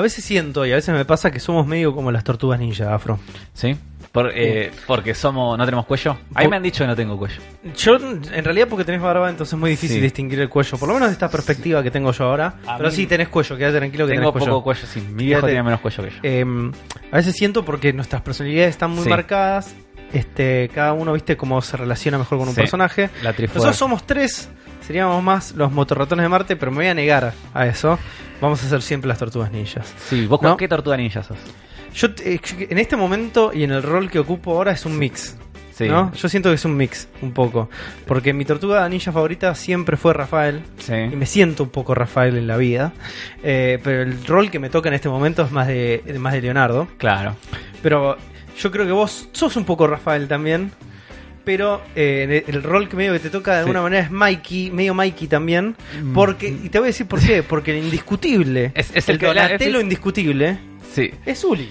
A veces siento y a veces me pasa que somos medio como las tortugas ninja, Afro. ¿Sí? Por, eh, porque somos no tenemos cuello. A mí Por- me han dicho que no tengo cuello. Yo, en realidad, porque tenés barba, entonces es muy difícil Sí. distinguir el cuello. Por lo menos de esta perspectiva que tengo yo ahora. A Pero sí tenés cuello, quédate tranquilo que Tengo tenés poco cuello. cuello, sí. Mi viejo tiene menos cuello que yo. Eh, a veces siento porque nuestras personalidades están muy Sí. marcadas. Este, cada uno, viste, cómo se relaciona mejor con un Sí. personaje. La. Nosotros somos tres, seríamos más los motorratones de Marte, pero me voy a negar a eso. Vamos a ser siempre las tortugas ninjas. Sí, ¿vos ¿No? qué tortuga ninja sos? Yo eh, en este momento y en el rol que ocupo ahora es un mix. Sí. ¿no? Yo siento que es un mix, un poco. Porque mi tortuga ninja favorita siempre fue Rafael. Sí. Y me siento un poco Rafael en la vida. Eh, pero el rol que me toca en este momento es más de, más de Leonardo. Claro. Pero yo creo que vos sos un poco Rafael también. Pero eh, el, rol que medio que te toca de Sí. alguna manera es Mikey, medio Mikey también. Mm. Porque, y te voy a decir por qué. Porque el indiscutible, Es- es el, el que- la- indiscutible, Sí. es Uli.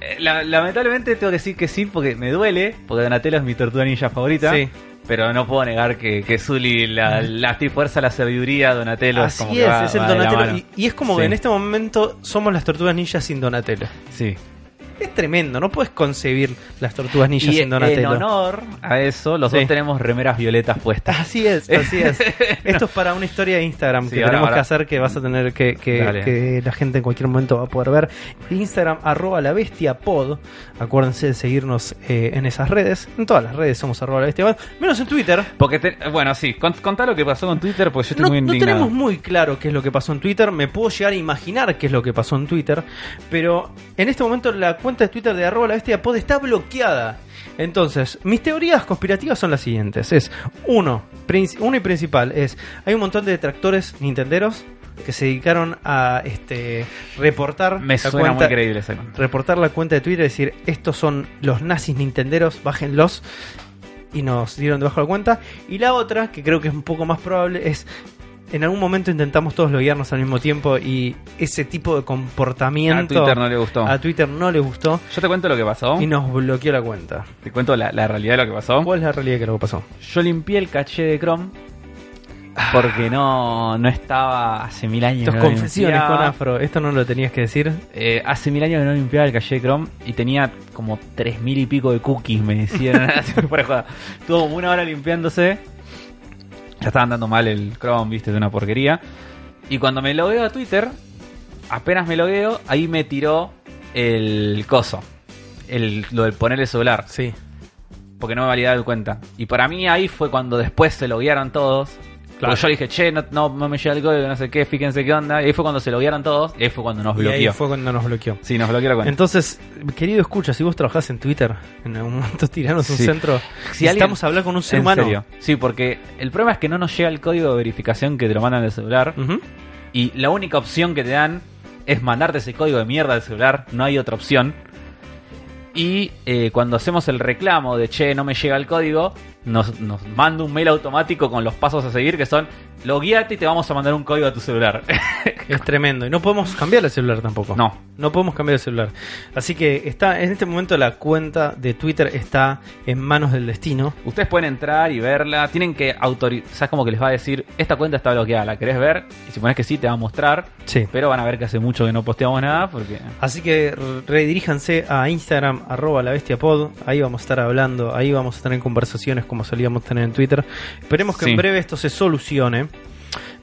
Eh, la- lamentablemente tengo que decir que sí porque me duele, porque Donatello es mi tortuga ninja favorita. Sí. Pero no puedo negar que, que Zully, la, la trifuerza, la sabiduría, Donatello. Así como es, que va- es el Donatello. Y, y es como que en este momento somos las tortugas ninjas sin Donatello. Sí. Es tremendo, no puedes concebir las tortugas ninjas Y sin en Donatello. honor a eso, los Sí. dos tenemos remeras violetas puestas. Así es, así es. Esto es para una historia de Instagram Sí, que ahora- tenemos ahora- que hacer que vas a tener que, que, Dale. que la gente en cualquier momento va a poder ver. Instagram arroba la bestia pod. Acuérdense de seguirnos eh, en esas redes. En todas las redes somos arroba la bestia pod. Menos en Twitter. Porque, te- bueno, sí, cont- contá lo que pasó con Twitter, porque yo estoy No, muy no indignado. tenemos muy claro qué es lo que pasó en Twitter. Me puedo llegar a imaginar qué es lo que pasó en Twitter. Pero en este momento la cuenta de Twitter de arroba la bestia pod está bloqueada. Entonces, mis teorías conspirativas son las siguientes. Es, uno, uno y principal, es, hay un montón de detractores nintenderos que se dedicaron a este reportar Me la suena cuenta, muy creíble esa reportar la cuenta de Twitter y decir, estos son los nazis nintenderos, bájenlos. Y nos dieron debajo de la cuenta. Y la otra, que creo que es un poco más probable, es en algún momento intentamos todos loguearnos al mismo tiempo y ese tipo de A comportamiento Twitter no le gustó. a Twitter no le gustó Yo te cuento lo que pasó. y nos bloqueó la cuenta. Te cuento la, la realidad de lo que pasó. ¿Cuál es la realidad que lo que pasó? Yo limpié el caché de Chrome porque no, no estaba hace mil años. Que no confesiones limpiaba. con Afro, esto no lo tenías que decir. Eh, hace mil años que no limpiaba el caché de Chrome y tenía como tres mil y pico de cookies, me decían. Fuera de joda. Estuvo una hora limpiándose. Ya estaba andando mal el Chrome, viste, de una porquería. Y cuando me logueo a Twitter, apenas me logueo, ahí me tiró el coso. El, lo del poner el celular. Sí. Porque no me validaba el cuenta. Y para mí ahí fue cuando después se loguearon todos. Porque yo dije, che, no, no, no me llega el código, no sé qué, fíjense qué onda. Y ahí fue cuando se loguearon todos. Y ahí fue cuando nos Y ahí fue cuando nos bloqueó. Sí, nos bloqueó la cuenta. Entonces, querido escucha, si vos trabajás en Twitter, en algún momento tiranos un Sí. centro, Si necesitamos alguien- hablar con un ser en humano. serio. Sí, porque el problema es que no nos llega el código de verificación que te lo mandan del celular. Ujú. Y la única opción que te dan es mandarte ese código de mierda del celular. No hay otra opción. Y eh, cuando hacemos el reclamo de che, no me llega el código, nos, nos manda un mail automático con los pasos a seguir que son logueate y te vamos a mandar un código a tu celular. Es tremendo. Y no podemos cambiar el celular tampoco. No. No podemos cambiar el celular. Así que está en este momento la cuenta de Twitter está en manos del destino. Ustedes pueden entrar y verla. Tienen que autorizar. ¿Sabes como que les va a decir? Esta cuenta está bloqueada, ¿la querés ver? Y si pones que sí, te va a mostrar. Sí. Pero van a ver que hace mucho que no posteamos nada porque. Así que re- rediríjanse a Instagram, arroba la bestia pod. Ahí vamos a estar hablando, ahí vamos a tener conversaciones como solíamos tener en Twitter. Esperemos que Sí. en breve esto se solucione.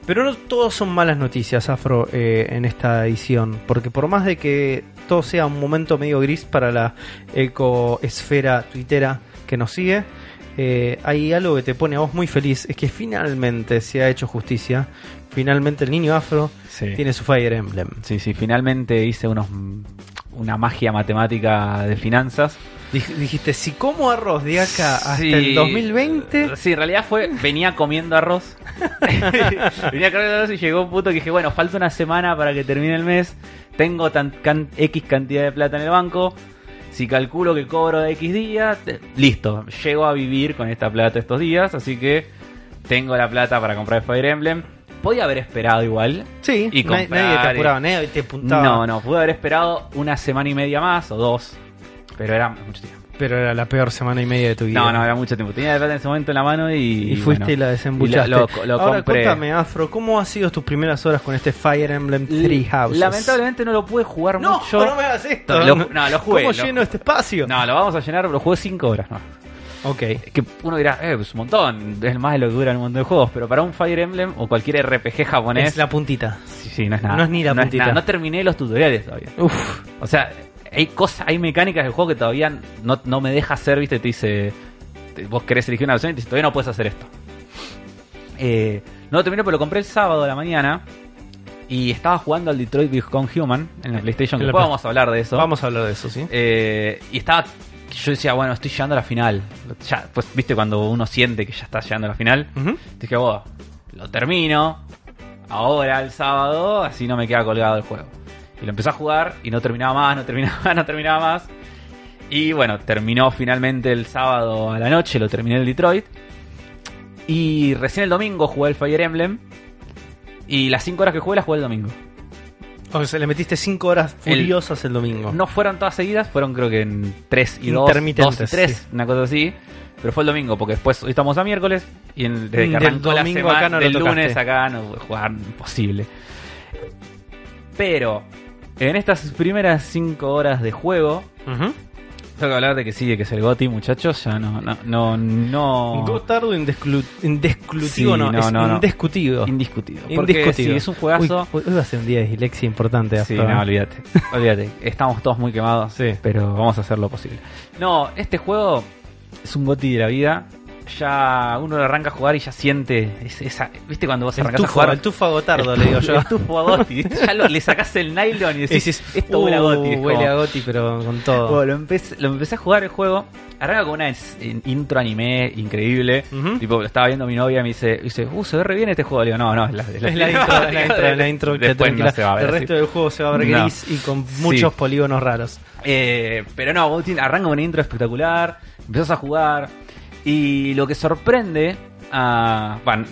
Pero no todos son malas noticias, Afro, eh, en esta edición. Porque por más de que todo sea un momento medio gris para la ecoesfera tuitera que nos sigue, eh, hay algo que te pone a vos muy feliz. Es que finalmente se ha hecho justicia. Finalmente el niño Afro Sí. tiene su Fire Emblem. Sí, sí, finalmente hice unos una magia matemática de finanzas. Dij- Dijiste, si como arroz de acá hasta Sí. el 2020, Sí, en realidad fue, venía comiendo arroz. venía comiendo arroz y llegó un punto que dije, bueno, falta una semana para que termine el mes. Tengo tan, can- X cantidad de plata en el banco. Si calculo que cobro de X días, listo, llego a vivir con esta plata estos días, así que tengo la plata para comprar el Fire Emblem. Podía haber esperado igual. sí, Y na- nadie te apuraba, nadie te apuntaba. No, no, pude haber esperado una semana y media más o dos, pero era mucho tiempo. Pero era la peor semana y media de tu vida. No, no, era mucho tiempo. Tenía de plata en ese momento en la mano y. Y fuiste bueno, y la desembuchaste. y lo- lo- lo Ahora, compré. contame, Afro, ¿cómo han sido tus primeras horas con este Fire Emblem Three Houses? Lamentablemente no lo pude jugar No, mucho. no me hagas esto. Lo- no, lo jugué, ¿Cómo lleno este espacio? No, lo vamos a llenar, lo jugué 5 horas. No. Ok. Que uno dirá, eh, pues un montón, es más de lo que dura un montón de juegos, pero para un Fire Emblem o cualquier RPG japonés, Es la puntita. sí, sí, no es nada. no es ni la puntita. nada. No terminé los tutoriales todavía. Uf. O sea, hay cosas, hay mecánicas del juego que todavía no, no me deja hacer, viste, te dice, vos querés elegir una opción y te dice, todavía no puedes hacer esto. Eh, no lo terminé, pero lo compré el sábado a la mañana y estaba jugando al Detroit Become Human en la PlayStation, que En la después vamos a hablar de eso. Vamos a hablar de eso, ¿sí? Eh, y estaba. Yo decía, bueno, estoy llegando a la final. Ya, pues, viste, cuando uno siente que ya está llegando a la final. Ujú. Dije, bueno, lo termino. Ahora, el sábado, así no me queda colgado el juego. Y lo empecé a jugar y no terminaba más, no terminaba más, no terminaba más. Y bueno, terminó finalmente el sábado a la noche, lo terminé el Detroit. Y recién el domingo jugué el Fire Emblem. Y las 5 horas que jugué las jugué el domingo. O sea, le metiste 5 horas furiosas el, domingo. No fueron todas seguidas, fueron creo que en 3 y 2, Intermitentes, 2 y 3, sí. una cosa así. Pero fue el domingo, porque después hoy estamos a miércoles y en- desde que Del arrancó la domingo semana, acá no lo del lunes acá no jugar, imposible. Pero en estas primeras 5 horas de juego, Ujú. tengo que hablar de que de que es el GOTY, muchachos, ya no, no, no, no Gotardo indiscutivo, Sí, no, no, es no, indiscutido. indiscutido. Porque Indiscutido. sí, es un juegazo. Uy, hoy va a ser un día de dislexia importante. Sí, no, ¿eh? olvídate. Olvídate. Estamos todos muy quemados. Sí. Pero vamos a hacer lo posible. No, este juego es un goti de la vida. Ya uno arranca a jugar y ya siente esa. ¿Viste cuando vos El arrancás a tufo, jugar? el tufo a Gotardo, le digo yo. El tufo a Goti. ya lo- le sacás el nylon y decís, esto uh, huele a Goti. Es Huele como- a Goti, pero con todo. Bueno, lo, empecé, lo empecé a jugar el juego. Arranca con una es- en- intro anime increíble. Ujú. Tipo, lo estaba viendo mi novia y me dice, dice, uh, se ve re bien este juego. Le digo, no, no, es la, Es la intro, es la intro, es la intro. que Después tranquila. no se va a ver El así. resto del juego se va a ver No. gris y con muchos polígonos raros. Eh, pero no, arranca con una intro espectacular, empezás a jugar y lo que sorprende a... Bueno,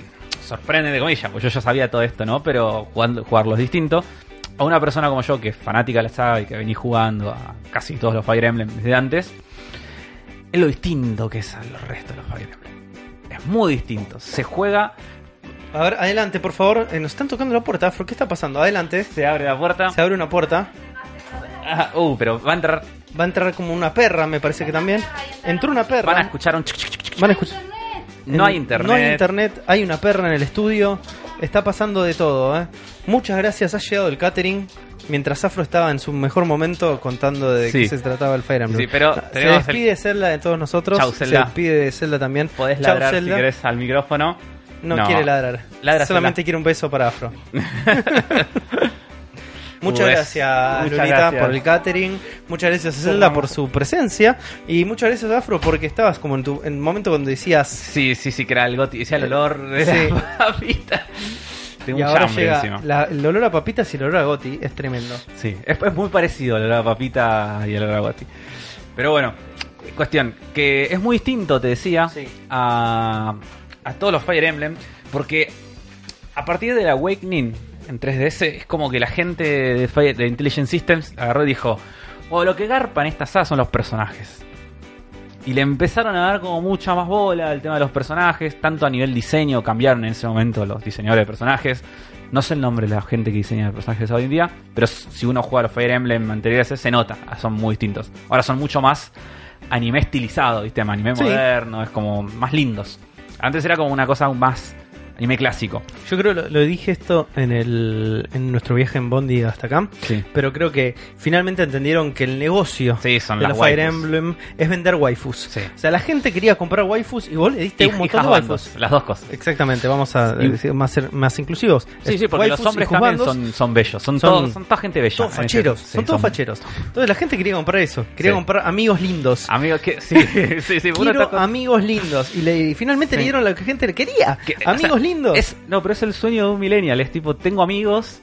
sorprende de comillas, pues yo ya sabía todo esto, ¿no? Pero jugando, jugarlo es distinto. A una persona como yo, que es fanática de la saga y que venís jugando a casi todos los Fire Emblem desde antes, es lo distinto que es a los restos de los Fire Emblem. Es muy distinto. Se juega, A ver, adelante, por favor. Eh, nos están tocando la puerta, Afro. ¿Qué está pasando? Adelante. se abre la puerta. Se abre una puerta. Ah, uh, pero va a entrar, Va a entrar como una perra, me parece que también. Entró una perra. van a escuchar un... chic, chic. Van a escuchar. No hay internet. No hay internet, hay una perra en el estudio. Está pasando de todo, ¿eh? Muchas gracias, ha llegado el catering. Mientras Afro estaba en su mejor momento contando de Sí. qué se trataba el Fire Emblem. Sí, pero se tenemos despide Zelda de todos nosotros. Chau, Se Zelda. despide de Zelda también. Podés Chau, ladrar Zelda. si querés al micrófono. No, No. quiere ladrar. Ladra, Solamente Zelda. quiere un beso para Afro. Muchas Pues, gracias, muchas Lunita, gracias. por el catering. Muchas gracias a Zelda por su presencia. Y muchas gracias, Afro, porque estabas como en tu en el momento cuando decías. Sí, sí, sí, que era el goti. Decía el olor de Sí. la papita. Tengo y un ahora llega la- el olor a papitas y el olor a Goti. Es tremendo. Sí, es, es muy parecido el olor a papita y el olor a goti. Pero bueno, cuestión, que es muy distinto, te decía, Sí. a, a todos los Fire Emblem, porque a partir del Awakening en 3DS es como que la gente de, Intelligent Systems agarró y dijo, o lo que garpa en esta saga son los personajes. Y le empezaron a dar como mucha más bola al tema de los personajes, tanto a nivel diseño, cambiaron en ese momento los diseñadores de personajes. No sé el nombre de la gente que diseña los personajes hoy en día, pero si uno juega a los Fire Emblem anteriores se nota, son muy distintos. Ahora son mucho más anime estilizado, ¿viste? Anime Sí. moderno, es como más lindos. Antes era como una cosa más anime clásico. Yo creo lo, lo dije esto en el en nuestro viaje en Bondi hasta acá. Sí. Pero creo que finalmente entendieron que el negocio Sí, son de los Fire. Emblem es vender waifus. Sí. O sea, la gente quería comprar waifus y vos le diste Y, un montón de waifus. las dos cosas. Exactamente, vamos a Y- decir más, ser más inclusivos. Sí, sí, porque los hombres también son, son bellos. Son, son- todos, son toda gente bella. todos facheros, son todos facheros. Entonces la gente quería comprar eso, quería comprar amigos lindos. Amigos que. Sí, sí, sí. uno Quiero amigos lindos. Y, le, y finalmente le dieron lo que la gente le quería. que- o amigos sea, lindos. Es, no, pero es el sueño de un millennial. Es tipo, tengo amigos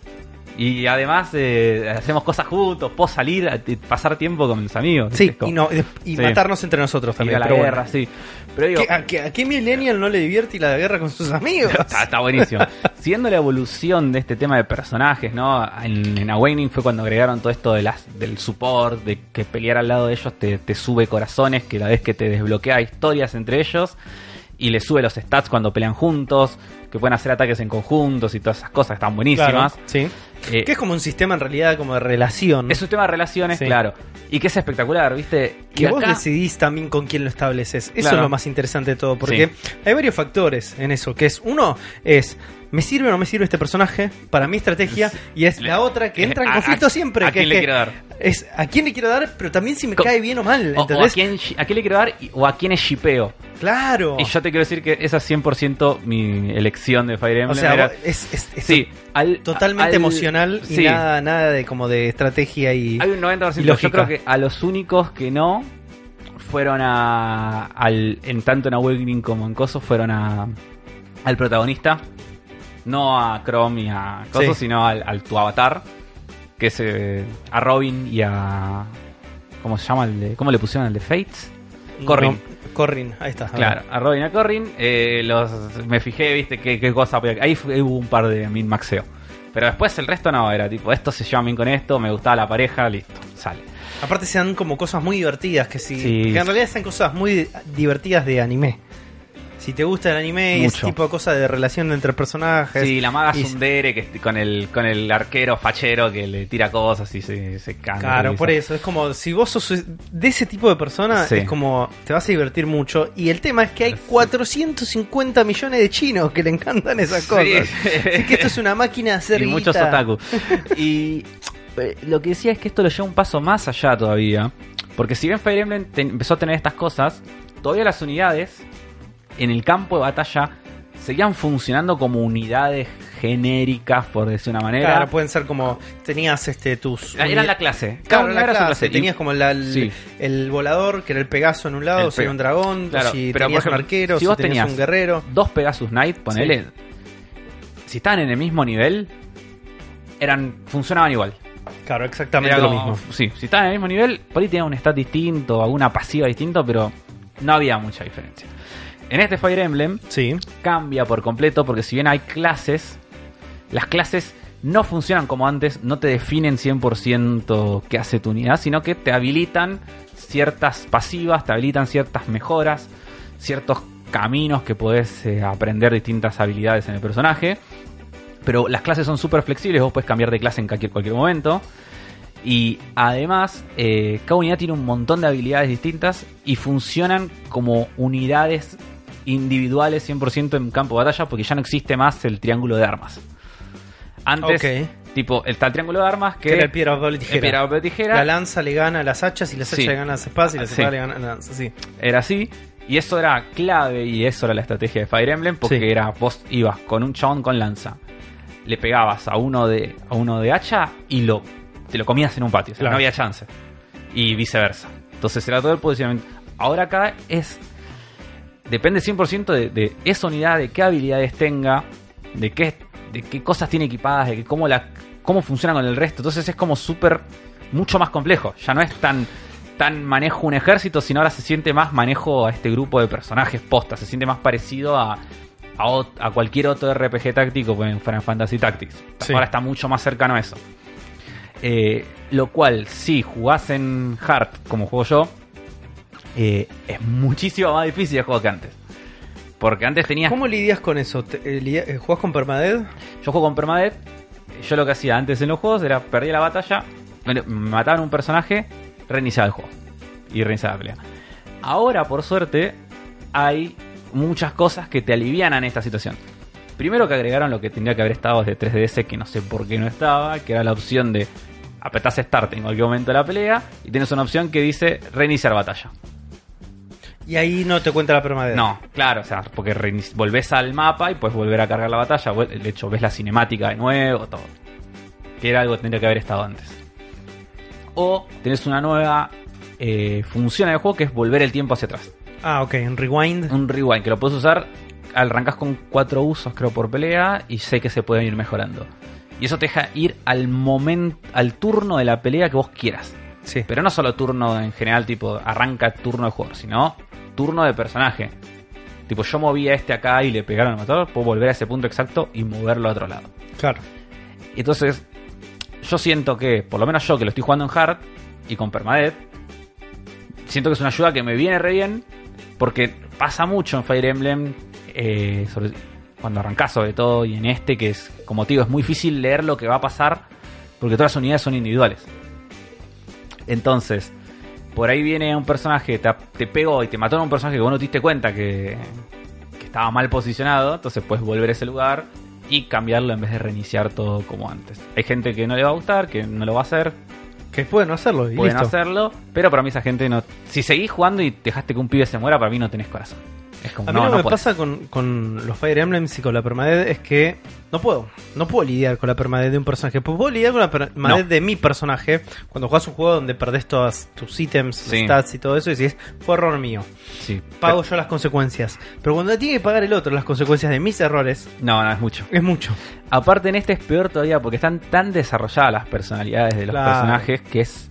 Y además eh, hacemos cosas juntos, puedo salir, a- pasar tiempo con mis amigos. Sí, y, no, y Sí. matarnos entre nosotros también. a la pero bueno. guerra, sí. Pero digo, ¿Qué- ¿A qué, a qué millennial no le divierte ir a la guerra con sus amigos? Está, está buenísimo. Siguiendo la evolución de este tema de personajes, ¿no? En, en Awakening fue cuando agregaron todo esto de las, del support, de que pelear al lado de ellos te, te sube corazones, que la vez que te desbloquea historias entre ellos, y le sube los stats cuando pelean juntos, que pueden hacer ataques en conjuntos y todas esas cosas, están buenísimas. Claro, sí. Eh, Que es como un sistema en realidad como de relación. es un tema de relaciones, Sí. claro. Y que es espectacular, ¿viste? Y que vos decidís también con quién lo estableces. Eso Claro. es lo más interesante de todo, porque hay varios factores en eso, que es uno es ¿me sirve o no me sirve este personaje para mi estrategia? Y es la otra que entra en A- conflicto a- siempre. ¿A que quién es le quiero dar? Es a quién le quiero dar, pero también si me Co- cae bien o mal, O, o a, quién, a quién le quiero dar y- o a quién es shipeo. Claro. Y yo te quiero decir que esa es 100% mi elección de Fire o Emblem. sea, era- vos- es, es- es sí, al- totalmente al- emocional y sí. nada, nada de como de estrategia y Hay un 90%. y Yo lógica. creo que a los únicos que no fueron a. Al, en tanto en Awakening como en Coso, fueron a. Al protagonista. No a Chrome y a Coso, Sí. sino al, al tu avatar. Que es eh, a Robin y a. ¿Cómo se llama? El de, ¿Cómo le pusieron el de Fates? Corrin. No, Corrin, ahí está. Claro, a Robin y a Corrin. eh, los, me fijé, viste, qué, qué cosa. Ahí fue- hubo un par de min maxeo. Pero después el resto no, era tipo, esto se lleva bien con esto, me gustaba la pareja, listo, sale. Aparte se dan como cosas muy divertidas, que Sí. que en realidad sean cosas muy divertidas de anime. Si te gusta el anime y ese tipo de cosas de relación entre personajes. Sí, la maga y- Sundere que con el con el arquero fachero que le tira cosas y se, se canta. Claro, por eso, es como si vos sos de ese tipo de persona, Sí. es como te vas a divertir mucho. Y el tema es que hay 450 millones de chinos que le encantan esas Sí. cosas. Así que esto es una máquina de hacer y muchos otaku. y eh, lo que decía es que esto lo lleva un paso más allá todavía. Porque si bien Fire Emblem empezó a tener estas cosas, todavía las unidades en el campo de batalla seguían funcionando como unidades genéricas, por decir una manera. Claro, pueden ser como tenías este tus Era uni- la clase. Claro, la era clase, Y- tenías como la- el, Sí. el volador, que era el Pegaso en un lado, o si era Pe- un dragón, Claro, si pero, tenías ejemplo, un arquero, si si, vos tenías tenías- un guerrero. dos Pegasus Knight, ponele. Si estaban en el mismo nivel, eran funcionaban igual. Claro, exactamente Era lo como- mismo. Sí, si estaban en el mismo nivel, por ahí tenían un stat distinto, alguna pasiva distinto, pero no había mucha diferencia. En este Fire Emblem Sí. cambia por completo porque si bien hay clases, las clases no funcionan como antes, no te definen 100% qué hace tu unidad, sino que te habilitan ciertas pasivas, te habilitan ciertas mejoras, ciertos caminos que podés eh, aprender distintas habilidades en el personaje. Pero las clases son súper flexibles, vos puedes cambiar de clase en cualquier, cualquier momento. Y además, eh, cada unidad tiene un montón de habilidades distintas y funcionan como unidades individuales 100% en campo de batalla porque ya no existe más el triángulo de armas. Antes, tipo, está el triángulo de armas que, Que era el piedra, papel el tijera. piedra, papel, tijera. La lanza le gana a las hachas y las hachas Sí. le ganan a las espadas y las Sí. espadas le ganan a las. Sí. era así. Y eso era clave y eso era la estrategia de Fire Emblem porque era vos ibas con un chabón con lanza, le pegabas a uno de a uno de hacha y lo te lo comías en un patio, o sea, Claro. no había chance. Y viceversa. Entonces era todo el posicionamiento. Ahora acá es depende 100% de, de esa unidad, de qué habilidades tenga, de qué de qué cosas tiene equipadas, de que cómo la cómo funciona con el resto. Entonces es como súper mucho más complejo. Ya no es tan tan manejo un ejército, sino ahora se siente más manejo a este grupo de personajes postas. Se siente más parecido a, a, a cualquier otro RPG táctico pues, en Final Fantasy Tactics. Sí. Ahora está mucho más cercano a eso. Eh, lo cual, si jugás en Heart como juego yo, eh, es muchísimo más difícil de juego que antes. Porque antes tenías. ¿Cómo lidias con eso? ¿Te- eh, eh, ¿Jugás con permadeath? Yo juego con Permadeath. Yo lo que hacía antes en los juegos era perdía la batalla, me mataban un personaje, reiniciaba el juego. Y reiniciaba la pelea. Ahora, por suerte, hay muchas cosas que te alivianan esta situación. Primero que agregaron lo que tendría que haber estado desde 3DS, que no sé por qué no estaba, que era la opción de apretás Start en cualquier momento de la pelea y tienes una opción que dice reiniciar batalla. Y ahí no te cuenta la permadeath. No, claro, o sea, porque volvés al mapa y puedes volver a cargar la batalla. De hecho, ves la cinemática de nuevo, todo. Que era algo que tendría que haber estado antes. O tenés una nueva eh, función en el juego que es volver el tiempo hacia atrás. Ah, ok, en rewind. Un rewind que lo puedes usar, arrancas con cuatro usos, creo, por pelea y sé que se pueden ir mejorando. Y eso te deja ir al momento, al turno de la pelea que vos quieras. Sí. Pero no solo turno en general, tipo arranca turno de jugador, sino turno de personaje. Tipo, yo moví a este acá y le pegaron al matador, puedo volver a ese punto exacto y moverlo a otro lado. Claro. Entonces, yo siento que, por lo menos yo que lo estoy jugando en hard y con permadeath, siento que es una ayuda que me viene re bien, porque pasa mucho en Fire Emblem, eh, sobre- cuando arrancás sobre todo, y en este, que es, como te digo, es muy difícil leer lo que va a pasar, porque todas las unidades son individuales. Entonces, por ahí viene un personaje, te, te pegó y te mató a un personaje que vos no te diste cuenta que, que estaba mal posicionado, entonces puedes volver a ese lugar y cambiarlo en vez de reiniciar todo como antes. Hay gente que no le va a gustar, que no lo va a hacer, Que pueden hacerlo y pueden listo. hacerlo, pero para mí esa gente no... Si seguís jugando y dejaste que un pibe se muera, para mí no tenés corazón. Es como, A mí no, lo que no me pasa con, con los Fire Emblems y con la permadeath es que no puedo. No puedo lidiar con la permadeath de un personaje. Puedo lidiar con la permadeath No. de mi personaje cuando juegas un juego donde perdés todas tus ítems, Sí. stats y todo eso y decís, fue error mío. Sí. Pago yo las consecuencias. Pero cuando tiene que pagar el otro las consecuencias de mis errores, No, no, es mucho. es mucho. Aparte en este es peor todavía porque están tan desarrolladas las personalidades de los Claro. personajes que es,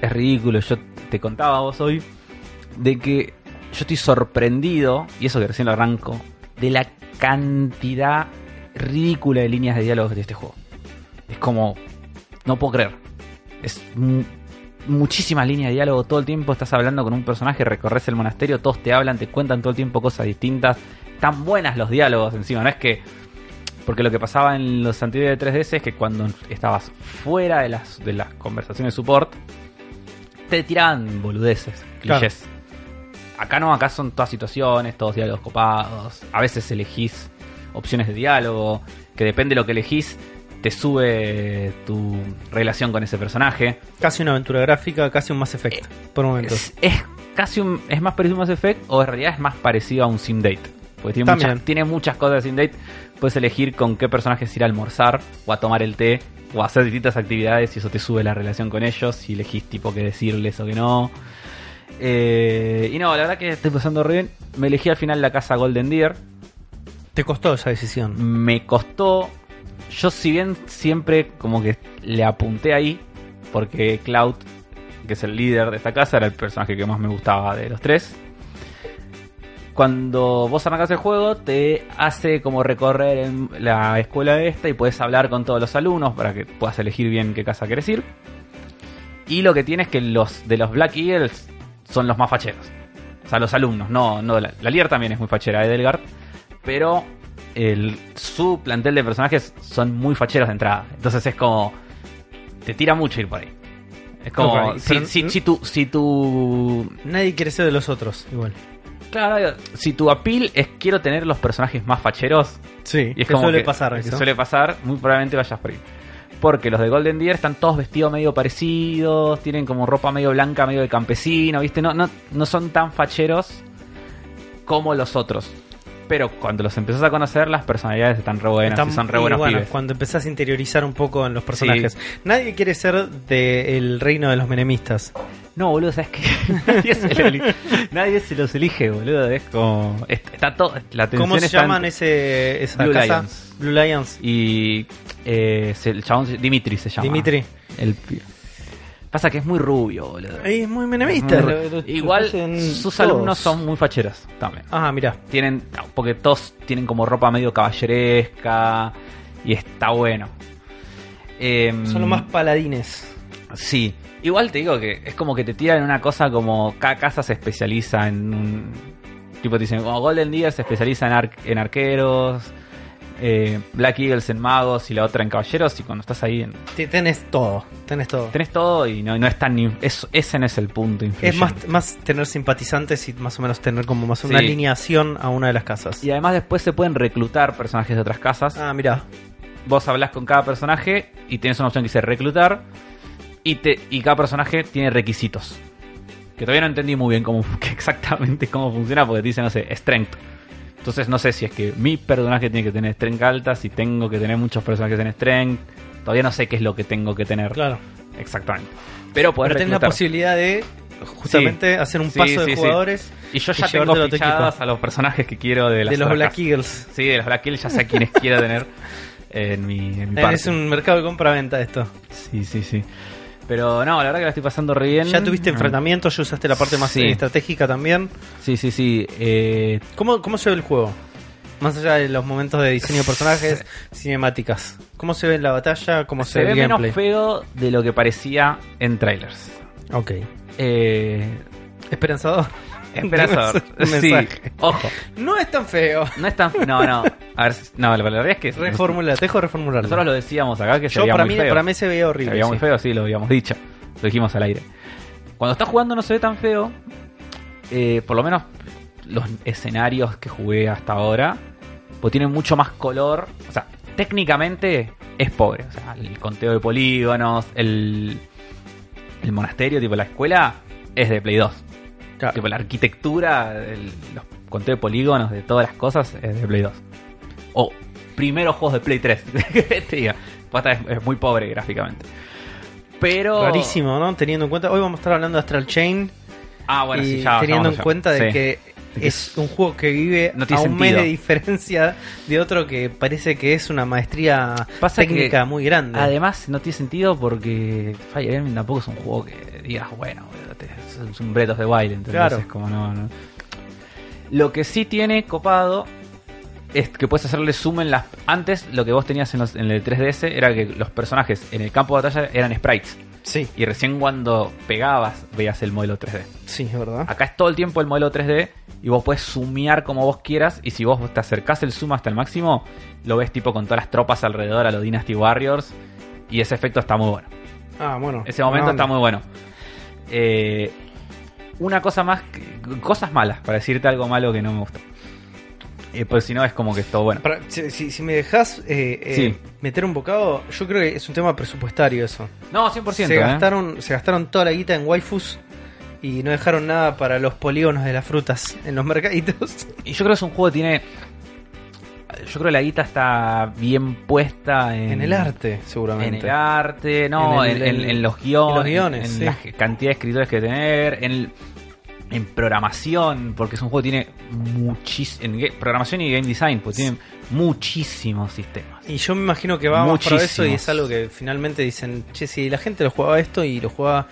es ridículo. Yo te contaba a vos hoy de que yo estoy sorprendido, y eso que recién lo arranco, de la cantidad ridícula de líneas de diálogo de este juego. Es como, no puedo creer. Es mu- muchísimas líneas de diálogo todo el tiempo. Estás hablando con un personaje, recorres el monasterio, todos te hablan, te cuentan todo el tiempo cosas distintas. Tan buenas los diálogos encima, no es que porque lo que pasaba en los anteriores de 3DS es que cuando estabas fuera de las, de las conversaciones support, te tiraban boludeces, Claro. Acá no, acá son todas situaciones, todos diálogos copados. A veces elegís opciones de diálogo, que depende de lo que elegís, te sube tu relación con ese personaje. Casi una aventura gráfica, casi un Mass Effect. por momentos. Es, es casi un, es más parecido a Mass Effect o en realidad es más parecido a un Sim Date. Porque tiene También. muchas, tiene muchas cosas de Sim Date. Puedes elegir con qué personajes ir a almorzar o a tomar el té o a hacer distintas actividades y eso te sube la relación con ellos y elegís tipo qué decirles o que no. Eh, y no, la verdad que estoy pasando re bien. Me elegí al final la casa Golden Deer. Te costó esa decisión. Me costó. Yo, si bien siempre como que le apunté ahí, porque Cloud, que es el líder de esta casa, era el personaje que más me gustaba de los tres. Cuando vos arrancas el juego, te hace como recorrer en la escuela esta y puedes hablar con todos los alumnos para que puedas elegir bien qué casa querés ir. Y lo que tiene es que los de los Black Eagles son los más facheros. O sea, los alumnos, no, no la, la líder también es muy fachera, Edelgard, pero el, su plantel de personajes son muy facheros de entrada. Entonces es como. Te tira mucho ir por ahí. Es como. Si, si, si tu. Si tu. Nadie quiere ser de los otros, igual. Claro, si tu appeal es quiero tener los personajes más facheros. Sí, Y es que como suele que- pasar que suele pasar, muy probablemente vayas por ahí. Porque los de Golden Deer están todos vestidos medio parecidos, tienen como ropa medio blanca, medio de campesino, ¿viste? No, no, no son tan facheros como los otros. Pero cuando los empezás a conocer, las personalidades están re buenas Están- y son re y buenos bueno, pibes. cuando empezás a interiorizar un poco en los personajes. Nadie quiere ser del reino de los menemistas. No, boludo, ¿sabes qué? nadie, se lo eli- nadie se los elige, boludo. Es como. est- Está todo. La atención ¿Cómo se llaman ese, esa Blue casa? Lions. Blue Lions. Y. eh, el chabón. Dimitri se llama. Dimitri. El Pasa que es muy rubio, boludo. Ahí es muy menemista. Muy lo- ru- lo- lo Igual sus todos. alumnos son muy facheros también. Ah, mira. Tienen. Porque todos tienen como ropa medio caballeresca. Y está bueno. Em, Son los más paladines. Sí. Igual te digo que es como que te tiran una cosa como cada casa se especializa en un. Tipo te dicen, como Golden Deer se especializa en, ar- en arqueros, eh, Black Eagles en magos y la otra en caballeros. Y cuando estás ahí, en- Te- Tenés todo. Tenés todo. tenés todo y no, no es tan. es- ese no es el punto Es más, más tener simpatizantes y más o menos tener como más una Sí. alineación a una de las casas. Y además después se pueden reclutar personajes de otras casas. Ah, mira. Vos hablas con cada personaje y tienes una opción que dice reclutar. Y, te, y cada personaje tiene requisitos. Que todavía no entendí muy bien cómo, exactamente cómo funciona, porque te dice, no sé, strength. Entonces no sé si es que mi personaje tiene que tener strength alta, si tengo que tener muchos personajes en strength. Todavía no sé qué es lo que tengo que tener Claro. exactamente. Pero poder Pero tenés la posibilidad de justamente hacer un Sí, paso sí, de sí. jugadores Y yo y ya tengo a tu fichadas a los personajes que quiero de las de los Black. Eagles. Sí, de los Black Hills ya sé a quienes quiero tener. en mi, en mi parte. Es un mercado de compra-venta esto. Sí, sí, sí. Pero no, la verdad que la estoy pasando re bien. Ya tuviste Ah, enfrentamientos, ya usaste la parte más Sí. estratégica también. Sí, sí, sí. Eh, ¿Cómo, ¿Cómo se ve el juego? Más allá de los momentos de diseño de personajes, cinemáticas. ¿Cómo se ve la batalla? ¿Cómo se, se ve ve el menos gameplay? feo de lo que parecía en trailers. Ok. Eh, Esperanzador. esperanzador. Sí, mensaje. ojo. No es tan feo. No es tan. No, no. A ver, no, la verdad es que. Reformula, te dejo reformularlo. Nosotros lo decíamos acá que se Yo veía para muy mí, feo. para mí se veía Se horrible. veía muy feo, sí, lo habíamos dicho. Lo dijimos al aire. Cuando estás jugando no se ve tan feo. eh, por lo menos los escenarios que jugué hasta ahora. Pues tienen mucho más color. O sea, técnicamente es pobre. O sea, el conteo de polígonos, el, el monasterio, tipo la escuela, es de Play 2. Claro. Tipo la arquitectura, el, los conteos de polígonos de todas las cosas es de Play 2. O primeros juegos de Play 3. que te diga. Posta, Es, muy pobre gráficamente. Pero. Rarísimo, ¿no? Teniendo en cuenta, hoy vamos a estar hablando de Astral Chain Ah, bueno, y sí, ya. teniendo en cuenta de Sí. que es un juego que vive No a un mes sentido. de diferencia de otro que parece que es una maestría Pasa técnica muy grande. Además, no tiene sentido porque Fire Emblem tampoco es un juego que digas, bueno, boludo, te- es un Breath of the Wild, entonces Claro. es como no, no. Lo que sí tiene copado es que puedes hacerle zoom en las. Antes, lo que vos tenías en, los- en el 3DS era que los personajes en el campo de batalla eran sprites. Sí, Y recién cuando pegabas veías el modelo 3D. sí, es verdad. Acá es todo el tiempo el modelo 3D y vos puedes zoomear como vos quieras. Y si vos te acercás el zoom hasta el máximo, lo ves tipo con todas las tropas alrededor a los Dynasty Warriors. Y ese efecto está muy bueno. Ah, bueno. Ese momento está muy bueno. Eh, una cosa más, cosas malas, para decirte algo malo que no me gustó. Eh, pues si no es como que es todo bueno. Para- si, me dejas eh, eh, Sí. meter un bocado, yo creo que es un tema presupuestario eso. No, 100%. se, gastaron, se gastaron toda la guita en waifus y no dejaron nada para los polígonos de las frutas en los mercaditos. Y yo creo que es un juego que tiene... Yo creo que la guita está bien puesta en, En el arte, En seguramente. el arte, no, En en, el- en- en los guiones, en los guiones, en sí. la cantidad de escritores que tener, en, en programación, porque es un juego que tiene muchísimo. En programación y game design, porque tiene muchísimos sistemas. Y yo me imagino que va más para eso y Muchísimos. es algo que finalmente dicen, che, si la gente lo jugaba esto y lo jugaba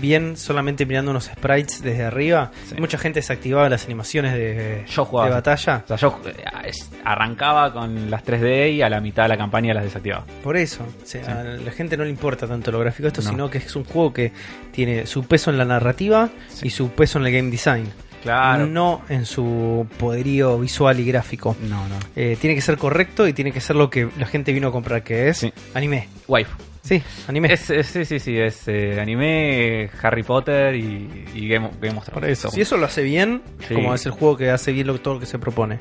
bien solamente mirando unos sprites desde arriba, Sí. mucha gente desactivaba las animaciones de, Yo jugaba de batalla. O sea, yo eh, es- arrancaba con las 3D y a la mitad de la campaña las desactivaba. Por eso, o sea, Sí. a la gente no le importa tanto lo gráfico esto, No. sino que es un juego que tiene su peso en la narrativa Sí. y su peso en el game design, Claro. no en su poderío visual y gráfico. No, no. Eh, tiene que ser correcto y tiene que ser lo que la gente vino a comprar, que es anime. Waifu. Sí, anime. Es, es- sí, sí, sí, es eh, anime, Harry Potter y, y Game, of- Game of Por Thrones. eso. Si eso lo hace bien, Sí. como es el juego que hace bien lo, todo lo que se propone.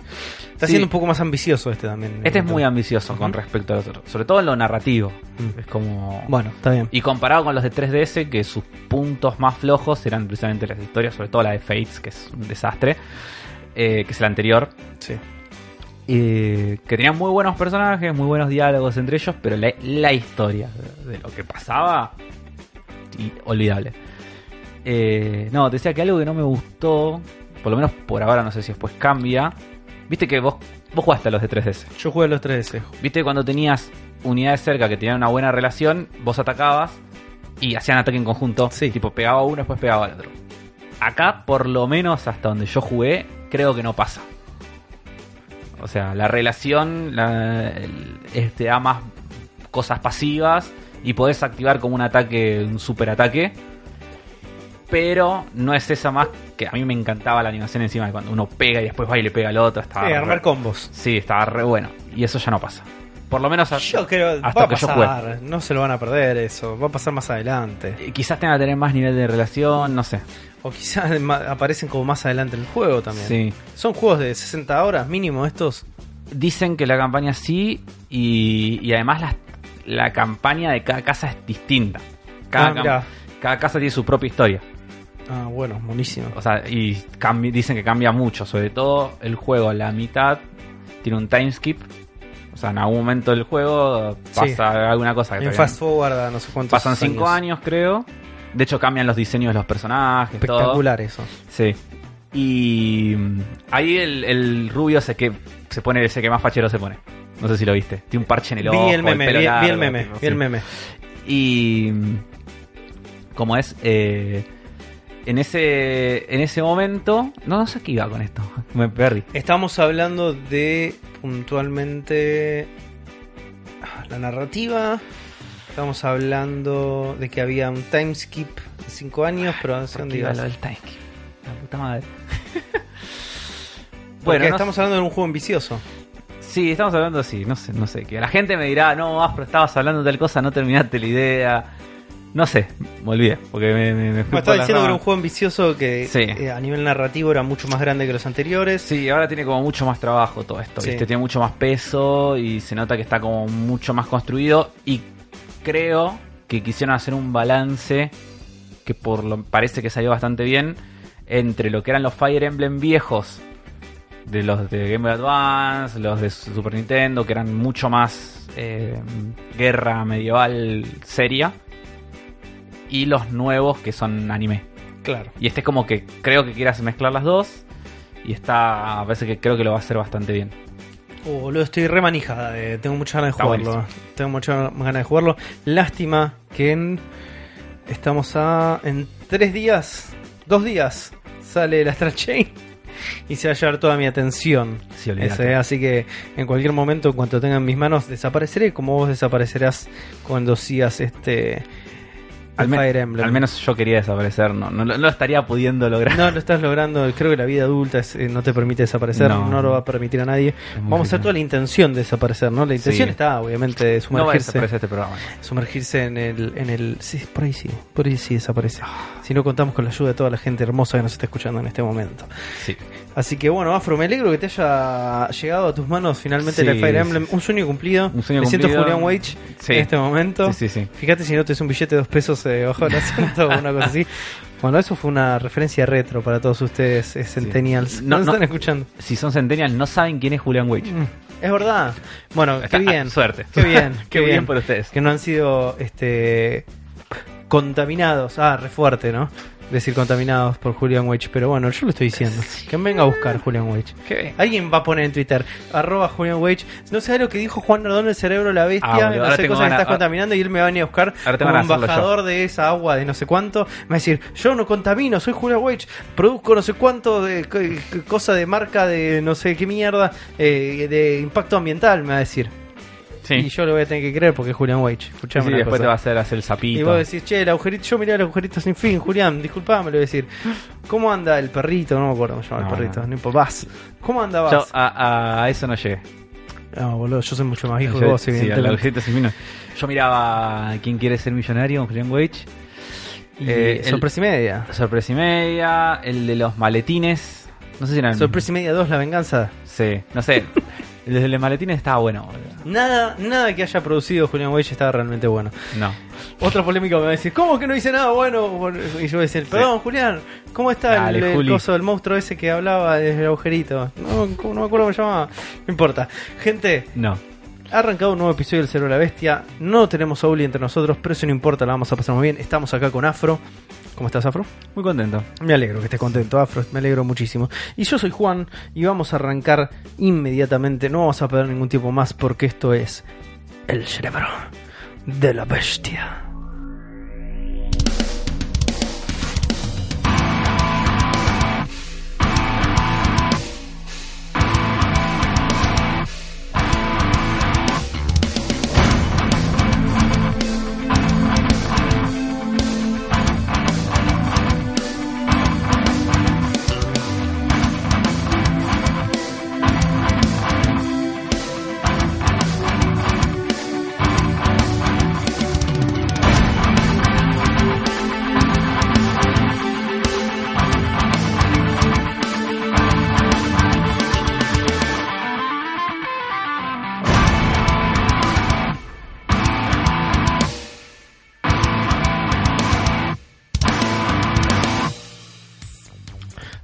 Está Sí. siendo un poco más ambicioso este también. Este es muy ambicioso con respecto a los otros, sobre todo en lo narrativo. Mm. Es como... Bueno, está bien. Y comparado con los de 3DS, que sus puntos más flojos eran precisamente las historias, sobre todo la de Fates, que es un desastre, eh, que es el anterior, Sí. Eh, que tenía muy buenos personajes, muy buenos diálogos entre ellos, pero la, la historia de, de lo que pasaba, y, olvidable. Eh, no, te decía que algo que no me gustó, por lo menos por ahora, no sé si después cambia. Viste que vos, vos jugaste a los de 3DS. Yo jugué a los 3DS. Viste que cuando tenías unidades cerca que tenían una buena relación, vos atacabas y hacían ataque en conjunto. Sí. Tipo, pegaba a uno, después pegaba al otro. Acá, por lo menos hasta donde yo jugué, creo que no pasa. O sea, la relación la, el- este, da más cosas pasivas y podés activar como un ataque, un super ataque. Pero no es esa más que a mí me encantaba la animación encima de cuando uno pega y después va y le pega al otro. Estaba Sí, re- armar combos. Sí, estaba re bueno. Y eso ya no pasa. Por lo menos a- Yo creo hasta va a que yo pasar. no se lo van a perder eso. Va a pasar más adelante. eh, quizás tenga que tener más nivel de relación, no sé. O quizás aparecen como más adelante en el juego también. Sí. Son juegos de 60 horas mínimo estos. Dicen que la campaña sí y, y además la, la campaña de cada casa es distinta. Cada, Ah, cada casa tiene su propia historia. Ah, bueno, buenísimo. O sea, y dicen que cambia mucho. Sobre todo el juego, la mitad tiene un time skip. O sea, en algún momento del juego pasa Sí. alguna cosa. Que En fast forward no sé cuántos pasan cinco años, creo. De hecho, cambian los diseños de los personajes. todo. Espectacular eso. Sí. Y mm, ahí el, el rubio se que se pone ese que más fachero se pone. No sé si lo viste. Tiene un parche en el Vi ojo. el meme, vi, el meme, tipo, vi el meme. Y como es eh, en ese en ese momento, no, no sé qué iba con esto, me perdí. Estamos hablando de puntualmente la narrativa. Estamos hablando de que había un time skip de 5 años, pero no sé ¿Por dónde qué iba lo del time skip? La puta madre. Porque no estamos hablando de un juego ambicioso. Sí, estamos hablando así, no sé, no sé. Que la gente me dirá, no, Afro, estabas hablando de tal cosa, no terminaste la idea. No sé, me olvidé, porque me, me, me fui estaba diciendo que era un juego ambicioso que Sí. eh, a nivel narrativo era mucho más grande que los anteriores. Sí, ahora tiene como mucho más trabajo todo esto, Sí. ¿viste? Tiene mucho más peso y se nota que está como mucho más construido y creo que quisieron hacer un balance que por lo parece que salió bastante bien entre lo que eran los Fire Emblem viejos de los de Game Boy Advance, los de Super Nintendo, que eran mucho más eh, guerra medieval seria, y los nuevos que son anime. Claro. Y este es como que creo que quieras mezclar las dos. Y está, a veces que creo que lo va a hacer bastante bien. Oh, boludo, estoy remanijada. de- tengo muchas ganas de Está jugarlo. Tengo muchas ganas de jugarlo. Lástima que en. Estamos a. En tres días. Dos días. Sale la Astral Chain. Y se va a llevar toda mi atención. Sí. Ese, así que en cualquier momento, en cuanto tenga en mis manos, desapareceré. Como vos desaparecerás cuando sigas este. Al, el me- Fire Emblem. al menos yo quería desaparecer, no, no, lo- no lo estaría pudiendo lograr. No lo estás logrando. Creo que la vida adulta es- eh, no te permite desaparecer. No. No. lo va a permitir a nadie. Vamos a hacer toda la intención de desaparecer, ¿no? La intención Sí. está, obviamente, de No sumergirse. desaparecer este programa. sumergirse en el, en el. Sí, por ahí sí. Por ahí sí desaparece. Si no contamos con la ayuda de toda la gente hermosa que nos está escuchando en este momento. Sí. Así que bueno, Afro, me alegro que te haya llegado a tus manos finalmente Sí, el Fire Emblem. sí. Un sueño cumplido. Un sueño me siento. Julián Wage en este momento. Fíjate si no te es un billete de dos pesos eh, bajo el asiento o una cosa así. Bueno, eso fue una referencia retro para todos ustedes, eh, Centennials. No, No, están escuchando. Si son centennials, no saben quién es Julián Wage. Mm, Es verdad. Bueno, qué Está- bien. Suerte. Qué bien, Qué bien por ustedes. Que no han sido este contaminados. Ah, re fuerte, ¿no? Decir contaminados por Julian Wage. Pero bueno, yo lo estoy diciendo. Que venga a buscar Julian Wage. Qué. Alguien va a poner en Twitter, arroba Julian Wage. No sé lo que dijo Juan Nardón, el cerebro de la bestia. Ah, no sé cosas que estás contaminando y él me va a venir a buscar como embajador de esa agua de no sé cuánto. Me va a decir, yo no contamino, soy Julian Wage. Produzco no sé cuánto de co- co- cosa de marca de no sé qué mierda eh, de impacto ambiental, me va a decir. Sí. Y yo lo voy a tener que creer porque es Julian Wage. Escuchame sí, una después cosa. te va a hacer hacer el sapito. Y vos decís, che, el agujerito, yo miré el agujerito sin fin, Julián, disculpame, le voy a decir. ¿Cómo anda el perrito? No me acuerdo cómo se llama No, el perrito, no. no importa. Vas. ¿Cómo anda Vas? Yo a, a eso no llegué. No, boludo, yo soy mucho más viejo que vos, sí, evidentemente. agujerito sin. Yo miraba ¿Quién quiere ser millonario? con Julián Wage. Eh, el- sorpresa y media. Sorpresa y media. El de los maletines. No sé si era el Sorpresa y media 2, la venganza. Sí, no sé. El de los maletines estaba bueno. Nada, nada que haya producido Julian Wage estaba realmente bueno. No. Otra polémica me va a decir, ¿cómo que no hice nada bueno? Y yo voy a decir, perdón, Julián, ¿cómo está Dale, el, el coso del monstruo ese que hablaba desde el agujerito? No, no me acuerdo cómo se llamaba. No importa. Gente, No. Ha arrancado un nuevo episodio del Cero de la Bestia. No tenemos a Uli entre nosotros, pero eso no importa, la vamos a pasar muy bien. Estamos acá con Afro. ¿Cómo estás, Afro? Muy contento. Me alegro que estés contento, Afro. Me alegro muchísimo. Y yo soy Juan y vamos a arrancar inmediatamente. No vamos a perder ningún tiempo más porque esto es el cerebro de la bestia.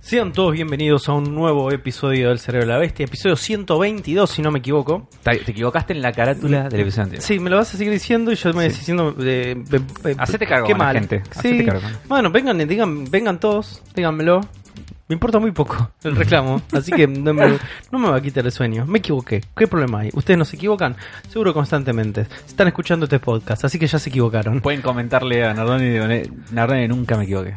Sean todos bienvenidos a un nuevo episodio del Cerebro de la Bestia, episodio 122 si no me equivoco. Te te equivocaste en la carátula del episodio anterior. Sí, me lo vas a seguir diciendo y yo me voy Sí. diciendo... eh, eh, eh, Hacete cargo qué mal. gente. Sí. Hacete cargo. Bueno, vengan, digan, vengan todos, díganmelo. Me importa muy poco el reclamo, así que no me, no me va a quitar el sueño. Me equivoqué. ¿Qué problema hay? ¿Ustedes no se equivocan? Seguro constantemente. Están escuchando este podcast, así que ya se equivocaron. Pueden comentarle a Nardoni, Nardoni nunca me equivoqué.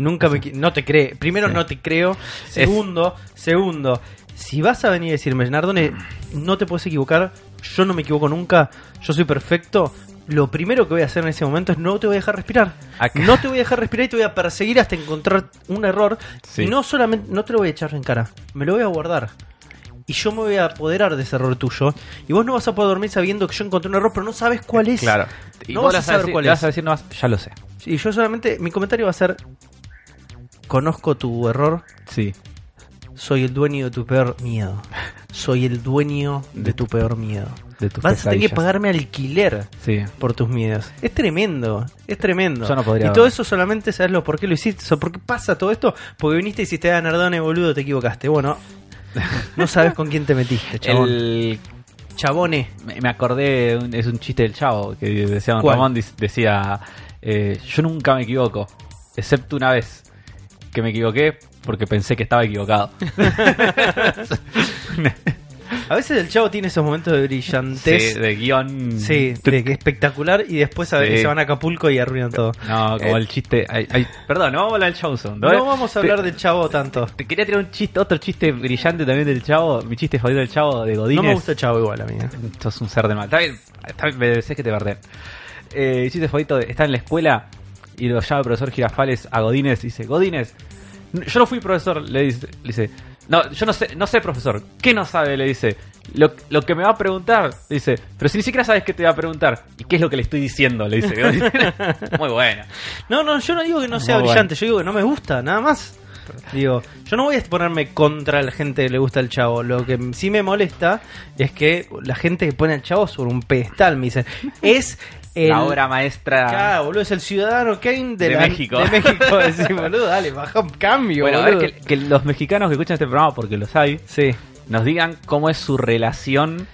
Nunca me No te cree. Primero, Sí. no te creo. Segundo, segundo. Si vas a venir a decirme, Nardone, no te puedes equivocar, yo no me equivoco nunca, yo soy perfecto, lo primero que voy a hacer en ese momento es no te voy a dejar respirar. Acá- No te voy a dejar respirar y te voy a perseguir hasta encontrar un error. Sí. Y no solamente, no te lo voy a echar en cara, me lo voy a guardar. Y yo me voy a apoderar de ese error tuyo. Y vos no vas a poder dormir sabiendo que yo encontré un error, pero no sabes cuál es. Claro. Y No vos vas a vas saber decir, cuál es. vas a decir nomás, ya lo sé. Y yo solamente, mi comentario va a ser, conozco tu error, Sí. soy el dueño de tu peor miedo. Soy el dueño de tu peor miedo. De tus Vas a tener que pagarme alquiler Sí. por tus miedos. Es tremendo, es tremendo. Yo no podría y todo ver. eso solamente sabes lo por qué lo hiciste, por qué pasa todo esto, porque viniste y hiciste a Nardone, boludo, te equivocaste. Bueno, no sabes con quién te metiste, chabón. El Chabone. Me acordé, es un chiste del chavo que decía Don. Ramón, decía, eh, yo nunca me equivoco, excepto una vez que me equivoqué porque pensé que estaba equivocado. A veces el chavo tiene esos momentos de brillantez. Sí, de guion. Sí, de que espectacular y después a ver Sí. que se van a Acapulco y arruinan todo. No, como Eh, el chiste... ay, ay, perdón, no vamos a hablar del Johnson. No vamos a hablar Te- del chavo tanto. Te quería tirar un chiste, otro chiste brillante también del chavo, mi chiste favorito del chavo de Godínez. No me gusta el chavo igual a mí. ¿eh? Sos un ser de mal. Está bien, me decís que te perdés. Eh, el chiste favorito está en la escuela y lo llama el profesor Girafales a Godínez y dice, Godínez, yo no fui profesor, le dice, le dice, no, yo no sé, no sé profesor, ¿qué no sabe? Le dice, lo, lo que me va a preguntar, le dice, pero si ni siquiera sabes qué te va a preguntar, ¿y qué es lo que le estoy diciendo? Le dice Godínez. Muy bueno. No, no, yo no digo que no sea Muy brillante, yo digo que no me gusta, nada más. Digo, yo no voy a ponerme contra la gente que le gusta el chavo. Lo que sí me molesta es que la gente que pone al chavo sobre un pedestal me dicen, es el. La obra maestra. Claro, boludo, es el ciudadano Kane de, De la- México. De México, decís, boludo, dale, baja un cambio, Bueno, a ver, boludo. que, que los mexicanos que escuchan este programa, porque los hay, Sí. nos digan cómo es su relación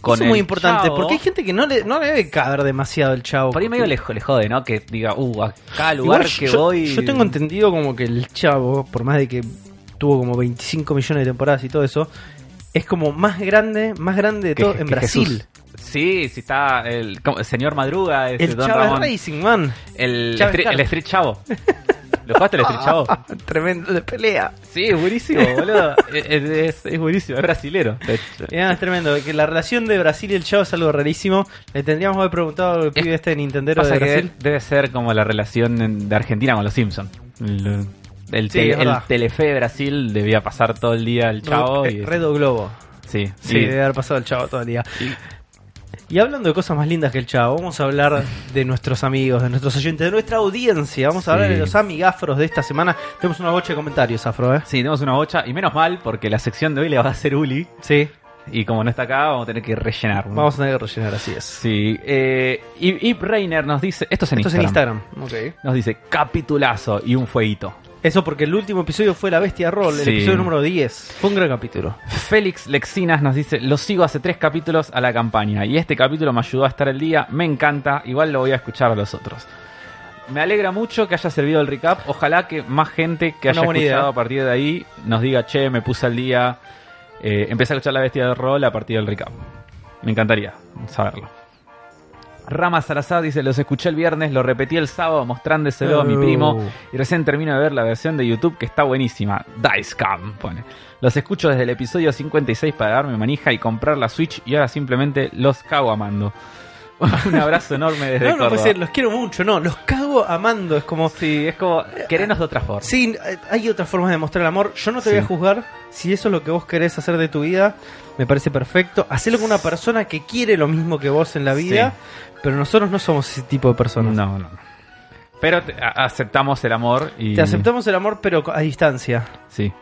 con Eso es muy importante, Chavo. porque hay gente que no le, no le debe caber demasiado el chavo. Por ahí medio le, le jode, ¿no? Que diga, uh, a cada lugar Igual que yo, voy. Yo tengo entendido como que el chavo, por más de que tuvo como 25 millones de temporadas y todo eso, es como más grande, más grande de que- todo en Brasil. Jesús. Sí, sí está el, señor Madruga, ese El Don Chavo Ramón. Racing, man. El, street, Caro. el Street Chavo. ¿Lo jugaste el Street Chavo? Tremendo de pelea. Sí, es buenísimo, boludo. es, es- es buenísimo, es brasilero. es tremendo, que la relación de Brasil y el chavo es algo rarísimo. Le tendríamos que haber preguntado al pibe este de Nintendero Pasa de Brasil. debe ser como la relación de Argentina con los Simpsons. El, Sí, el Telefe de Brasil debía pasar todo el día el chavo. y, Red o Globo. sí, Sí, y- debe haber pasado el chavo todo el día. y- Y hablando de cosas más lindas que el chavo, vamos a hablar de nuestros amigos, de nuestros oyentes, de nuestra audiencia. Vamos a hablar de los amigafros de esta semana. Tenemos una bocha de comentarios, Afro, ¿eh? sí, tenemos una bocha. Y menos mal, porque la sección de hoy le va a hacer Uli. Sí, Y como no está acá, vamos a tener que rellenar. ¿no? vamos a tener que rellenar, así es. Sí. Eh, Ip Reiner nos dice. Esto es en Esto es en Instagram. Instagram. Ok. Nos dice capitulazo y un fueguito. Eso porque el último episodio fue La Bestia Roll, el Sí. episodio número 10. Fue un gran capítulo. Félix Lexinas nos dice, lo sigo hace tres capítulos a la campaña y este capítulo me ayudó a estar el día, me encanta, igual lo voy a escuchar a los otros. Me alegra mucho que haya servido el recap, ojalá que más gente que Una haya escuchado idea. a partir de ahí nos diga, che, me puse al día, eh, empecé a escuchar la bestia de rol a partir del recap. Me encantaría saberlo. Rama Salazar dice, los escuché el viernes, lo repetí el sábado mostrándoselo a mi Oh. primo y recién termino de ver la versión de YouTube que está buenísima. Dicecam, pone. Los escucho desde el episodio 56 para darme manija y comprar la Switch y ahora simplemente los cago amando. Un abrazo enorme desde No, no puede Córdoba. ser, los quiero mucho, no, los cago amando. Es como. Sí, es como querernos de otra forma. Sí, hay otras formas de mostrar el amor. Yo no te voy a juzgar. Si eso es lo que vos querés hacer de tu vida, me parece perfecto. Hacelo con una persona que quiere lo mismo que vos en la vida. Pero nosotros no somos ese tipo de personas. No, no. Pero te- a- aceptamos el amor y... Te aceptamos el amor, pero a distancia. Sí.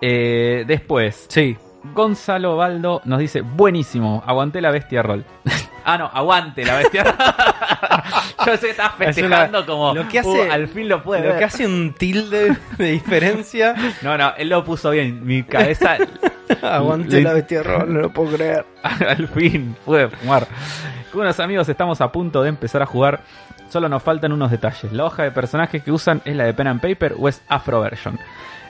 Eh, después, Sí. Gonzalo Baldo nos dice, buenísimo, aguanté la bestia roll. ah, no, aguante la bestia roll. Yo pensé que estabas Es una- festejando como. lo que hace- "Uh, al fin lo puede Lo ver". que hace un tilde de diferencia. No, no, él lo puso bien. Mi cabeza Aguante Le- la bestia roja, no lo puedo creer. al fin pude fumar. Con unos amigos estamos a punto de empezar a jugar. Solo nos faltan unos detalles. La hoja de personajes que usan es la de Pen and Paper o es Afro Version.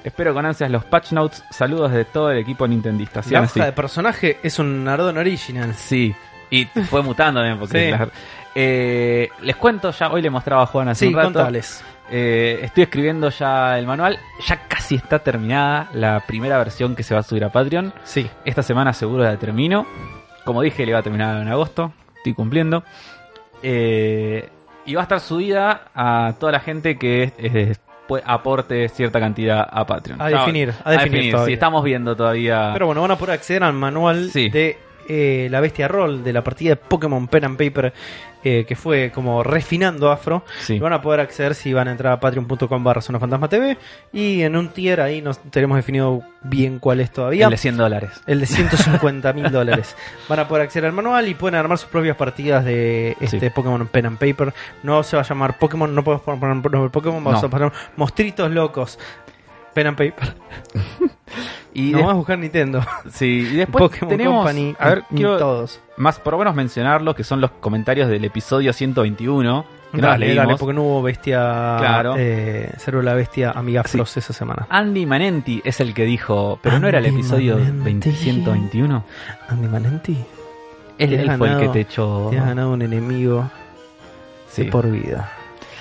Espero con ansias los patch notes. Saludos de todo el equipo nintendista. La hoja así. de personaje es un Nardon original. Sí, y fue mutando también. Porque Sí. Eh, les cuento ya, hoy le mostraba a Juan hace Sí, un rato. contales. Eh, estoy escribiendo ya el manual. Ya casi está terminada la primera versión que se va a subir a Patreon. Sí. Esta semana seguro la termino. Como dije, le iba a terminar en agosto. Estoy cumpliendo. Eh, y va a estar subida a toda la gente que eh, pu- aporte cierta cantidad a Patreon. A definir, a definir Sí, todavía. estamos viendo todavía. Pero bueno, van a poder acceder al manual Sí. de eh, la bestia roll, de la partida de Pokémon Pen and Paper, eh, que fue como refinando Afro. Sí. Lo van a poder acceder si van a entrar a patreon.com barra Zona Fantasma TV. Y en un tier ahí nos tenemos definido bien cuál es todavía. El de 100 dólares. El de 150 mil dólares. Van a poder acceder al manual y pueden armar sus propias partidas de este Sí. Pokémon Pen and Paper. No se va a llamar Pokémon, no podemos poner nombre Pokémon, vamos No. a poner Mostritos Locos. Pen and Paper. Y no vamos a buscar Nintendo. sí, y después Pokémon tenemos. Company. a ver, y quiero todos. más por lo menos mencionarlo, que son los comentarios del episodio 121. Que no Dale, leímos. dale, porque no hubo bestia. Claro. Eh, Célula Bestia Amiga Sí. Frost esa semana. Andy Manenti es el que dijo, pero no era el episodio Manenti. 20 121. Andy Manenti, Él, él fue el que te echó. te has ganado un enemigo Sí. de por vida.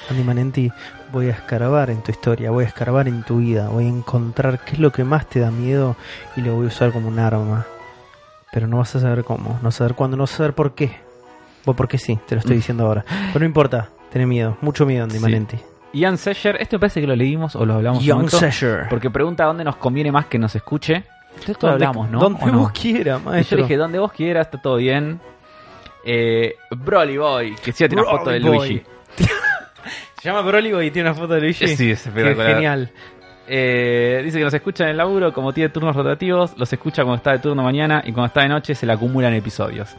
Andy Manenti, voy a escarbar en tu historia, voy a escarbar en tu vida, voy a encontrar qué es lo que más te da miedo y lo voy a usar como un arma. Pero no vas a saber cómo, no vas a saber cuándo, no vas a saber por qué. O porque sí, te lo estoy diciendo ahora. Pero no importa, tenés miedo, mucho miedo, Andy Sí. Manenti. Ian Sesher, esto me parece que lo leímos o lo hablamos momento, Sasher. porque pregunta dónde nos conviene más que nos escuche. Esto lo hablamos, ¿no? Donde ¿O no? vos quieras, Y maestro. yo le dije, donde vos quieras, está todo bien. Eh, Broly Boy, que sí tiene una foto de. Luigi. Se llama Broly y tiene una foto de Luigi. Sí, es espectacular. genial. Eh, dice que nos escucha en el laburo, como tiene turnos rotativos, los escucha cuando está de turno mañana y cuando está de noche se le acumulan episodios.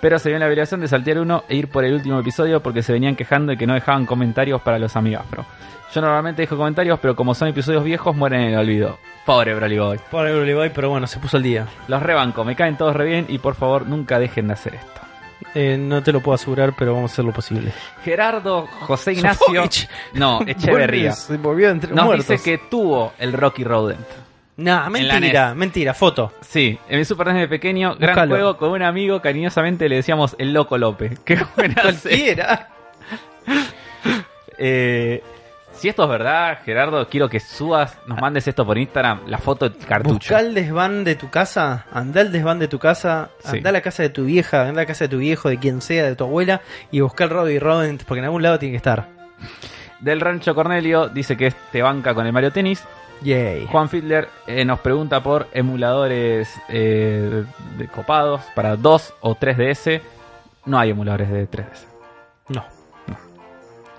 Pero se vio en la obligación de saltear uno e ir por el último episodio porque se venían quejando de que no dejaban comentarios para los amigafro. Yo normalmente dejo comentarios, pero como son episodios viejos, mueren en el olvido. Pobre Broly Boy. Pobre Broly Boy, pero bueno, se puso al día. Los rebanco, me caen todos re bien y por favor nunca dejen de hacer esto. Eh, no te lo puedo asegurar, pero vamos a hacer lo posible. Gerardo José Ignacio. Sofovich. No, Echeverría. Se volvió entre Nos muertos. dice que tuvo el Rocky Rodent. Nah, la mentira, NES. mentira, foto. Sí, en mi Super NES de pequeño, gran juego con un amigo, cariñosamente le decíamos el Loco Lope. Qué buena. Cualquiera. Eh, si esto es verdad, Gerardo, quiero que subas, nos mandes esto por Instagram, la foto del cartucho. Buscá el desván de tu casa, andá al desván de tu casa, Sí. andá a la casa de tu vieja, andá a la casa de tu viejo, de quien sea, de tu abuela, y buscá el Roddy Rodent, porque en algún lado tiene que estar. Del Rancho Cornelio dice que este banca con el Mario Tennis. Yay. Juan Fiedler eh, nos pregunta por emuladores eh, de copados para 2 o 3DS. No hay emuladores de 3DS. No.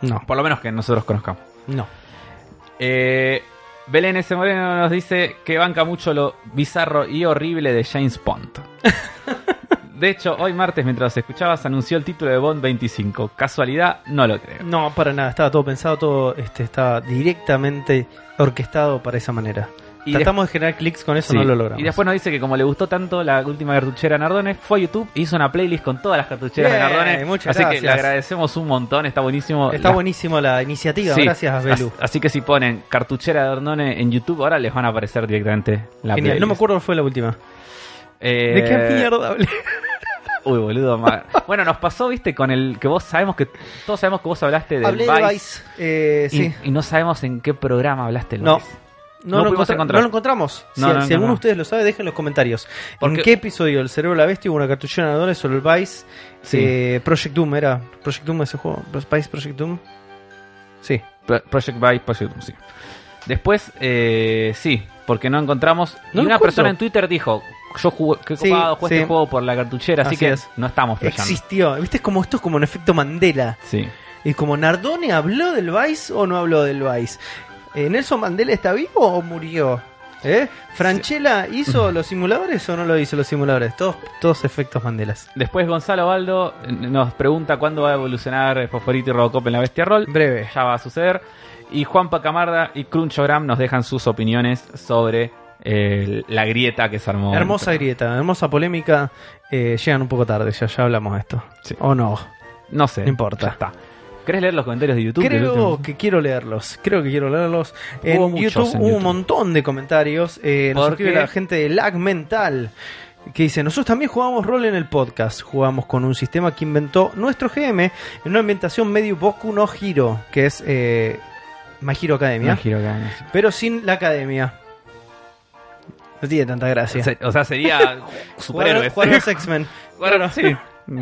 No. Por lo menos que nosotros conozcamos. No. Eh, Belén S. Moreno nos dice que banca mucho lo bizarro y horrible de James Bond. De hecho, hoy martes, mientras escuchabas, anunció el título de Bond 25. ¿Casualidad? No lo creo. No, para nada, estaba todo pensado, todo este, estaba directamente orquestado para esa manera. Y Tratamos de generar clics con eso, Sí. no lo logramos. Y después nos dice que como le gustó tanto la última cartuchera de Nardones, fue a YouTube e hizo una playlist con todas las cartucheras de Nardones. muchas así que gracias. le agradecemos un montón, está buenísimo. Está buenísimo la iniciativa, Sí. gracias Belu. As- Así que si ponen cartuchera de Nardones en YouTube, ahora les van a aparecer directamente la Genial, no me playlist. acuerdo cuál fue la última. Eh, ¿De qué mierda hablé? Uy, boludo. ma- Bueno, nos pasó, viste, con el que vos sabemos que. Todos sabemos que vos hablaste del Hablé Vice. de Vice, eh, y, sí. y no sabemos en qué programa hablaste del No. Vice. No, no lo pudimos encontra- encontrar. no lo encontramos. No, si no, si no, alguno no. de ustedes lo sabe, dejen en los comentarios. Porque- ¿En qué episodio del Cerebro de la Bestia hubo una cartuchera de el Vice? Sí. Eh, Project Doom era. Project Doom ese juego. Vice Project Doom. Sí. Pro- Project Vice, Project sí. Después, eh, sí, porque no encontramos. No y una persona en Twitter dijo: Yo jugué, que Sí, jugué sí. este juego por la cartuchera, así, Así que es. no estamos flasheando. Existió. ¿Viste? Es como esto es como un efecto Mandela. Sí. Es como Nardone habló del Vice o no habló del Vice. Eh, ¿Nelson Mandela está vivo o murió? ¿Eh? ¿Franchella hizo los simuladores o no lo hizo los simuladores? Todos, todos efectos Mandelas. Después Gonzalo Baldo eh, nos pregunta cuándo va a evolucionar Fosforito y Robocop en la Bestia Roll. Breve. Ya va a suceder. Y Juan Pacamarda y Crunchogram nos dejan sus opiniones sobre eh, la grieta que se armó. Hermosa grieta, hermosa polémica. Eh, llegan un poco tarde, ya, ya hablamos de esto. Sí. ¿O no? No sé. No importa. Ya está. ¿Querés leer los comentarios de YouTube? Creo que quiero leerlos. Creo que quiero leerlos. En Hubo YouTube en hubo un montón de comentarios. Eh, nos ¿Por escribe la gente de Lag Mental. Que dice, nosotros también jugamos rol en el podcast. Jugamos con un sistema que inventó nuestro GM en una ambientación medio Boku no Hero, que es eh, My Hero Academia, no sé. pero sin la academia. No tiene tanta gracia. O sea, sería Jugar, superhéroes. jugar a los X-Men. Bueno, sí.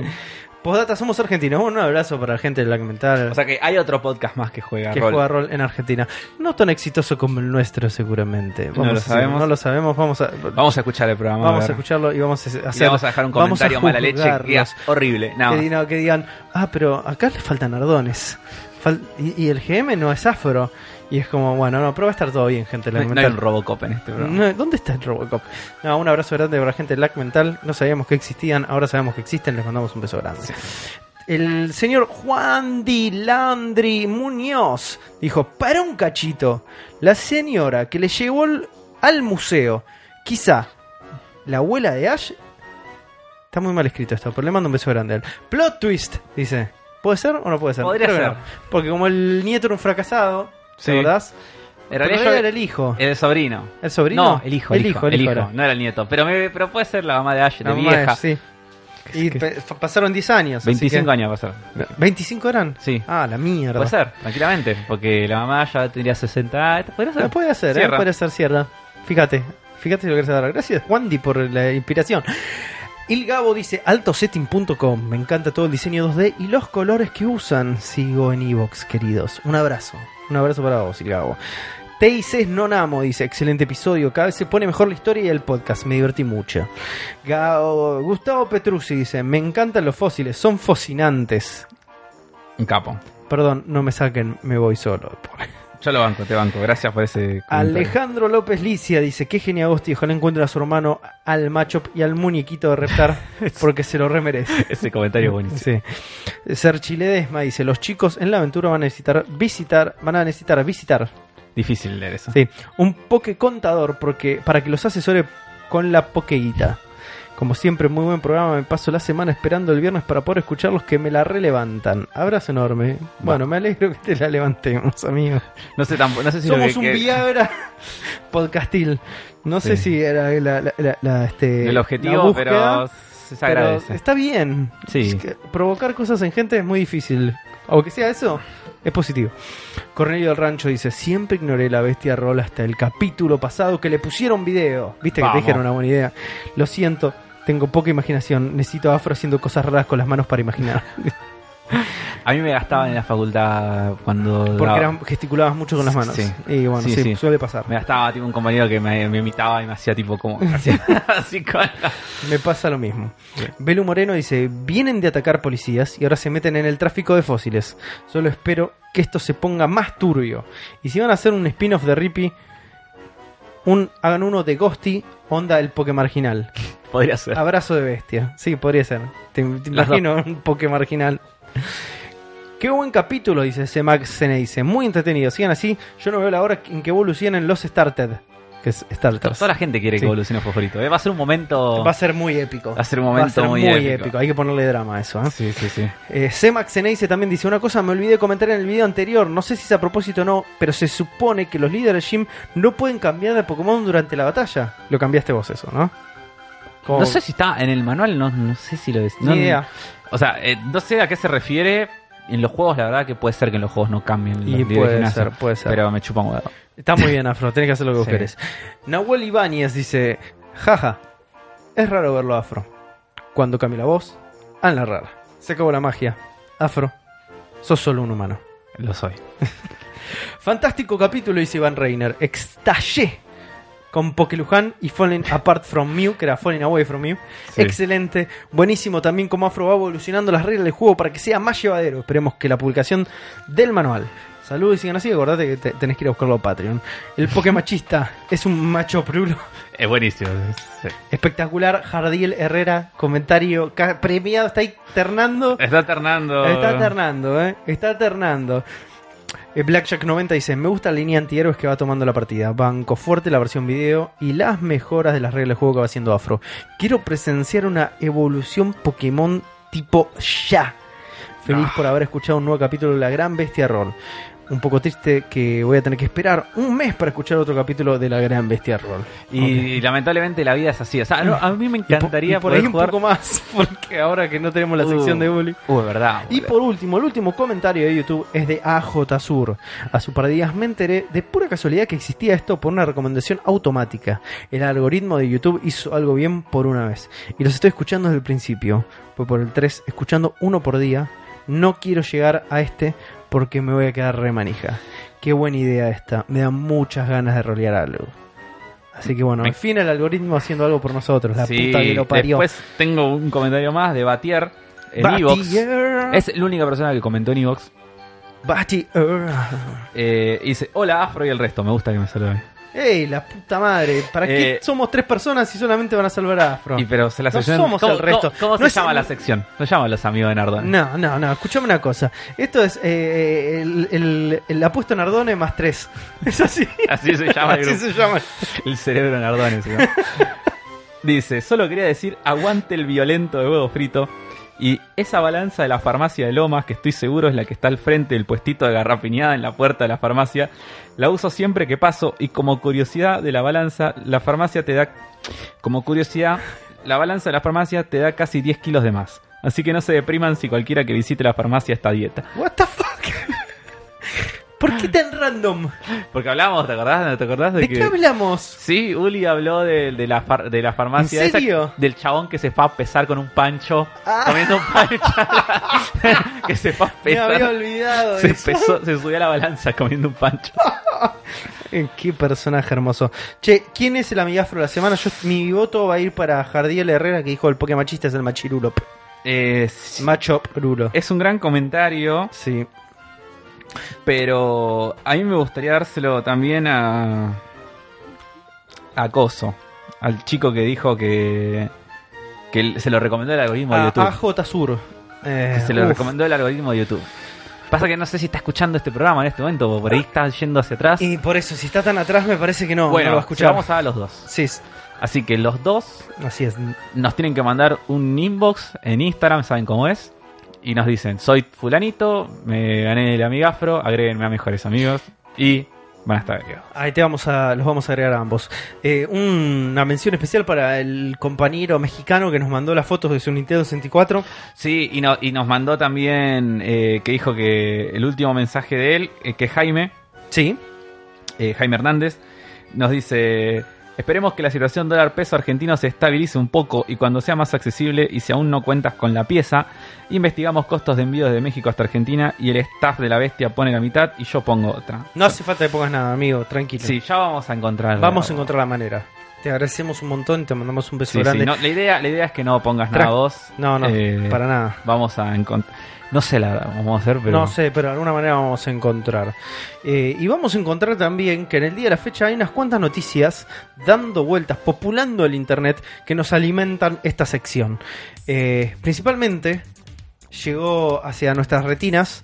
Postdata, somos argentinos. Un abrazo para la gente de Lag Mental. O sea que hay otro podcast más que juega que rol. juega rol en Argentina. No tan exitoso como el nuestro, seguramente. No lo a- sabemos. no lo sabemos. Vamos a, Vamos a escuchar el programa. vamos a escucharlo y vamos a hacer. vamos a dejar un vamos comentario mala leche que es horrible. Que, digan, que digan, ah, pero acá le faltan ardones. Fal- y, y el GM no es afro. Y es como, bueno, no, pero va a estar todo bien, gente. No, no hay un Robocop en este programa. No, ¿Dónde está el Robocop? No, un abrazo grande para la gente de Lag Mental. No sabíamos que existían, ahora sabemos que existen. Les mandamos un beso grande. El señor Juan Di Landri Muñoz dijo: Para un cachito, la señora que le llevó al museo, quizá la abuela de Ash. Está muy mal escrito esto, pero le mando un beso grande a él. Plot twist, dice. ¿Puede ser o no puede ser? Podría Creo ser. no. Porque como el nieto era un fracasado, Sí. ¿te acordás? En Pero realidad era el hijo. El sobrino. ¿El sobrino? No, el hijo. El, hijo, el hijo. No era el nieto. Pero, me, pero puede ser la mamá de Ash, de La mamá de- vieja. sí. Y pasaron 10 años. así 25 que- años ser. ¿25 eran? Sí. Ah, la mierda. Puede ser, tranquilamente. Porque la mamá ya tendría 60. ah, Podría Ah, ser. puede ser, ¿eh? Puede ser cierra. Fíjate, fíjate si lo querés dar. Gracias, Wandy, por la inspiración. Il Gabo dice altosetting.com. Me encanta todo el diseño 2D y los colores que usan. Sigo en Evox, queridos. Un abrazo. Un abrazo para vos, Il Gabo. TIC Nonamo dice, excelente episodio, cada vez se pone mejor la historia y el podcast, me divertí mucho. Gao- Gustavo Petruzzi dice, me encantan los fósiles, son fascinantes. Un capo. Perdón, no me saquen, me voy solo. Yo lo banco, te banco. Gracias por ese comentario. Alejandro López Licia dice, qué genial Agosti, ojalá encuentre a su hermano, al macho y al muñequito de Reptar, porque se lo remerece. Ese comentario es buenísimo. Sí. Ser Ledesma dice, los chicos en la aventura van a necesitar visitar, van a necesitar visitar, Difícil leer eso. sí, un poke contador porque, para que los asesore con la pokeguita. Como siempre, muy buen programa. Me paso la semana esperando el viernes para poder escuchar los que me la relevantan. Abrazo enorme. Bueno, me alegro que te la levantemos, amigo. No sé tampoco, no sé si Somos lo que- un Viagra podcastil. No sé si era la, la- este, el objetivo, búsqueda, pero se pero agradece. está bien. Sí. Es que provocar cosas en gente es muy difícil. Aunque sea eso, es positivo. Cornelio del Rancho dice: Siempre ignoré la bestia rol hasta el capítulo pasado que le pusieron video. Viste que te dijeron una buena idea. Lo siento. Tengo poca imaginación. Necesito afro haciendo cosas raras con las manos para imaginar. A mí me gastaban en la facultad cuando. Porque eran- gesticulabas mucho con las manos. Sí. Y bueno, Sí, sí, sí. suele pasar. Me gastaba tipo un compañero que me, me imitaba y me hacía tipo como. así con la- Me pasa lo mismo. Belu Moreno dice, vienen de atacar policías y ahora se meten en el tráfico de fósiles. Solo espero que esto se ponga más turbio. Y si van a hacer un spin-off de Rippy, un, hagan uno de Ghosty, onda el Poké Marginal. Podría ser. Abrazo de bestia. Sí, podría ser. Te, imagino un Poké Marginal. Qué buen capítulo, dice Semax Sene. Dice, muy entretenido. Sigan así. Yo no veo la hora en que evolucionen los Started. Que es Starters. Toda la gente quiere Sí. que evolucione Fosforito. ¿eh? Va a ser un momento. Va a ser muy épico. Va a ser un Va a momento ser muy, muy, épico. épico. Hay que ponerle drama a eso. ¿eh? Sí, sí, sí. Eh, Semax Ceneice también dice una cosa, me olvidé de comentar en el video anterior, no sé si es a propósito o no, pero se supone que los líderes Jim no pueden cambiar de Pokémon durante la batalla. Lo cambiaste vos eso, ¿no? Como- No sé si está en el manual, no, no sé si lo es. Ni idea. O sea, eh, no sé a qué se refiere. En los juegos, la verdad que puede ser que en los juegos no cambien. Y de puede gimnasio, ser, puede ser. Pero me chupa un huevo. Está muy bien, Afro, tenés que hacer lo que vos Sí. querés. Nahuel Ibáñez dice, jaja, es raro verlo Afro. Cuando cambia la voz, la rara. Se acabó la magia. Afro, sos solo un humano. Lo soy. Fantástico capítulo, dice Iván Reiner. Estallé con Pokeluján y Falling Apart from Mew, que era Falling Away from Mew. Sí. Excelente. Buenísimo también cómo Afro va evolucionando las reglas del juego para que sea más llevadero. Esperemos que la publicación del manual. Saludos y sigan así. Acordate que te- tenés que ir a buscarlo a Patreon. El Pokémachista es un macho prulo. Es buenísimo. sí. Espectacular. Jardiel Herrera, comentario premiado. Está ahí ternando. Está ternando. Está ternando, ¿eh? Está ternando. Eh, Blackjack 90 dice, me gusta la línea antihéroes que va tomando la partida. Banco fuerte la versión video y las mejoras de las reglas de juego que va haciendo Afro. Quiero presenciar una evolución Pokémon tipo ya. Feliz Ah. por haber escuchado un nuevo capítulo de La Gran Bestia Roll. Un poco triste que voy a tener que esperar un mes para escuchar otro capítulo de La Gran Bestia Roll. Y, y lamentablemente la vida es así. O sea, no, a mí me Y encantaría y por ahí un jugar. poco más, porque ahora que no tenemos la Uh, sección de bully. Uh, verdad. Y boludo. por último, el último comentario de YouTube es de AJ Sur. A su par de días me enteré de pura casualidad que existía esto por una recomendación automática. El algoritmo de YouTube hizo algo bien por una vez. Y los estoy escuchando desde el principio. Fue por el 3, escuchando uno por día. No quiero llegar a este porque me voy a quedar re manija. Qué buena idea esta. Me da muchas ganas de rolear algo. Así que bueno, al fin el algoritmo haciendo algo por nosotros. La Sí, puta que lo parió. Después tengo un comentario más de Batier en Evox. Batier. Es la única persona que comentó en Evox. Batier. Eh, y dice, hola Afro y el resto. Me gusta que me salude. ¡Ey, la puta madre! ¿Para qué Eh, somos tres personas y solamente van a salvar a Afro? Y pero se la No sección- somos ¿Cómo, el resto. ¿Cómo, cómo No se es- llama la sección? Se llama los amigos de Nardone. No, no, no, escuchame una cosa. Esto es eh, el, el, el apuesto Nardone más tres. Es así. Así se llama el Así grupo. se llama. El cerebro Nardone. se llama. Dice, solo quería decir, aguante el violento de huevo frito. Y esa balanza de la farmacia de Lomas, que estoy seguro es la que está al frente del puestito de garrapiñada en la puerta de la farmacia, la uso siempre que paso y como curiosidad de la balanza, la farmacia te da... Como curiosidad, la balanza de la farmacia te da casi 10 kilos de más. Así que no se depriman si cualquiera que visite la farmacia está a dieta. What the fuck? ¿Por qué tan random? Porque hablamos, ¿te acordás? ¿Te acordás de, ¿De que... qué hablamos? Sí, Uli habló de, de la, far- de la farmacia. ¿En esa- serio? del chabón que se fue a pesar con un pancho. Ah. Comiendo un pancho. que se fue a Me había pesar. olvidado Se, eso. pesó- se subió a la balanza comiendo un pancho. Qué personaje hermoso. Che, ¿quién es el amigafro de la semana? Yo, mi voto va a ir para Jardiel Herrera, que dijo el Pokémachista es el Machirulop. Eh, Machop Rulo. es un gran comentario, Sí. Pero a mí me gustaría dárselo también a. a Coso. Al chico que dijo que. que se lo recomendó el algoritmo de A, YouTube. AJ Sur. Eh, que se lo uf. recomendó el algoritmo de YouTube. Pasa que no sé si está escuchando este programa en este momento, por ahí está yendo hacia atrás. Y por eso, si está tan atrás, me parece que no, bueno, no lo va a escuchar. vamos a los dos. Sí, Así que los dos así es. nos tienen que mandar un inbox en Instagram, saben cómo es. Y nos dicen, soy fulanito, me gané el amigafro, agréguenme a mejores amigos y van a estar agregados. Ahí te vamos a, los vamos a agregar a ambos. Eh, una mención especial para el compañero mexicano que nos mandó las fotos de su Nintendo 64. Sí, y, no- y nos mandó también eh, que dijo que el último mensaje de él, eh, que Jaime, Sí. eh, Jaime Hernández, nos dice, esperemos que la situación dólar peso argentino se estabilice un poco y cuando sea más accesible y si aún no cuentas con la pieza, investigamos costos de envío desde México hasta Argentina y el staff de la bestia pone la mitad y yo pongo otra. No hace falta que pongas nada, amigo, tranquilo. Sí, ya vamos a encontrar. Vamos a encontrar la manera. Te agradecemos un montón y te mandamos un beso Sí, sí, grande. no, la, idea, la idea es que no pongas nada vos. no, no, Eh, para nada. Vamos a encontrar. No sé la vamos a hacer, pero. No sé, pero de alguna manera vamos a encontrar. Eh, y vamos a encontrar también que en el día de la fecha hay unas cuantas noticias dando vueltas, populando el internet, que nos alimentan esta sección. Eh, principalmente llegó hacia nuestras retinas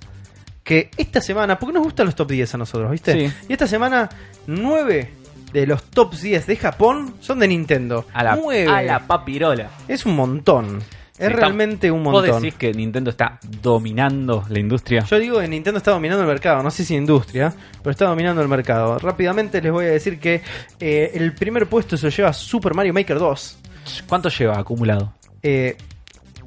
que esta semana, porque nos gustan los top 10 a nosotros, ¿viste? Sí. Y esta semana, 9 de los top 10 de Japón son de Nintendo. A la, 9. a la papirola. Es un montón. Es realmente un ¿Vos montón. decís que Nintendo está dominando la industria? Yo digo que Nintendo está dominando el mercado, no sé si industria, pero está dominando el mercado. Rápidamente les voy a decir que eh, el primer puesto se lo lleva Super Mario Maker 2. ¿Cuánto lleva acumulado? Eh,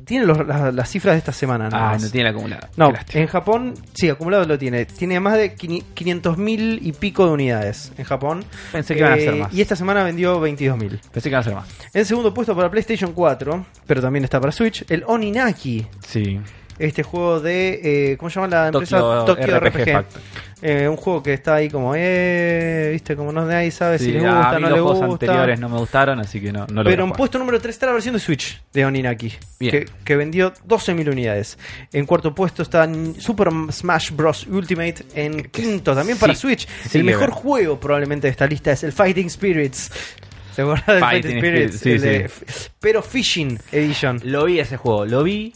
tiene los- las, las cifras de esta semana. nada Ah, no tiene el acumulado. No, en Japón, sí, acumulado lo tiene. Tiene más de 500.000 y pico de unidades en Japón. Pensé que iban a Eh, ser más. Y esta semana vendió 22.000. Pensé que iban a ser más. En segundo puesto para PlayStation 4, pero también está para Switch, el Oninaki. Sí. Este juego de. eh, ¿Cómo se llama la empresa? Tokyo, Tokyo RPG. Eh, un juego que está ahí como, eh, viste, como no nadie sabe si Sí, les a gusta, mí no los juegos gusta. anteriores no me gustaron, así que no, no lo a Pero en puesto número 3 está la versión de Switch de Oninaki, que, que vendió 12.000 unidades. En cuarto puesto está Super Smash Bros. Ultimate. En quinto, también para Switch. sí, el mejor juego probablemente de esta lista es el Fighting Spirits. ¿Se acuerdan del Fighting, Spirits? Spirits, sí, El de- Pero Fishing Edition. Lo vi ese juego, lo vi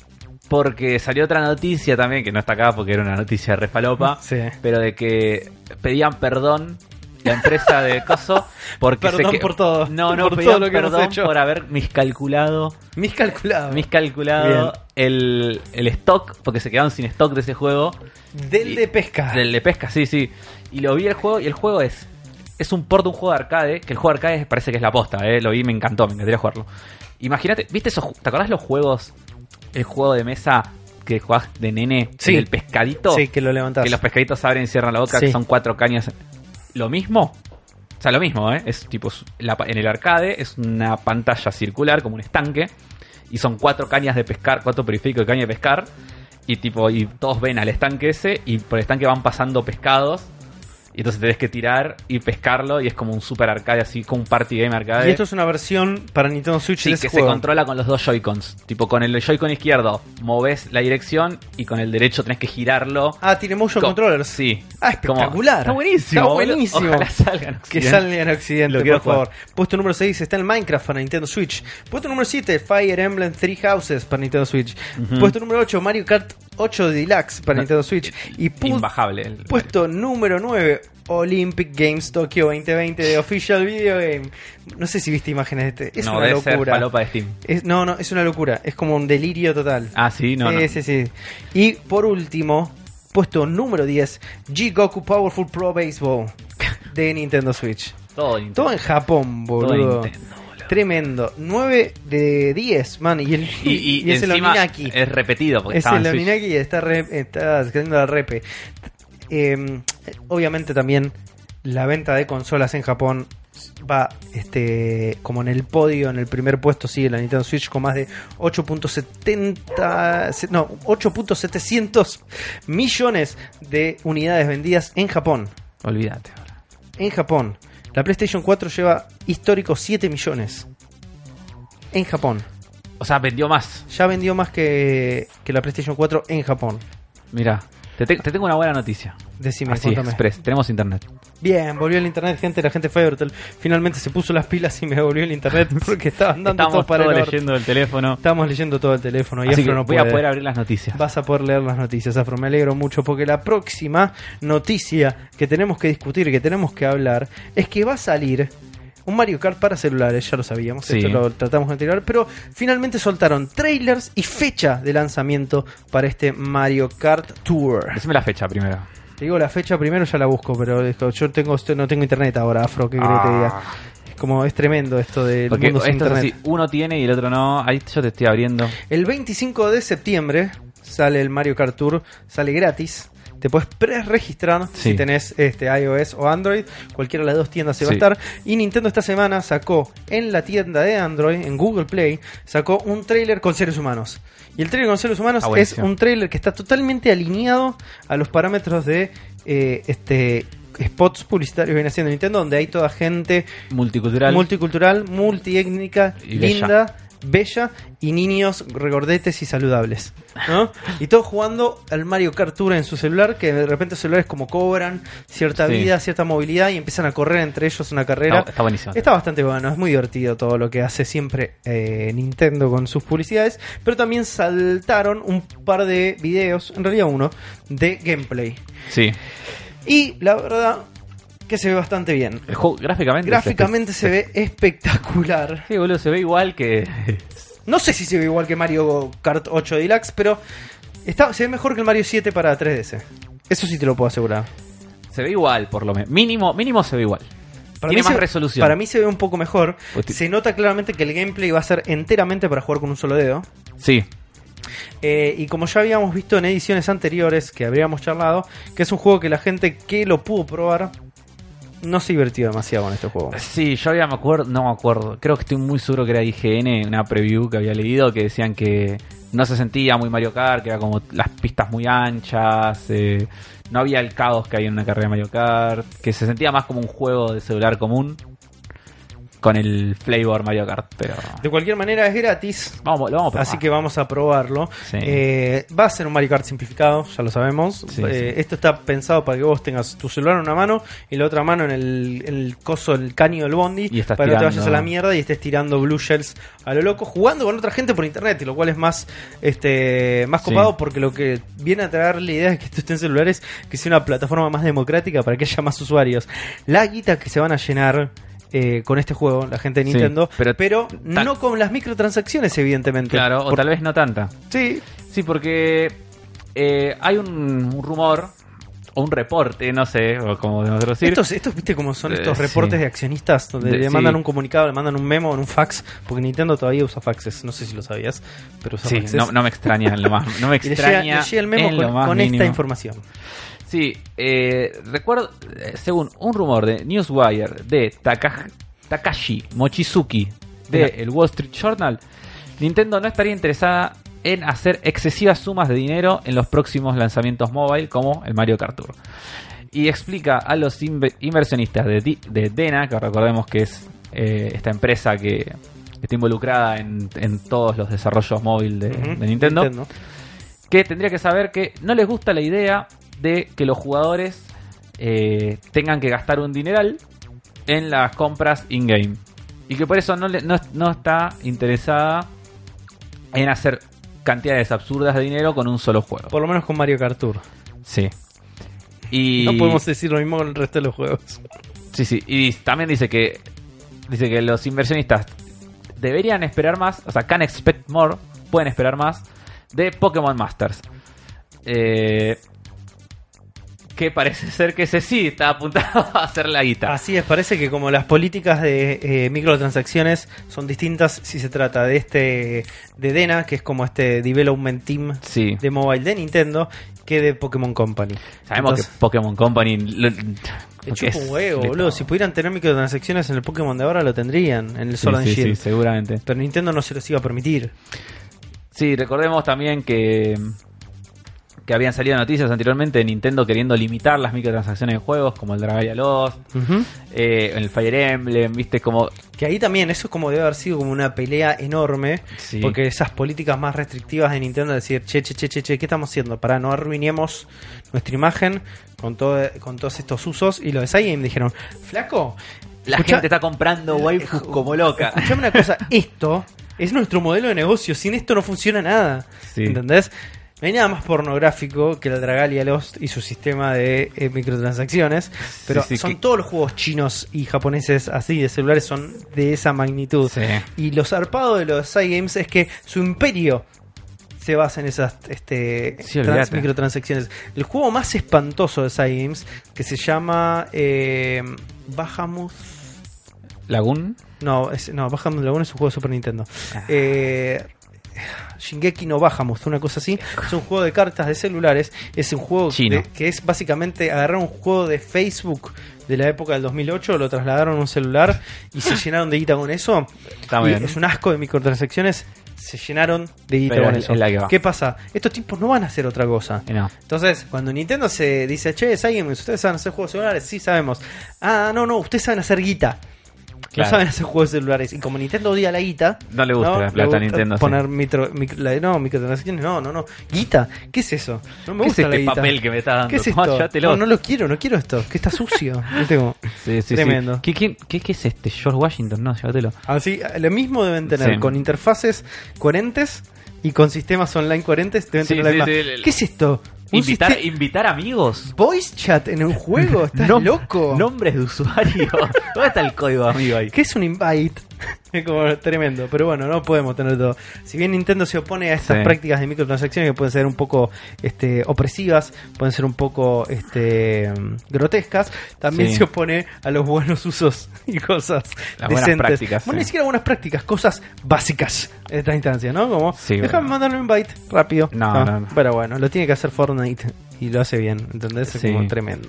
porque salió otra noticia también, que no está acá porque era una noticia refalopa, Sí. pero de que pedían perdón la empresa de Coso porque Perdón se que- por todo. No, no, Por pedían todo lo que hemos perdón hecho. por haber miscalculado, Miscalculado. miscalculado el, el stock, porque se quedaron sin stock de ese juego. Del Y- de pesca. Del de pesca, sí, sí. Y lo vi el juego y el juego es es un port de un juego de arcade, que el juego de arcade parece que es la posta, ¿eh? Lo vi, me encantó, me encantaría jugarlo. Imagínate, ¿viste esos ¿Te acordás los juegos el juego de mesa que jugás de nene Sí. el pescadito? Sí, que lo levantás. que los pescaditos abren y cierran la boca, Sí. que son cuatro cañas. ¿Lo mismo? O sea, lo mismo, ¿eh? Es tipo, la en el arcade es una pantalla circular, como un estanque, y son cuatro cañas de pescar, cuatro periféricos de caña de pescar, y tipo, y todos ven al estanque ese, y por el estanque van pasando pescados, y entonces tenés que tirar y pescarlo, y es como un super arcade, así como un party game arcade. Y esto es una versión para Nintendo Switch Sí, de que se controla con los dos Joy-Cons. Tipo, con el Joy-Con izquierdo moves la dirección y con el derecho tenés que girarlo. Ah, tiene motion Co- controllers. Sí. Ah, espectacular. Está buenísimo. Está buenísimo. Ojalá. Que Occidente. salga en Occidente, por favor. jugar. Puesto número 6 está el Minecraft para Nintendo Switch. Puesto número 7, Fire Emblem Three Houses para Nintendo Switch. Puesto número 8, Mario Kart 8 Deluxe para No, Nintendo Switch. Y pu- Imbajable. el- puesto número 9, Olympic Games Tokyo 2020 de Official Video Game. No sé si viste imágenes de este. Es no, una locura. falopa de Steam. Es- no, no, es una locura. Es como un delirio total. Ah, sí, no, sí, no. sí, sí. Y por último, puesto número 10, G-Goku Powerful Pro Baseball de Nintendo Switch. Todo Nintendo. Todo en Japón, Todo boludo. Nintendo, boludo. Tremendo. 9 de 10, man. Y, el, Y, y, y es el Oninaki. es repetido porque Es el. Oninaki y está, re- está haciendo la repe. Eh, obviamente también la venta de consolas en Japón va este como en el podio, en el primer puesto sigue la Nintendo Switch con más de 8.70 se- no, 8.700 millones de unidades vendidas en Japón. Olvídate. ahora. En Japón. La PlayStation 4 lleva histórico 7 millones. En Japón. O sea, vendió más. Ya vendió más que, que la PlayStation 4 en Japón. Mira, te, te- te tengo una buena noticia. Decime, Así, express. Tenemos internet. Bien, volvió el internet, gente. La gente fue. Finalmente se puso las pilas y me volvió el internet porque estaban dando todo Estamos para todos el leyendo el teléfono. Estamos leyendo todo el teléfono y Así Afro que no voy puede. a poder abrir las noticias. Vas a poder leer las noticias, Afro. Me alegro mucho porque la próxima noticia que tenemos que discutir, que tenemos que hablar, es que va a salir un Mario Kart para celulares. Ya lo sabíamos, Sí. esto lo tratamos anterior, pero finalmente soltaron trailers y fecha de lanzamiento para este Mario Kart Tour. Decime la fecha primero. Te digo la fecha primero, ya la busco, pero dijo, yo tengo no tengo internet ahora, Afro, ¿qué querés que te diga? Es como es tremendo esto del Ah. Porque mundo sin esto es internet. así, uno tiene y el otro no. Ahí yo te estoy abriendo. El 25 de septiembre sale el Mario Kart Tour, sale gratis. Te puedes pre-registrar Sí. si tenés este iOS o Android. Cualquiera de las dos tiendas se va a estar. Y Nintendo esta semana sacó en la tienda de Android, en Google Play, sacó un trailer con seres humanos. Y el trailer con seres humanos Ah, es un trailer que está totalmente alineado a los parámetros de eh, este spots publicitarios que viene haciendo Nintendo, donde hay toda gente Multicultural. multicultural, multiétnica, linda, bella y niños regordetes y saludables. ¿no? Y todos jugando al Mario Kart Tour en su celular, que de repente los celulares como cobran cierta Sí. vida, cierta movilidad y empiezan a correr entre ellos una carrera. está, está buenísimo. Está bastante bueno, es muy divertido todo lo que hace siempre eh, Nintendo con sus publicidades, pero también saltaron un par de videos, en realidad uno, de gameplay. Sí. Y la verdad que se ve bastante bien. El juego gráficamente. Gráficamente se ve espectacular. Sí, boludo, se ve igual que. No sé si se ve igual que Mario Kart 8 Deluxe, pero está, se ve mejor que el Mario 7 para 3DS. Eso sí te lo puedo asegurar. se ve igual, por lo menos. Mínimo, mínimo se ve igual. Para Tiene mí más se- resolución. Para mí se ve un poco mejor. Pues Se nota claramente que el gameplay va a ser enteramente para jugar con un solo dedo. Sí. Eh, y como ya habíamos visto en ediciones anteriores que habríamos charlado, que es un juego que la gente que lo pudo probar no se divirtió demasiado con este juego. Sí, yo había me acuerdo, no me acuerdo. Creo que estoy muy seguro que era IGN, una preview que había leído que decían que no se sentía muy Mario Kart, que era como las pistas muy anchas, eh, no había el caos que hay en una carrera de Mario Kart, que se sentía más como un juego de celular común con el flavor Mario Kart, pero De cualquier manera es gratis. vamos, lo vamos a probar. Así que vamos a probarlo. Sí. Eh, va a ser un Mario Kart simplificado, ya lo sabemos. Sí, Eh, sí. Esto está pensado para que vos tengas tu celular en una mano y la otra mano en el, el coso, el caño del bondi, Y para que no te vayas a la mierda y estés tirando blue shells a lo loco, jugando con otra gente por internet, y lo cual es más este más copado porque lo que viene a traer la idea es que esto esté en celulares, que sea una plataforma más democrática para que haya más usuarios. La guita que se van a llenar eh, con este juego, la gente de Sí, Nintendo, pero pero, no con las microtransacciones, evidentemente. Claro, o Por- tal vez no tanta. Sí, Sí, porque eh, hay un, un rumor o un reporte, no sé, o como nosotros decir. Estos, estos, viste, como son Eh, estos sí. reportes de accionistas donde De- le sí. mandan un comunicado, le mandan un memo en un fax, porque Nintendo todavía usa faxes, no sé si lo sabías, pero usa Sí, faxes. no, no me extraña en lo más. No me le extraña. llega, le llega el memo con, con esta información. Sí, eh, recuerdo, eh, según un rumor de Newswire de Taka- Takashi Mochizuki de el Wall Street Journal, Nintendo no estaría interesada en hacer excesivas sumas de dinero en los próximos lanzamientos mobile como el Mario Kart Tour. Y explica a los inve- inversionistas de, de Dena, que recordemos que es eh, esta empresa que está involucrada en, en todos los desarrollos móviles de Nintendo que tendría que saber que no les gusta la idea de que los jugadores eh, tengan que gastar un dineral en las compras in-game. Y que por eso no, le- no, no está interesada en hacer cantidades absurdas de dinero con un solo juego. Por lo menos con Mario Kart Tour. Sí. Y, No podemos decir lo mismo con el resto de los juegos. Sí, sí. Y también dice que dice que los inversionistas deberían esperar más, o sea, can expect more, pueden esperar más de Pokémon Masters. Eh, que parece ser que ese sí está apuntado a hacer la guita. Así es, parece que como las políticas de eh, microtransacciones son distintas si se trata de este de Dena, que es como este development team Sí. de mobile de Nintendo, que de Pokémon Company. Sabemos Entonces, que Pokémon Company lo- es un huevo, boludo. Si pudieran tener microtransacciones en el Pokémon de ahora, lo tendrían, en el Sí, Sword sí, sí, Shield. seguramente. Pero Nintendo no se los iba a permitir. Sí, recordemos también que que habían salido noticias anteriormente de Nintendo queriendo limitar las microtransacciones en juegos como el Dragalia Lost, eh, el Fire Emblem, viste como Que ahí también, eso es como debe haber sido como una pelea enorme. Sí. Porque esas políticas más restrictivas de Nintendo, de decir, che, che, che, che, che, ¿qué estamos haciendo? Para no arruinemos nuestra imagen con, todo, con todos estos usos. Y los de Cygame dijeron, flaco, la escucha- gente está comprando waifus como loca. Escuchame una cosa, esto es nuestro modelo de negocio, sin esto no funciona nada. Sí. ¿Entendés? No hay nada más pornográfico que la Dragalia Lost y su sistema de eh, microtransacciones, pero sí, son que- todos los juegos chinos y japoneses así de celulares son de esa magnitud. Sí. Y lo zarpado de los Cygames es que su imperio se basa en esas este, trans- microtransacciones. El juego más espantoso de Cygames, que se llama eh, Bahamut Lagoon. no, es, no, Bahamut Lagoon es un juego de Super Nintendo. Ah. Eh, Shingeki no Bahamut, una cosa así. Es un juego de cartas de celulares. Es un juego de- que es básicamente agarrar un juego de Facebook de la época del 2008, lo trasladaron a un celular y se llenaron de guita con eso. Bien. Es un asco de microtransacciones. Se llenaron de guita Pero con es- eso. es la que va. ¿Qué pasa? Estos tipos no van a hacer otra cosa. No. Entonces, cuando Nintendo se dice, che, Cygames, ¿ustedes saben hacer juegos celulares? Sí, sabemos. Ah, no, no, ustedes saben hacer guita. Claro. No saben hacer juegos celulares. Y como Nintendo odia la guita. No le gusta la plata a Nintendo, sí. Poner micro, micro- la- no, microtransacciones. No, no, no. Guita. ¿Qué es eso? No me ¿Qué es gusta la este guita. papel que me está dando? ¿Qué es. No, no lo quiero, no quiero esto. Que está sucio. Sí. Tremendo. ¿Qué, qué, qué- qué es este? George Washington, no, llévatelo. Así, lo mismo deben tener con interfaces coherentes y con sistemas online coherentes. Deben tener la misma. ¿Qué es esto? ¿Un Invitar, invitar amigos. ¿Voice chat en un juego? ¿Estás Nom- loco? Nombres de usuario. ¿Dónde está el código amigo ahí? ¿Qué es un invite? Es como tremendo, pero bueno, no podemos tener todo. Si bien Nintendo se opone a estas Sí. prácticas de microtransacciones que pueden ser un poco este, opresivas, pueden ser un poco este, grotescas, también Sí. se opone a los buenos usos y cosas Las buenas decentes. prácticas, Bueno, sí. ni siquiera buenas prácticas, cosas básicas en esta instancia, ¿no? Como, déjame bueno. mandarle un invite rápido. No, no, no. Pero bueno, lo tiene que hacer Fortnite y lo hace bien, ¿entendés? Es como tremendo.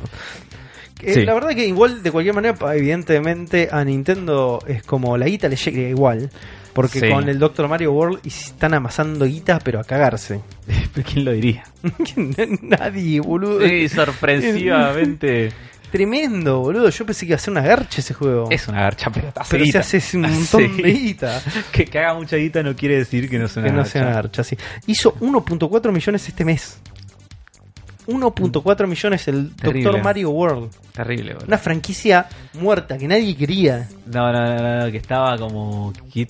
Eh, Sí. La verdad que igual, de cualquier manera, evidentemente a Nintendo es como la guita le llega igual. Porque Sí. con el Dr. Mario World y están amasando guita, pero a cagarse. ¿Quién lo diría? Nadie, boludo. Sí, sorpresivamente. Tremendo, boludo. Yo pensé que iba a ser una garcha ese juego. es una garcha, pero pero se hace un montón Sí. de guita. Que, que haga mucha guita no quiere decir que no sea una Que no garcha. sea una garcha, sí. Hizo 1.4 millones este mes. 1.4 millones el Terrible. Dr. Mario World. Terrible, boludo. Una franquicia muerta que nadie quería. No, no, no, no, que estaba como... que-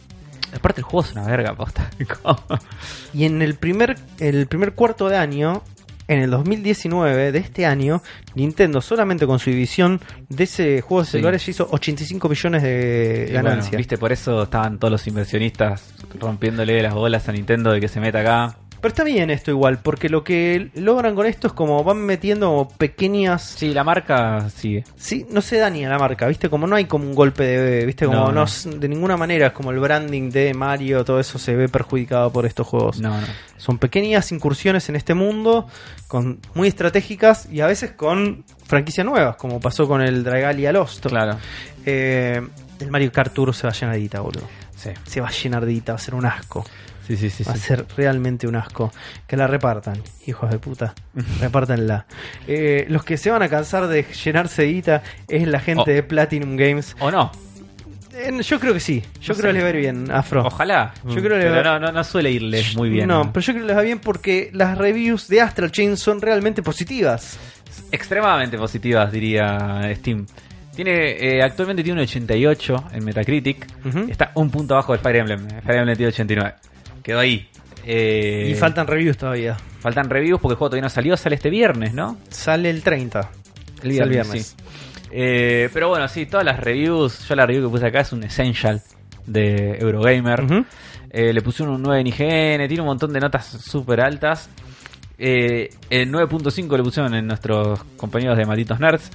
Aparte el juego es una verga, posta. Y en el primer, el primer cuarto de año, en el 2019 de este año, Nintendo solamente con su división de ese juego de Sí. celulares ya hizo 85 millones de bueno, ganancias. Viste, por eso estaban todos los inversionistas rompiéndole las bolas a Nintendo de que se meta acá. Pero está bien esto igual, porque lo que logran con esto es como van metiendo pequeñas... Sí, la marca sigue. Sí, no se daña la marca, ¿viste? Como no hay como un golpe de... ¿Viste? Como No, no, no. s- de ninguna manera es como el branding de Mario, todo eso se ve perjudicado por estos juegos. No, no. Son pequeñas incursiones en este mundo, con muy estratégicas y a veces con franquicias nuevas, como pasó con el Dragalia Lost. Claro. Eh, el Mario Kart Tour se va a llenar de guita, boludo. Sí. Se va a llenar de guita, va a ser un asco. Sí, sí, sí. Va a ser realmente un asco. Que la repartan, hijos de puta. Repártanla. Eh, los que se van a cansar de llenarse de guita es la gente Oh. de Platinum Games. ¿O no? Eh, yo creo que sí. Yo No creo que les va a ir bien, Afro. Ojalá. Yo creo que Pero va- no, no, no suele irles muy bien. No, pero yo creo que les va bien porque las reviews de Astral Chain son realmente positivas. Extremadamente positivas, diría Steam. Tiene, eh, actualmente tiene un 88 en Metacritic. Está un punto abajo del Fire Emblem. Fire Emblem tiene 89. Quedó ahí. Eh, Y faltan reviews todavía. faltan reviews porque el juego todavía no salió. Sale este viernes, ¿no? Sale el 30. El viernes, sí. Eh, pero bueno, sí, todas las reviews. Yo la review que puse acá es un Essential de Eurogamer. Eh, le pusieron un 9 en IGN, tiene un montón de notas súper altas. El 9.5 le pusieron en nuestros compañeros de Malditos Nerds.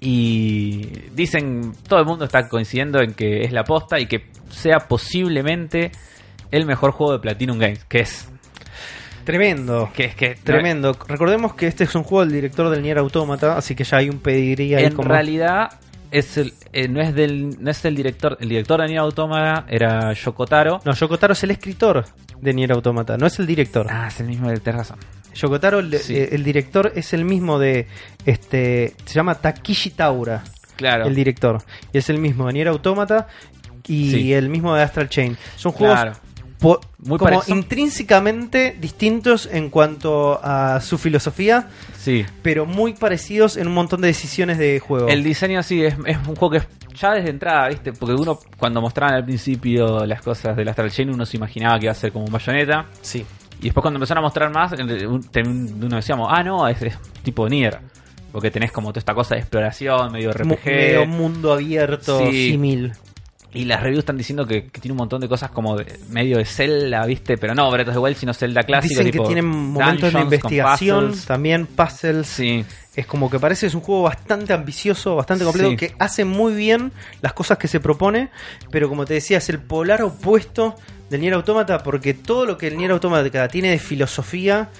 Y dicen, todo el mundo está coincidiendo en que es la posta y que sea posiblemente el mejor juego de Platinum Games. Que es. Tremendo. Que es que. Tremendo. Recordemos que este es un juego del director del Nier Automata, así que ya hay un pedigrí ahí en como... realidad. Es el, eh, no es del no es el director el director de Nier Automata era Yokotaro No, Yokotaro es el escritor de Nier Automata, no es el director. ah es el mismo de tenés razón Yokotaro, el, Sí. eh, el director, es el mismo de... este Se llama Takishi Taura, claro el director. Y es el mismo de Nier Automata y Sí. el mismo de Astral Chain. Son juegos claro Muy como parecido. intrínsecamente distintos en cuanto a su filosofía, sí pero muy parecidos en un montón de decisiones de juego. El diseño sí es, es un juego que es ya desde entrada, ¿viste? Porque uno cuando mostraban al principio las cosas del Astral Chain uno se imaginaba que iba a ser como un bayoneta Sí. y después cuando empezaron a mostrar más uno decíamos, "Ah, no, es, es tipo Nier." Porque tenés como toda esta cosa de exploración, medio RPG. medio mundo abierto, Sí. símil. Y las reviews están diciendo que, que tiene un montón de cosas como de, medio de Zelda, ¿viste? Pero no, Breath of the Wild, sino Zelda clásico. Dicen tipo que tienen momentos de investigación, puzzles. también puzzles. Sí, Es como que parece es un juego bastante ambicioso, bastante completo, Sí. que hace muy bien las cosas que se propone, pero como te decía, es el polar opuesto del Nier Automata, porque todo lo que el Nier Automata tiene de filosofía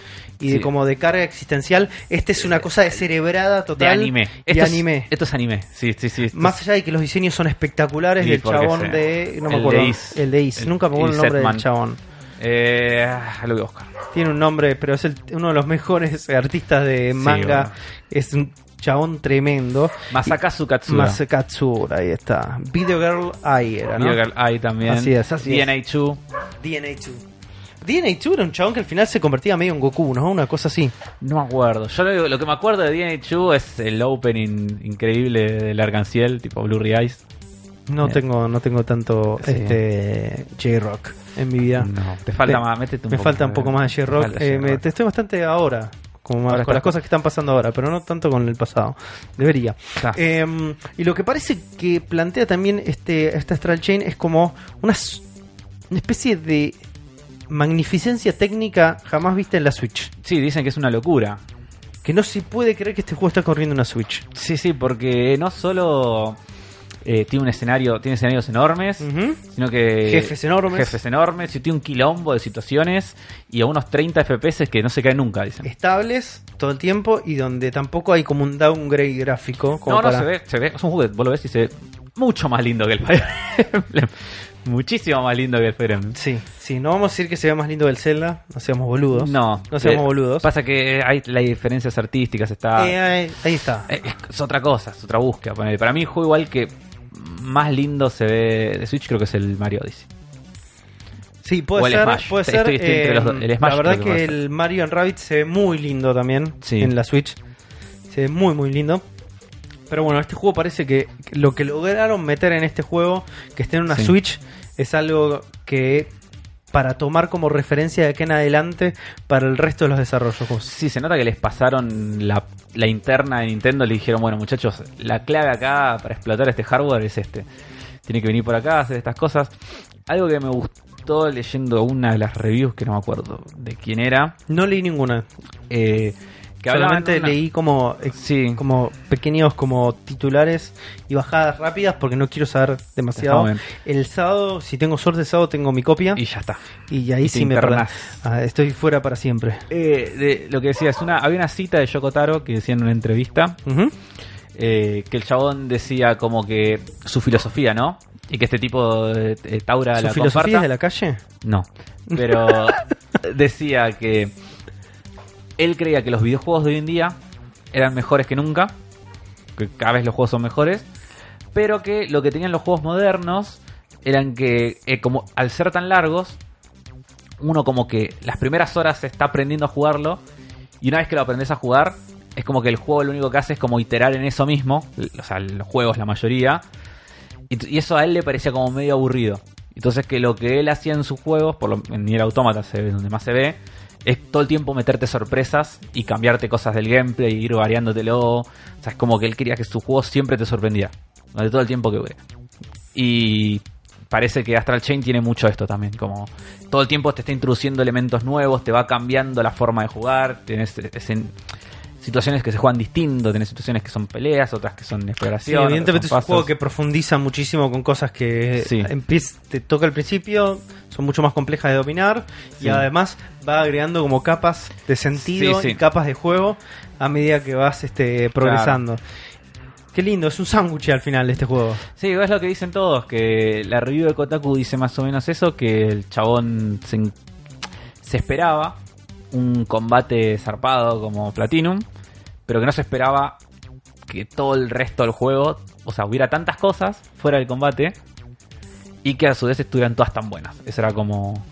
y de Sí. como de carga existencial, este es una cosa descerebrada de total. anime. Y Esto es- anime. esto es anime, sí, sí, sí. Más es- allá de que los diseños son espectaculares Sí, del chabón de. No me el acuerdo. de Is. El de Is. El- Nunca me acuerdo el nombre Setman. del chabón. Eh, lo voy a buscar. Tiene un nombre, pero es el- uno de los mejores artistas de manga. bueno. Es un chabón tremendo. Masakazu Katsura. Masakatsura, ahí está. Video Girl Eye era, ¿no? Video Girl Eye también. Así es, así es. DNA2. DNA2. DNA2 era un chabón que al final se convertía medio en Goku, ¿no? Una cosa así. No me acuerdo. Yo lo, lo que me acuerdo de DNA2 es el opening increíble del Arcanciel, tipo Blurry Eyes. No Eh. tengo, no tengo tanto Sí. este J-Rock en mi vida. No, te falta Me- más, métete un me poco falta un poco más de J-Rock. Eh, me- te estoy bastante ahora, como Ahora con las cosas que están pasando ahora, pero no tanto con el pasado. Debería. Ah. Eh, y lo que parece que plantea también este, esta Astral Chain es como una especie de magnificencia técnica jamás vista en la Switch. Sí, dicen que es una locura. Que no se puede creer que este juego está corriendo en una Switch. Sí, sí, porque no solo eh, tiene un escenario, tiene escenarios enormes, sino que Jefes enormes. jefes enormes, y tiene un quilombo de situaciones y a unos 30 FPS que no se caen nunca, dicen. Estables todo el tiempo y donde tampoco hay como un downgrade gráfico. Como No, no, para- se ve, se ve, es un juego vos lo ves y se ve mucho más lindo que el Fire Emblem. Muchísimo más lindo que el Fire Emblem. Sí, sí, no vamos a decir que se vea más lindo que el Zelda, no seamos boludos. No, no seamos eh, boludos. Pasa que hay las diferencias artísticas, está... Eh, ahí, ahí está. Eh, Es, otra cosa, es otra búsqueda. ponele. Para mí, el juego igual que más lindo se ve de Switch, creo que es el Mario Odyssey. Sí, puede ser, Smash. puede ser. estoy entre los dos. El eh, Smash la verdad que el Mario and Rabbit se ve muy lindo también Sí. en la Switch. Se ve muy, muy lindo. Pero bueno, este juego parece que lo que lograron meter en este juego, que esté en una Sí. Switch, es algo que para tomar como referencia de aquí en adelante para el resto de los desarrollos. Sí, se nota que les pasaron la, la interna de Nintendo. Le dijeron, bueno, muchachos, la clave acá para explotar este hardware es este. Tiene que venir por acá, hacer estas cosas. Algo que me gustó leyendo una de las reviews, que no me acuerdo de quién era, No leí ninguna. eh, que Solamente una- leí como, Sí, como pequeños como titulares y bajadas rápidas porque no quiero saber demasiado. El sábado, si tengo suerte el sábado, tengo mi copia y ya está. y, ahí y sí me. Ah, estoy fuera para siempre. Eh, de, lo que decía, es una, había una cita de Yoko Taro que decía en una entrevista eh, que el chabón decía como que su filosofía, ¿no? Y que este tipo de, de Taura ¿Su la filosofía comparta. es de la calle? No, pero decía que él creía que los videojuegos de hoy en día eran mejores que nunca, que cada vez los juegos son mejores, pero que lo que tenían los juegos modernos eran que eh, como al ser tan largos, uno como que las primeras horas se está aprendiendo a jugarlo y una vez que lo aprendes a jugar es como que el juego lo único que hace es como iterar en eso mismo, o sea, los juegos la mayoría, y, eso a él le parecía como medio aburrido. Entonces que lo que él hacía en sus juegos, por lo, en Nier Automata se ve donde más se ve, es todo el tiempo meterte sorpresas y cambiarte cosas del gameplay, ir variándotelo. O sea, es como que él quería que su juego siempre te sorprendiera, durante todo el tiempo que dure. Y parece que Astral Chain tiene mucho esto también, como todo el tiempo te está introduciendo elementos nuevos, te va cambiando la forma de jugar, escen- situaciones que se juegan distinto, tenés situaciones que son peleas, otras que son Sí, exploración. evidentemente es un juego que profundiza muchísimo con cosas que Sí. te toca al principio, son mucho más complejas de dominar y Sí. además va agregando como capas de sentido Sí, sí. y capas de juego a medida que vas este, progresando. Qué lindo, es un sándwich al final este juego. Sí, es lo que dicen todos, que la review de Kotaku dice más o menos eso, que el chabón se, se esperaba un combate zarpado como Platinum, pero que no se esperaba que todo el resto del juego, o sea, hubiera tantas cosas fuera del combate y que a su vez estuvieran todas tan buenas. Eso era como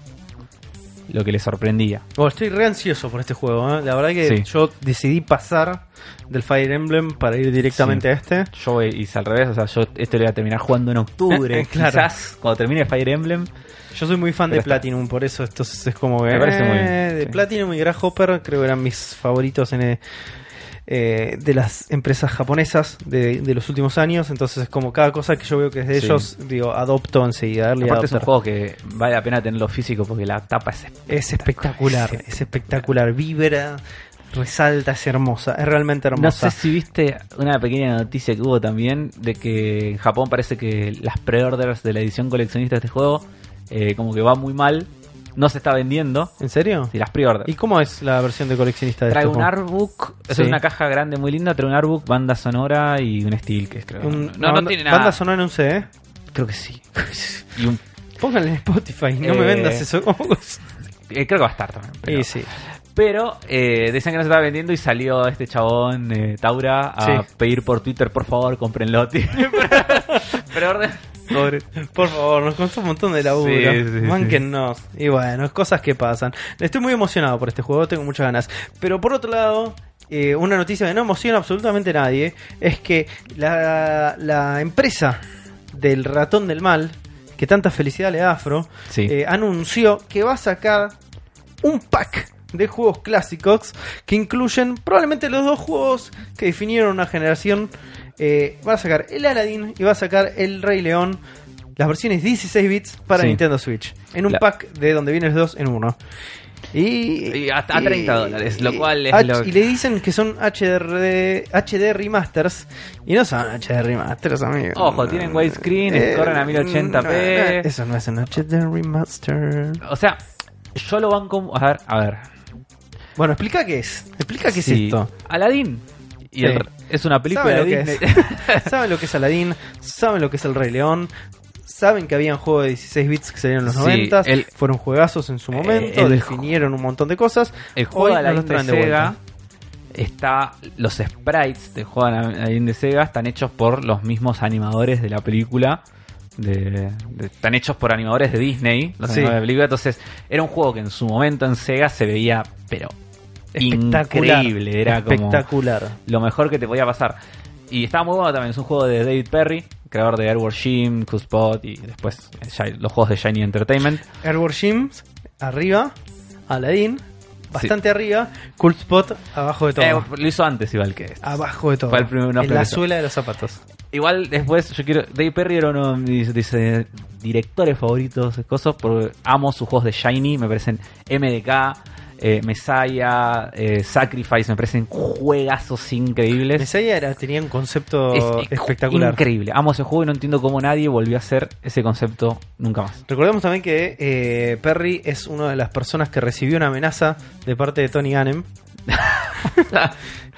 lo que le sorprendía. Bueno, estoy re ansioso por este juego. ¿eh? La verdad que Sí. yo decidí pasar del Fire Emblem para ir directamente Sí. a este. Yo hice al revés, o sea, yo esto lo voy a terminar jugando en octubre, Claro. quizás cuando termine Fire Emblem. Yo soy muy fan Pero de está- Platinum, por eso esto es como que... Me parece muy bien, eh, De sí. Platinum y Grasshopper creo que eran mis favoritos en, eh, de las empresas japonesas de, de los últimos años. Entonces es como cada cosa que yo veo que es de Sí. ellos, digo, adopto enseguida. Aparte es un juego que vale la pena tenerlo físico porque la tapa es Es espectacular, es espectacular. Vibra, resalta, es hermosa, es realmente No hermosa. sé si viste una pequeña noticia que hubo también de que en Japón parece que las pre-orders de la edición coleccionista de este juego eh, como que va muy mal, no se está vendiendo. ¿En serio? Y las pre-orders. ¿Y cómo es la versión de coleccionista de Trae este un artbook, eso Sí. es una caja grande muy linda, trae un artbook, banda sonora y un steel que es creo. Un- no, no banda, tiene nada. banda sonora en un CD. Creo que sí. y un, Pónganle en Spotify, no Eh, me vendas eso. eh, creo que va a estar también. Pero, sí. Pero eh, decían que no se estaba vendiendo y salió este chabón, eh, Taura, a Sí. pedir por Twitter, por favor, comprenlo. Pero orden. Pobre. Por favor, nos costó un montón de laburo. Sí, sí, Mánquennos. Y bueno, cosas que pasan. Estoy muy emocionado por este juego, tengo muchas ganas. Pero por otro lado, eh, una noticia que no emociona absolutamente a nadie es que la, la empresa del ratón del mal, que tanta felicidad le da a Afro, Sí. eh, anunció que va a sacar un pack de juegos clásicos que incluyen probablemente los dos juegos que definieron una generación. Eh, va a sacar el Aladdin y va a sacar el Rey León, las versiones 16 bits para Sí. Nintendo Switch. En un La- pack de donde vienen los dos en uno. Y, Y hasta a 30 dólares, lo cual es H- lo- Y le dicen que son HDR, HD remasters. Y no son HD remasters, amigo. Ojo, tienen widescreen, corren a 1080p. no, no, eso no es un HD remaster. O sea, yo lo banco. A ver, a ver. Bueno, explica qué es. Explica qué Sí. es esto. Aladdin. Y Sí. el- es una película ¿Saben de lo, que Disney. es? ¿Saben lo que es Aladdin? ¿Saben lo que es el Rey León? ¿Saben que habían juegos de 16 bits que salieron en los Sí, 90? el- Fueron juegazos en su momento, Eh, el- definieron un montón de cosas. El juego Hoy de Aladdin los de Sega está. Los sprites del juego de Aladdin de Sega están hechos por los mismos animadores de la película. De, de- están hechos por animadores de Disney, los Sí. animadores de la película. Entonces, era un juego que en su momento en Sega se veía, pero Espectacular. increíble. Era como Espectacular. lo mejor que te podía pasar. Y estaba muy bueno también. Es un juego de David Perry, creador de Airward Jim, Spot y después eh, los juegos de Shiny Entertainment. Airborne Gyms, arriba. Aladdin, bastante arriba. Cool Spot, abajo de todo. Eh, lo hizo antes, igual que este. abajo de todo. Fue el en la suela de los zapatos. Igual después yo quiero. Dave Perry era uno de mis dice, directores favoritos cosas. Porque amo sus juegos de Shiny. Me parecen MDK, eh, Messiah, eh, Sacrifice. Me parecen juegazos increíbles. Messiah era, tenía un concepto Es espectacular. Increíble. Amo ese juego y no entiendo cómo nadie volvió a hacer ese concepto nunca más. Recordemos también que eh, Perry es una de las personas que recibió una amenaza de parte de Tony Gannem.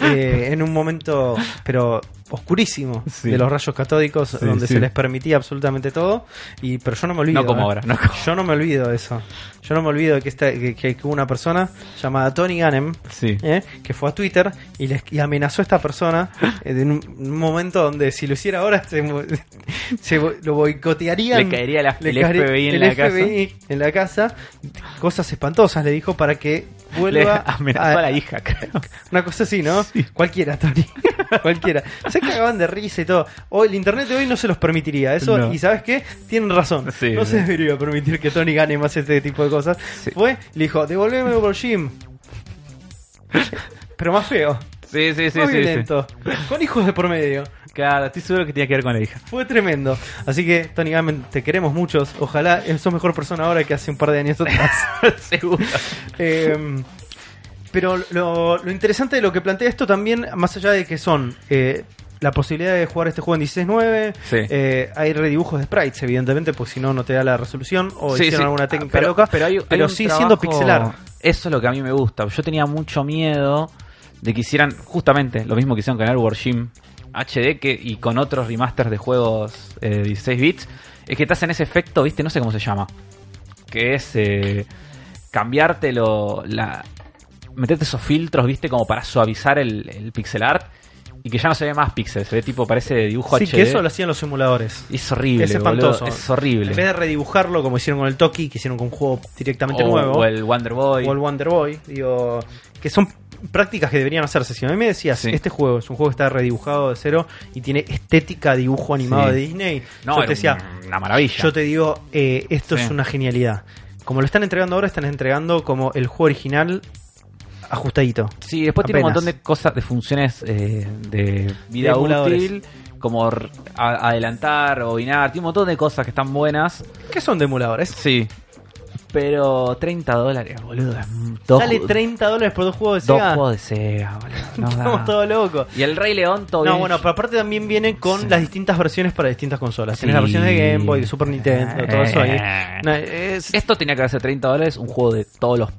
Eh, en un momento, pero oscurísimo, Sí. de los rayos catódicos, Sí, donde sí. se les permitía absolutamente todo. Y, pero yo no me olvido. No como eh. ahora, no como- Yo no me olvido de eso. Yo no me olvido de que, esta, que, que hubo una persona llamada Tony Gannem Sí. ¿eh? que fue a Twitter y, les, y amenazó a esta persona eh, en un, un momento donde si lo hiciera ahora se, se lo boicotearían. Le caería la- Le el caería- FBI en el la FBI en la casa. Cosas espantosas le dijo para que Le vuelva amenazó a la hija, creo. Una cosa así, ¿no? Cualquiera, Tony. Cualquiera. Se cagaban de risa y todo. Hoy, el internet de hoy no se los permitiría. Eso, No. y ¿sabes qué? Tienen razón. Sí, no se debería permitir que Tony gane más este tipo de cosas. Sí. Fue, le dijo, devolveme por Jim. Pero más feo. Sí, sí, sí, sí, sí. violento. Con hijos de por medio. Claro, estoy seguro que tenía que ver con la hija. Fue tremendo. Así que, Tony Gamen, te queremos muchos. Ojalá sos mejor persona ahora que hace un par de años atrás. seguro. Eh, pero lo, lo interesante de lo que plantea esto también, más allá de que son eh, la posibilidad de jugar este juego en 16.9, Sí. eh, hay redibujos de sprites, evidentemente, pues si no, no te da la resolución o Sí, hicieron sí. alguna técnica pero, loca, pero, hay- pero sigue siendo trabajo- pixelar. Eso es lo que a mí me gusta. Yo tenía mucho miedo de que hicieran justamente lo mismo que hicieron con Airward Jim HD que, y con otros remasters de juegos eh, 16 bits. Es que te hacen ese efecto, ¿viste? No sé cómo se llama. Que es eh, cambiártelo, la, meterte esos filtros, ¿viste? Como para suavizar el, el pixel art. Y que ya no se ve más pixel, se ve tipo, parece dibujo Sí, HD. que eso lo hacían los simuladores. Es horrible, Es boludo. espantoso. Es horrible. En vez de redibujarlo como hicieron con el Toki, que hicieron con un juego directamente o, nuevo, o el Wonder Boy. o el Wonder Boy, digo, que son prácticas que deberían hacerse. Si a mí me decías, Sí. este juego es un juego que está redibujado de cero y tiene estética dibujo animado Sí. de Disney, No, yo te decía, un- una maravilla. yo te digo, eh, esto Sí. es una genialidad. Como lo están entregando ahora, están entregando como el juego original ajustadito. Sí, después tiene un Apenas. montón de cosas, de funciones eh, de vida De útil, como adelantar o binar, tiene un montón de cosas que están buenas. ¿Qué son de emuladores? Sí. Pero 30 dólares, boludo. Dos, Sale 30 dólares por dos juegos de dos Sega. juegos de Sega, boludo. No. Estamos todos locos. Y el Rey León todo No, bien. bueno, pero aparte también vienen con Sí. las distintas versiones para distintas consolas. Tienes Sí. la versión de Game Boy, de Super Nintendo, todo eso ahí. Eh. No, es- Esto tenía que haberse 30 dólares, un juego de todos los.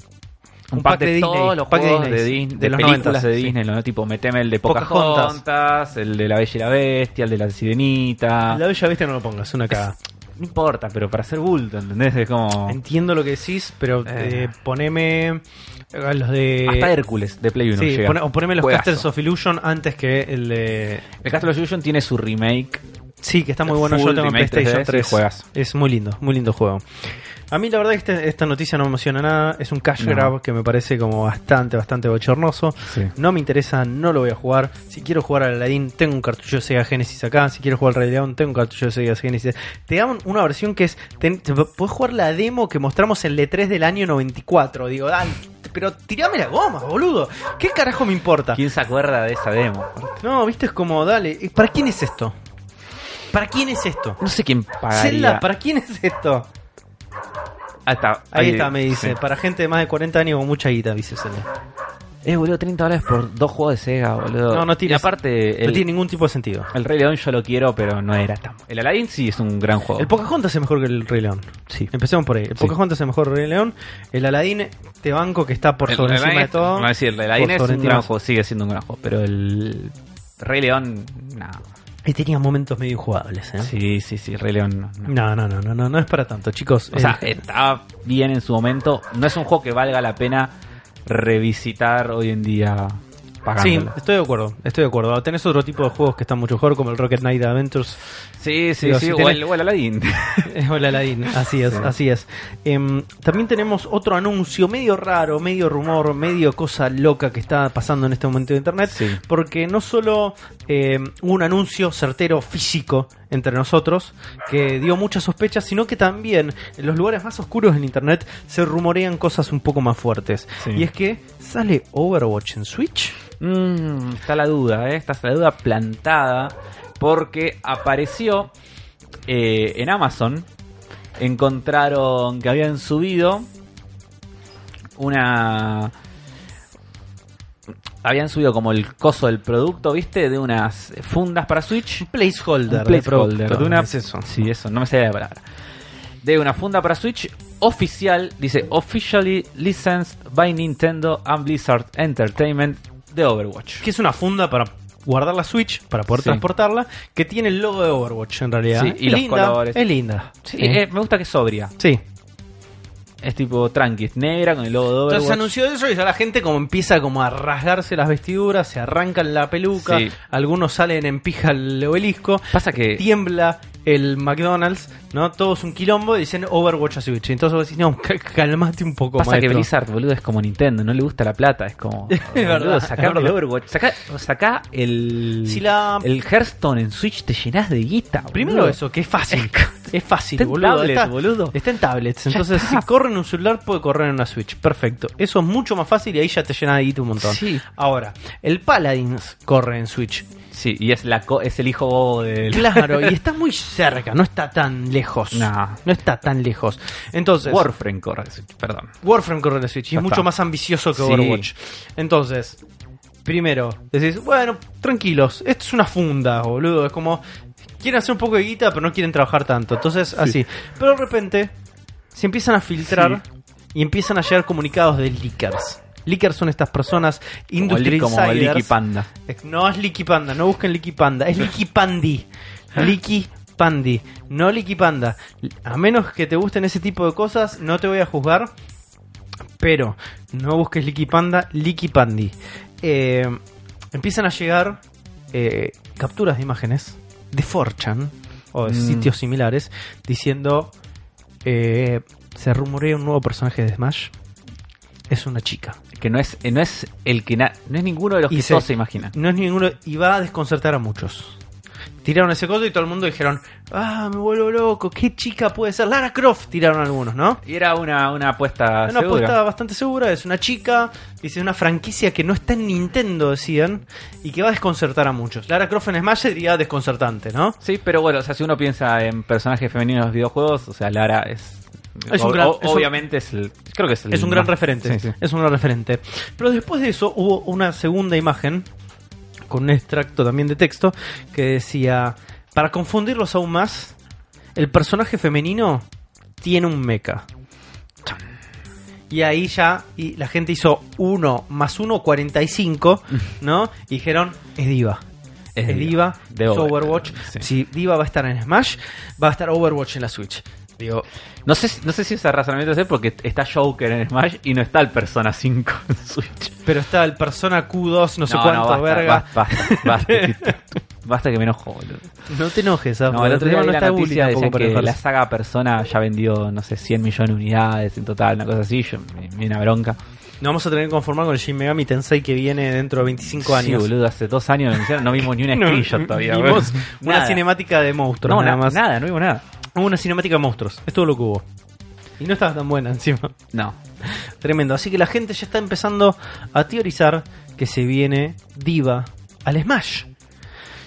Un, Un pack, pack de, Disney, todos los pack de juegos de, Disney, de de, los películas 90, de sí. Disney, ¿no? Tipo, meteme el de Pocahontas. Pocahontas, el de La Bella y la Bestia, el de La Sirenita. La Bella Bestia no lo pongas, una cagada. No importa, pero para hacer bulto, ¿entendés? Es como. Entiendo lo que decís, pero Eh. eh, poneme eh, los de. Hasta Hércules de Play 1. Sí, llega. pone- o poneme los Juegazo. Castles of Illusion antes que el de. El Castle of Illusion tiene su remake. Sí, que está muy bueno. Full Yo tengo PlayStation 3D, sí, 3. juegazo. Es muy lindo, muy lindo juego. A mí la verdad que este- esta noticia no me emociona nada. Es un cash No. grab que me parece como bastante, bastante bochornoso. Sí. No me interesa, no lo voy a jugar. Si quiero jugar al Aladdin, tengo un cartucho de Sega Genesis acá. Si quiero jugar al Rey León, tengo un cartucho de Sega Genesis. Te dan una versión que es. ten- te- jugar la demo que mostramos en el E3 del año 94. Digo, dale, pero tirame la goma, boludo. ¿Qué carajo me importa? ¿Quién se acuerda de esa demo? No, viste, es como, dale. ¿Para quién es esto? ¿Para quién es esto? No sé quién pagaría. Zelda, ¿para quién es esto? Ah, está, Ahí está, me dice. sí. Para gente de más de 40 años con mucha guita, dice. Eh, boludo, 30 dólares por dos juegos de Sega, boludo. No, no tiene- Y aparte, No el, tiene ningún tipo de sentido. el Rey León yo lo quiero, pero no era tan. El Aladdin sí es un gran juego. El Pocahontas es mejor que el Rey León. Sí. Empecemos por ahí. El Sí. Pocahontas es mejor que el Rey León. El Aladdin, te banco que está por El- sobre el encima Aladdin- de todo. No, sí, el Aladdin es un encima gran juego, sigue siendo un gran juego, pero el Rey León, no. Y tenía momentos medio injugables, ¿eh? Sí, sí, sí, Rey León no. no. No, no, no, no, no, es para tanto, chicos. O sea, está bien en su momento. No es un juego que valga la pena revisitar hoy en día sí, estoy de acuerdo, estoy de acuerdo. Tenés otro tipo de juegos que están mucho mejor, como el Rocket Knight Adventures Sí, sí, Digo, sí, si o, tenés- el, o el Aladdin. o el Aladdin. Así es, Sí. así es. Em, también tenemos otro anuncio medio raro, medio rumor, medio cosa loca que está pasando en este momento de internet. Sí. Porque no solo hubo un anuncio certero físico entre nosotros que dio muchas sospechas, sino que también en los lugares más oscuros en internet se rumorean cosas un poco más fuertes. Sí. Y es que sale Overwatch en Switch. Mm, está la duda, ¿eh? está la duda plantada porque apareció eh, en Amazon. Encontraron que habían subido una... Habían subido como el coso del producto, ¿viste? De unas fundas para Switch. Placeholder. Un placeholder, de producto. de una- Es eso. Sí, eso, no me sale la palabra. De una funda para Switch oficial, dice officially licensed by Nintendo and Blizzard Entertainment de Overwatch. Que es una funda para guardar la Switch, para poder Sí. transportarla, que tiene el logo de Overwatch en realidad. Sí, Es y los linda, colores. Es linda. Sí, eh, me gusta que es sobria. Sí. Es tipo tranqui, es negra con el logo de Overwatch. Entonces anunció eso y ya la gente como empieza como a rasgarse las vestiduras, se arrancan la peluca, Sí. algunos salen en pija al obelisco, Pasa que tiembla el McDonald's, ¿no? Todo es un quilombo y dicen Overwatch a Switch. Entonces vos decís, no, calmate un poco, pasa que maestro. Blizzard, boludo, es como Nintendo, no le gusta la plata, es como Es verdad, boludo, sacame el. Overwatch, saca el Si la- el Hearthstone en Switch te llenas de guita. Primero eso, que es fácil. Es fácil, Está en boludo. tablets, está, boludo. está en tablets. Entonces, si corre en un celular, puede correr en una Switch. Perfecto. Eso es mucho más fácil y ahí ya te llena de guita un montón. Sí. Ahora, el Paladins corre en Switch. Sí, y es la co- es el hijo bobo del Claro, y está muy cerca, no está tan lejos. No. No está tan lejos. Entonces, Warframe corre, perdón. Warframe corre en Switch y es mucho más ambicioso que Sí. Overwatch. Entonces, primero, decís, bueno, tranquilos, esto es una funda, boludo. Es como, quieren hacer un poco de guita, pero no quieren trabajar tanto. Entonces, así. Pero de repente, se empiezan a filtrar y empiezan a llegar comunicados de leakers. Leakers son estas personas Como, li- como insiders. Licky Panda. No es Licky Panda, no busquen Licky Panda, es Licky Pandi. Licky Pandi, no Licky Panda. A menos que te gusten ese tipo de cosas, no te voy a juzgar. Pero no busques Licky Panda, Licky Pandi. Eh, empiezan a llegar eh, capturas de imágenes de 4chan o de Mm. sitios similares diciendo eh, se rumorea un nuevo personaje de Smash. Es una chica. Que no es, eh, no es el que na- no es ninguno de los Y que se- todos se imaginan. No es ninguno. Y va a desconcertar a muchos. Tiraron ese coso y todo el mundo dijeron: Ah, me vuelvo loco. ¿Qué chica puede ser? Lara Croft, tiraron algunos, ¿no? Y era una, una apuesta Una segura. apuesta bastante segura. Es una chica. Dice una franquicia que no está en Nintendo, decían. Y que va a desconcertar a muchos. Lara Croft en Smash sería desconcertante, ¿no? Sí, pero bueno, o sea, si uno piensa en personajes femeninos de los videojuegos, o sea, Lara es. Es un gran- o- es un- obviamente es el. Creo que es el. Es un gran referente. Sí, sí. Es un gran referente. Pero después de eso hubo una segunda imagen con un extracto también de texto que decía, para confundirlos aún más, el personaje femenino tiene un mecha. Y ahí ya y la gente hizo 1 más 1, 45, ¿no? Y dijeron, es diva. Es Es, diva. diva, De Overwatch. sí. Si Diva va a estar en Smash, va a estar Overwatch en la Switch. Digo, No sé, si- no sé si ese razonamiento es porque está Joker en Smash y no está el Persona 5 en Switch. pero está el Persona Q2, no sé cuánto, basta, verga. Basta, basta, basta, que me enojo, boludo. No te enojes, ¿sabes? No, el otro día no la está noticia decía que la saga Persona ya vendió, no sé, 100 millones de unidades en total, una cosa así. Yo me, me una bronca. Nos vamos a tener que conformar con el Shin Megami Tensei que viene dentro de 25 Sí, años. boludo, hace dos años no vimos ni una No, screenshot todavía. Vimos una cinemática de monstruos, No, nada na- más. nada, no vimos nada. Hubo una cinemática de monstruos. Es todo lo que hubo. Y no estaba tan buena encima. No. Tremendo. Así que la gente ya está empezando a teorizar que se viene Diva al Smash.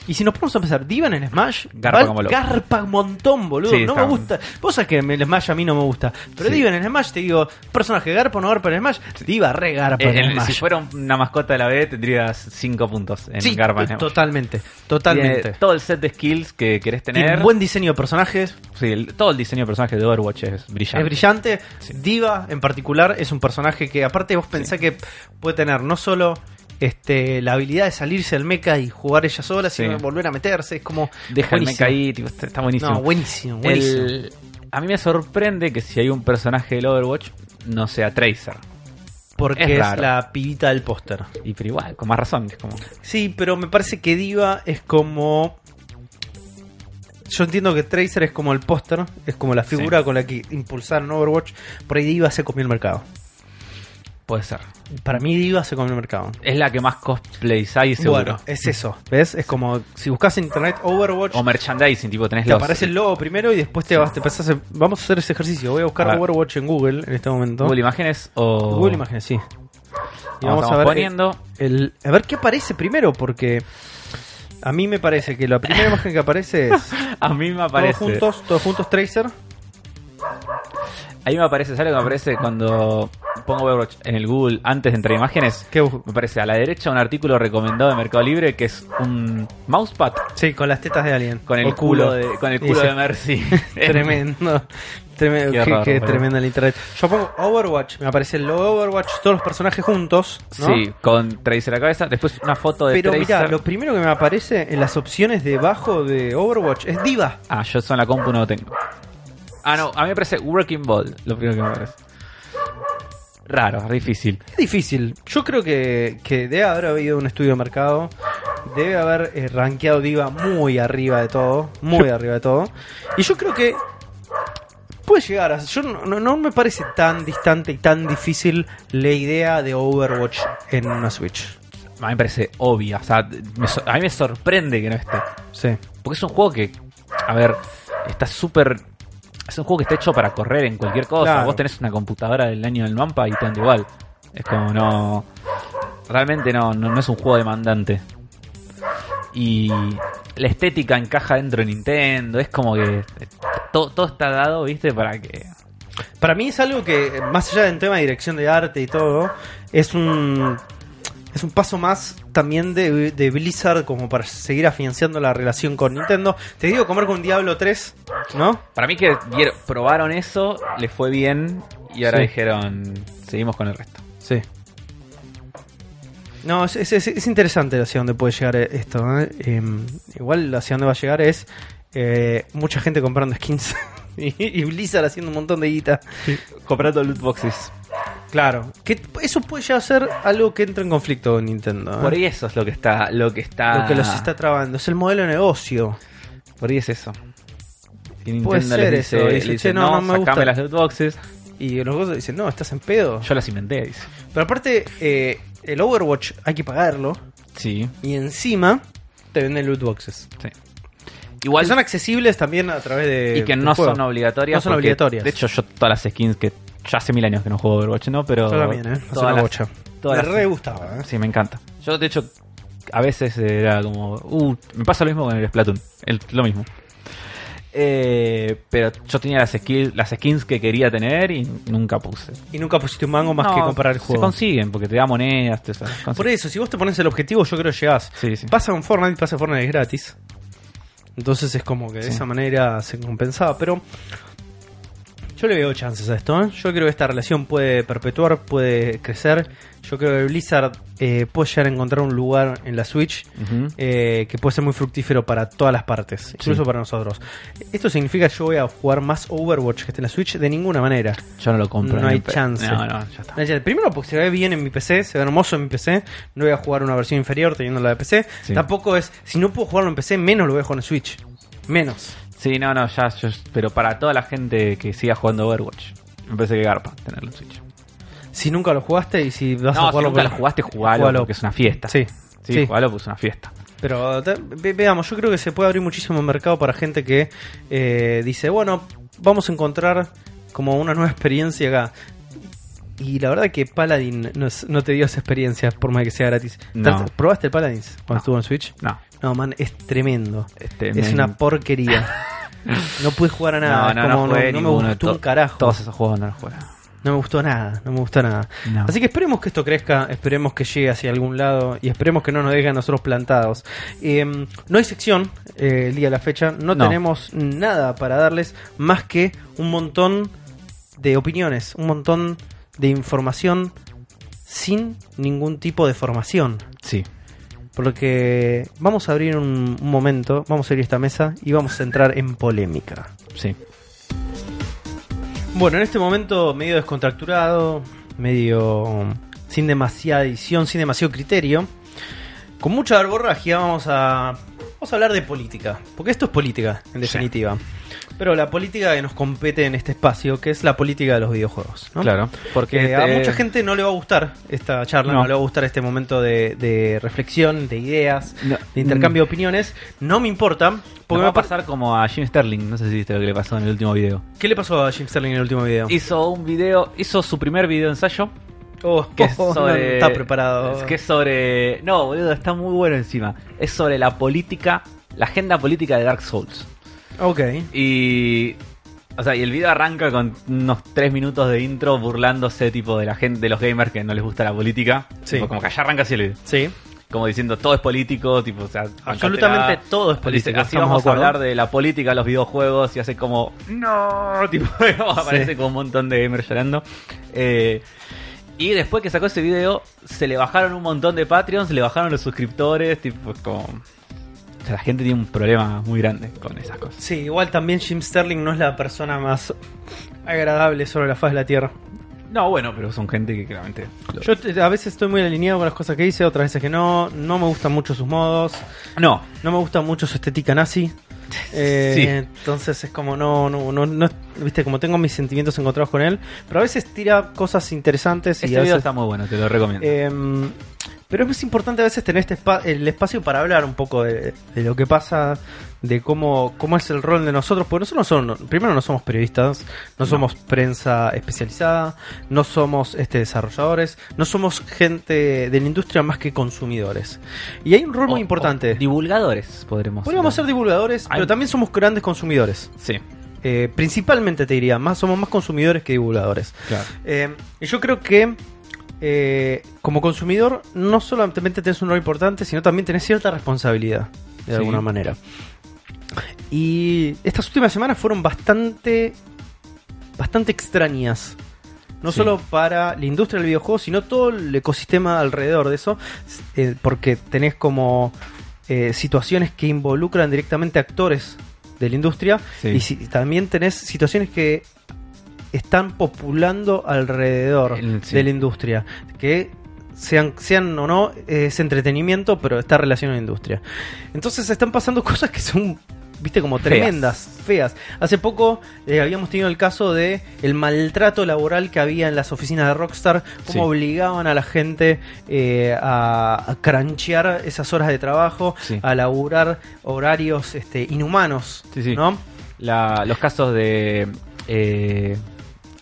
Y si nos ponemos a pensar, Diva en Smash, Garpa como loco. garpa un montón, boludo. Sí, no está- me gusta. Vos sabés que el Smash a mí no me gusta. Pero Sí. Diva en Smash, te digo, personaje garpa o no garpa en Smash, Diva re garpa Eh, en el en- Smash. si fuera una mascota de la B, tendrías 5 puntos en sí, Garba. eh, totalmente, totalmente. Tiene todo el set de skills que querés Tiene tener. un buen diseño de personajes, Sí, el- todo el diseño de personajes de Overwatch es brillante. es brillante. Diva, en particular, es un personaje que, aparte, vos pensás que puede tener no solo este, la habilidad de salirse del mecha y jugar ella sola, Sí. sino volver a meterse. Es como. Deja el buenísimo. mecha ahí, tipo, está, está buenísimo. No, buenísimo, buenísimo. El- a mí me sorprende que si hay un personaje del Overwatch no sea Tracer. Porque es la pibita del póster. Y pero igual, con más razón. Es como. Sí, pero me parece que Diva es como. Yo entiendo que Tracer es como el póster, es como la figura con la que impulsaron Overwatch. Por ahí Diva se comió el mercado. Puede ser. Para mí Diva se comió el mercado. Es la que más cosplays hay, seguro. Bueno, es eso, ¿ves? Es como si buscas en internet Overwatch, O merchandising, tipo, tenés te los. aparece el logo primero y después te vas, te pasas. a- Vamos a hacer ese ejercicio. Voy a buscar A. Overwatch en Google en este momento. Google Imágenes o. Google Imágenes, sí. Y Vamos, vamos a ver poniendo. el, a ver qué aparece primero, porque a mí me parece que la primera imagen que aparece es A mí me aparece. todos juntos, todos juntos Tracer. Ahí me aparece, ¿sabes lo que me aparece cuando pongo Overwatch en el Google antes de entrar a imágenes? ¿Qué Me aparece a la derecha un artículo recomendado de Mercado Libre que es un mousepad Sí, con las tetas de alguien. con el O culo, de, con el culo sí. de Mercy. Tremendo. Tremendo. Qué horror, qué boludo. tremenda el internet. Yo pongo Overwatch, me aparece el logo Overwatch, todos los personajes juntos. ¿no? Sí, con Tracer a la cabeza. Después una foto de Pero Tracer. mira, lo primero que me aparece en las opciones debajo de Overwatch es Diva. Ah, yo eso en la compu no lo tengo. Ah, no, a mí me parece Working Ball, lo primero que me aparece. Raro, difícil. Es difícil. Yo creo que, que debe haber habido un estudio de mercado. Debe haber eh, rankeado Diva muy arriba de todo. Muy arriba de todo. Y yo creo que puede llegar a. Yo no, no- no me parece tan distante y tan difícil la idea de Overwatch en una Switch. A mí me parece obvia. O sea, me a mí me sorprende que no esté. Sí. Porque es un juego que, a ver, está súper... Es un juego que está hecho para correr en cualquier cosa. Claro. Vos tenés una computadora del año del Mampa y te anda igual. Es como no... Realmente no, no, no es un juego demandante. Y la estética encaja dentro de Nintendo. Es como que todo, todo está dado, ¿viste? Para que... Para mí es algo que, más allá del tema de dirección de arte y todo, es un. Es un paso más también de, de Blizzard como para seguir afianzando la relación con Nintendo. Te digo, comer con Diablo 3, ¿no? Para mí que probaron eso, les fue bien y ahora Sí. dijeron, seguimos con el resto. Sí. No, es, es- es- es interesante hacia dónde puede llegar esto. ¿eh? Em, igual hacia dónde va a llegar es eh, mucha gente comprando skins y, y Blizzard haciendo un montón de guita. Comprando loot boxes. Claro, que eso puede llegar a ser algo que entra en conflicto con Nintendo. ¿eh? Por ahí eso es lo que está, lo que está, Lo que los está trabando es el modelo de negocio. por ahí es eso. Y Puede Nintendo ser les dice, eso, le dice, dice, "Che, no, no, no me sacame gusta". las loot boxes. Y los gozos dicen, no, estás en pedo. Yo las inventé, dice. Pero aparte, eh, el Overwatch hay que pagarlo. Sí, Y encima te venden loot boxes. sí. Igual Que son accesibles también a través de. y que no juego. son obligatorias. No son obligatorias. De hecho, yo todas las skins que ya hace mil años que no juego Overwatch, ¿no? Pero Yo también, ¿eh? Hace una bocha. Me re gustaba, ¿eh? Sí, me encanta. Yo, de hecho, a veces era como. Uh, me pasa lo mismo con el Splatoon. El- lo mismo. Eh, pero yo tenía las skills, las skins que quería tener y nunca puse. Y nunca pusiste un mango más No, que comprar el Se juego. consiguen porque te da monedas. Te, se. Por eso, si vos te pones el objetivo, yo creo que llegás. Sí, sí. Pasa con Fortnite, pasa Fortnite es gratis. Entonces es como que de Sí. esa manera se compensaba. Pero yo le veo chances a esto. ¿eh? Yo creo que esta relación puede perpetuar, puede crecer. Yo creo que Blizzard eh, puede llegar a encontrar un lugar en la Switch eh, que puede ser muy fructífero para todas las partes, incluso para nosotros. ¿Esto significa que yo voy a jugar más Overwatch que esté en la Switch? De ninguna manera. Yo no lo compro. No hay chance. No, no, ya está. Primero porque se ve bien en mi PC, se ve hermoso en mi PC, no voy a jugar una versión inferior teniendo la de PC. Sí. Tampoco es, si no puedo jugarlo en PC, menos lo voy a jugar en Switch. Menos. Sí, no, no, ya, yo- pero para toda la gente que siga jugando Overwatch, me parece que garpa tenerlo en Switch. Si nunca lo jugaste y si vas a No, si jugarlo nunca lo jugaste, jugalo, jugalo. porque es una fiesta. Sí, Sí, sí. jugalo porque es una fiesta. Pero te- ve- veamos, yo creo que se puede abrir muchísimo mercado para gente que eh, dice, bueno, vamos a encontrar como una nueva experiencia acá. Y la verdad que Paladin no, es- no te dio esa experiencia, por más que sea gratis. No. ¿Probaste el Paladins cuando No. estuvo en Switch? No. No, man, es tremendo. Este, Es una porquería. No pude jugar a nada. No, no, como, no jugué no me gustó un carajo. Todos esos juegos no los juego. No me gustó nada, no me gustó nada. Así que esperemos que esto crezca, esperemos que llegue hacia algún lado y esperemos que no nos dejen a nosotros plantados. Eh, no hay sección eh, el día de la fecha, no, No. tenemos nada para darles más que un montón de opiniones, un montón de información sin ningún tipo de formación. Sí. Por lo que vamos a abrir un, un momento, vamos a abrir esta mesa y vamos a entrar en polémica. Sí. Bueno, en este momento medio descontracturado, medio sin demasiada edición, sin demasiado criterio, con mucha verborragia vamos a, vamos a hablar de política, porque esto es política, en Sí. Pero la política que nos compete en este espacio, que es la política de los videojuegos. ¿no? Claro. Porque Que a mucha gente no le va a gustar esta charla, no, No. le va a gustar este momento de, de reflexión, de ideas, No, de intercambio de opiniones. No me importa, porque va me a par- pasar como a Jim Sterling, no sé si viste lo que le pasó en el último video. ¿Qué le pasó a Jim Sterling en el último video? Hizo un video, hizo su primer video ensayo, Oh, que es sobre... está preparado. Es que es sobre... No, boludo, está muy bueno encima. Es sobre la política, la agenda política de Dark Souls. Ok. Y... O sea, y el video arranca con unos 3 minutos de intro burlándose tipo de la gente, de los gamers que no les gusta la política. Sí. Tipo, como que allá arranca así el video. Sí. Como diciendo todo es político, tipo, o sea, Absolutamente todo es Dice, política. así ¿estamos vamos a hablar de la política los videojuegos y hace como no, tipo aparece como un montón de gamers llorando. Eh, y después que sacó ese video, se le bajaron un montón de Patreons, se le bajaron los suscriptores, tipo como o sea, la gente tiene un problema muy grande con esas cosas. Sí, igual también Jim Sterling no es la persona más agradable sobre la faz de la Tierra. No, bueno, pero son gente que claramente lo- Yo te- a veces estoy muy alineado con las cosas que dice, otras veces que no. No me gustan mucho sus modos. No, No me gusta mucho su estética nazi. Eh, Sí. Entonces es como no, no, no, no- viste, como tengo mis sentimientos encontrados con él. Pero a veces tira cosas interesantes y este a video veces está muy bueno, te lo recomiendo. Em, pero es importante a veces tener este espa- el espacio para hablar un poco de, de lo que pasa, de cómo, cómo es el rol de nosotros, porque nosotros no somos, primero no somos periodistas, no, No. somos prensa especializada, no somos este desarrolladores, no somos gente de la industria más que consumidores. Y hay un rol muy importante. divulgadores, podremos Podríamos ser divulgadores, pero también somos grandes consumidores. Sí, Eh, principalmente te diría, más somos más consumidores que divulgadores. claro. Eh, y yo creo que eh, como consumidor no solamente tenés un rol importante, sino también tenés cierta responsabilidad, de Sí. alguna manera. Y estas últimas semanas fueron bastante, bastante extrañas. No Sí. solo para la industria del videojuego, sino todo el ecosistema alrededor de eso, eh, porque tenés como eh, situaciones que involucran directamente a actores de la industria Sí. y si- también tenés situaciones que están populando alrededor El- sí. de la industria, que sean, sean o no, es entretenimiento, pero está relacionado a la industria. Entonces están pasando cosas que son, viste, como tremendas, feas. Hace poco eh, habíamos tenido el caso de el maltrato laboral que había en las oficinas de Rockstar, cómo Sí. obligaban a la gente eh, a, a cranchear esas horas de trabajo, Sí. a laburar horarios este, inhumanos, Sí, sí. ¿no? la- los casos de eh,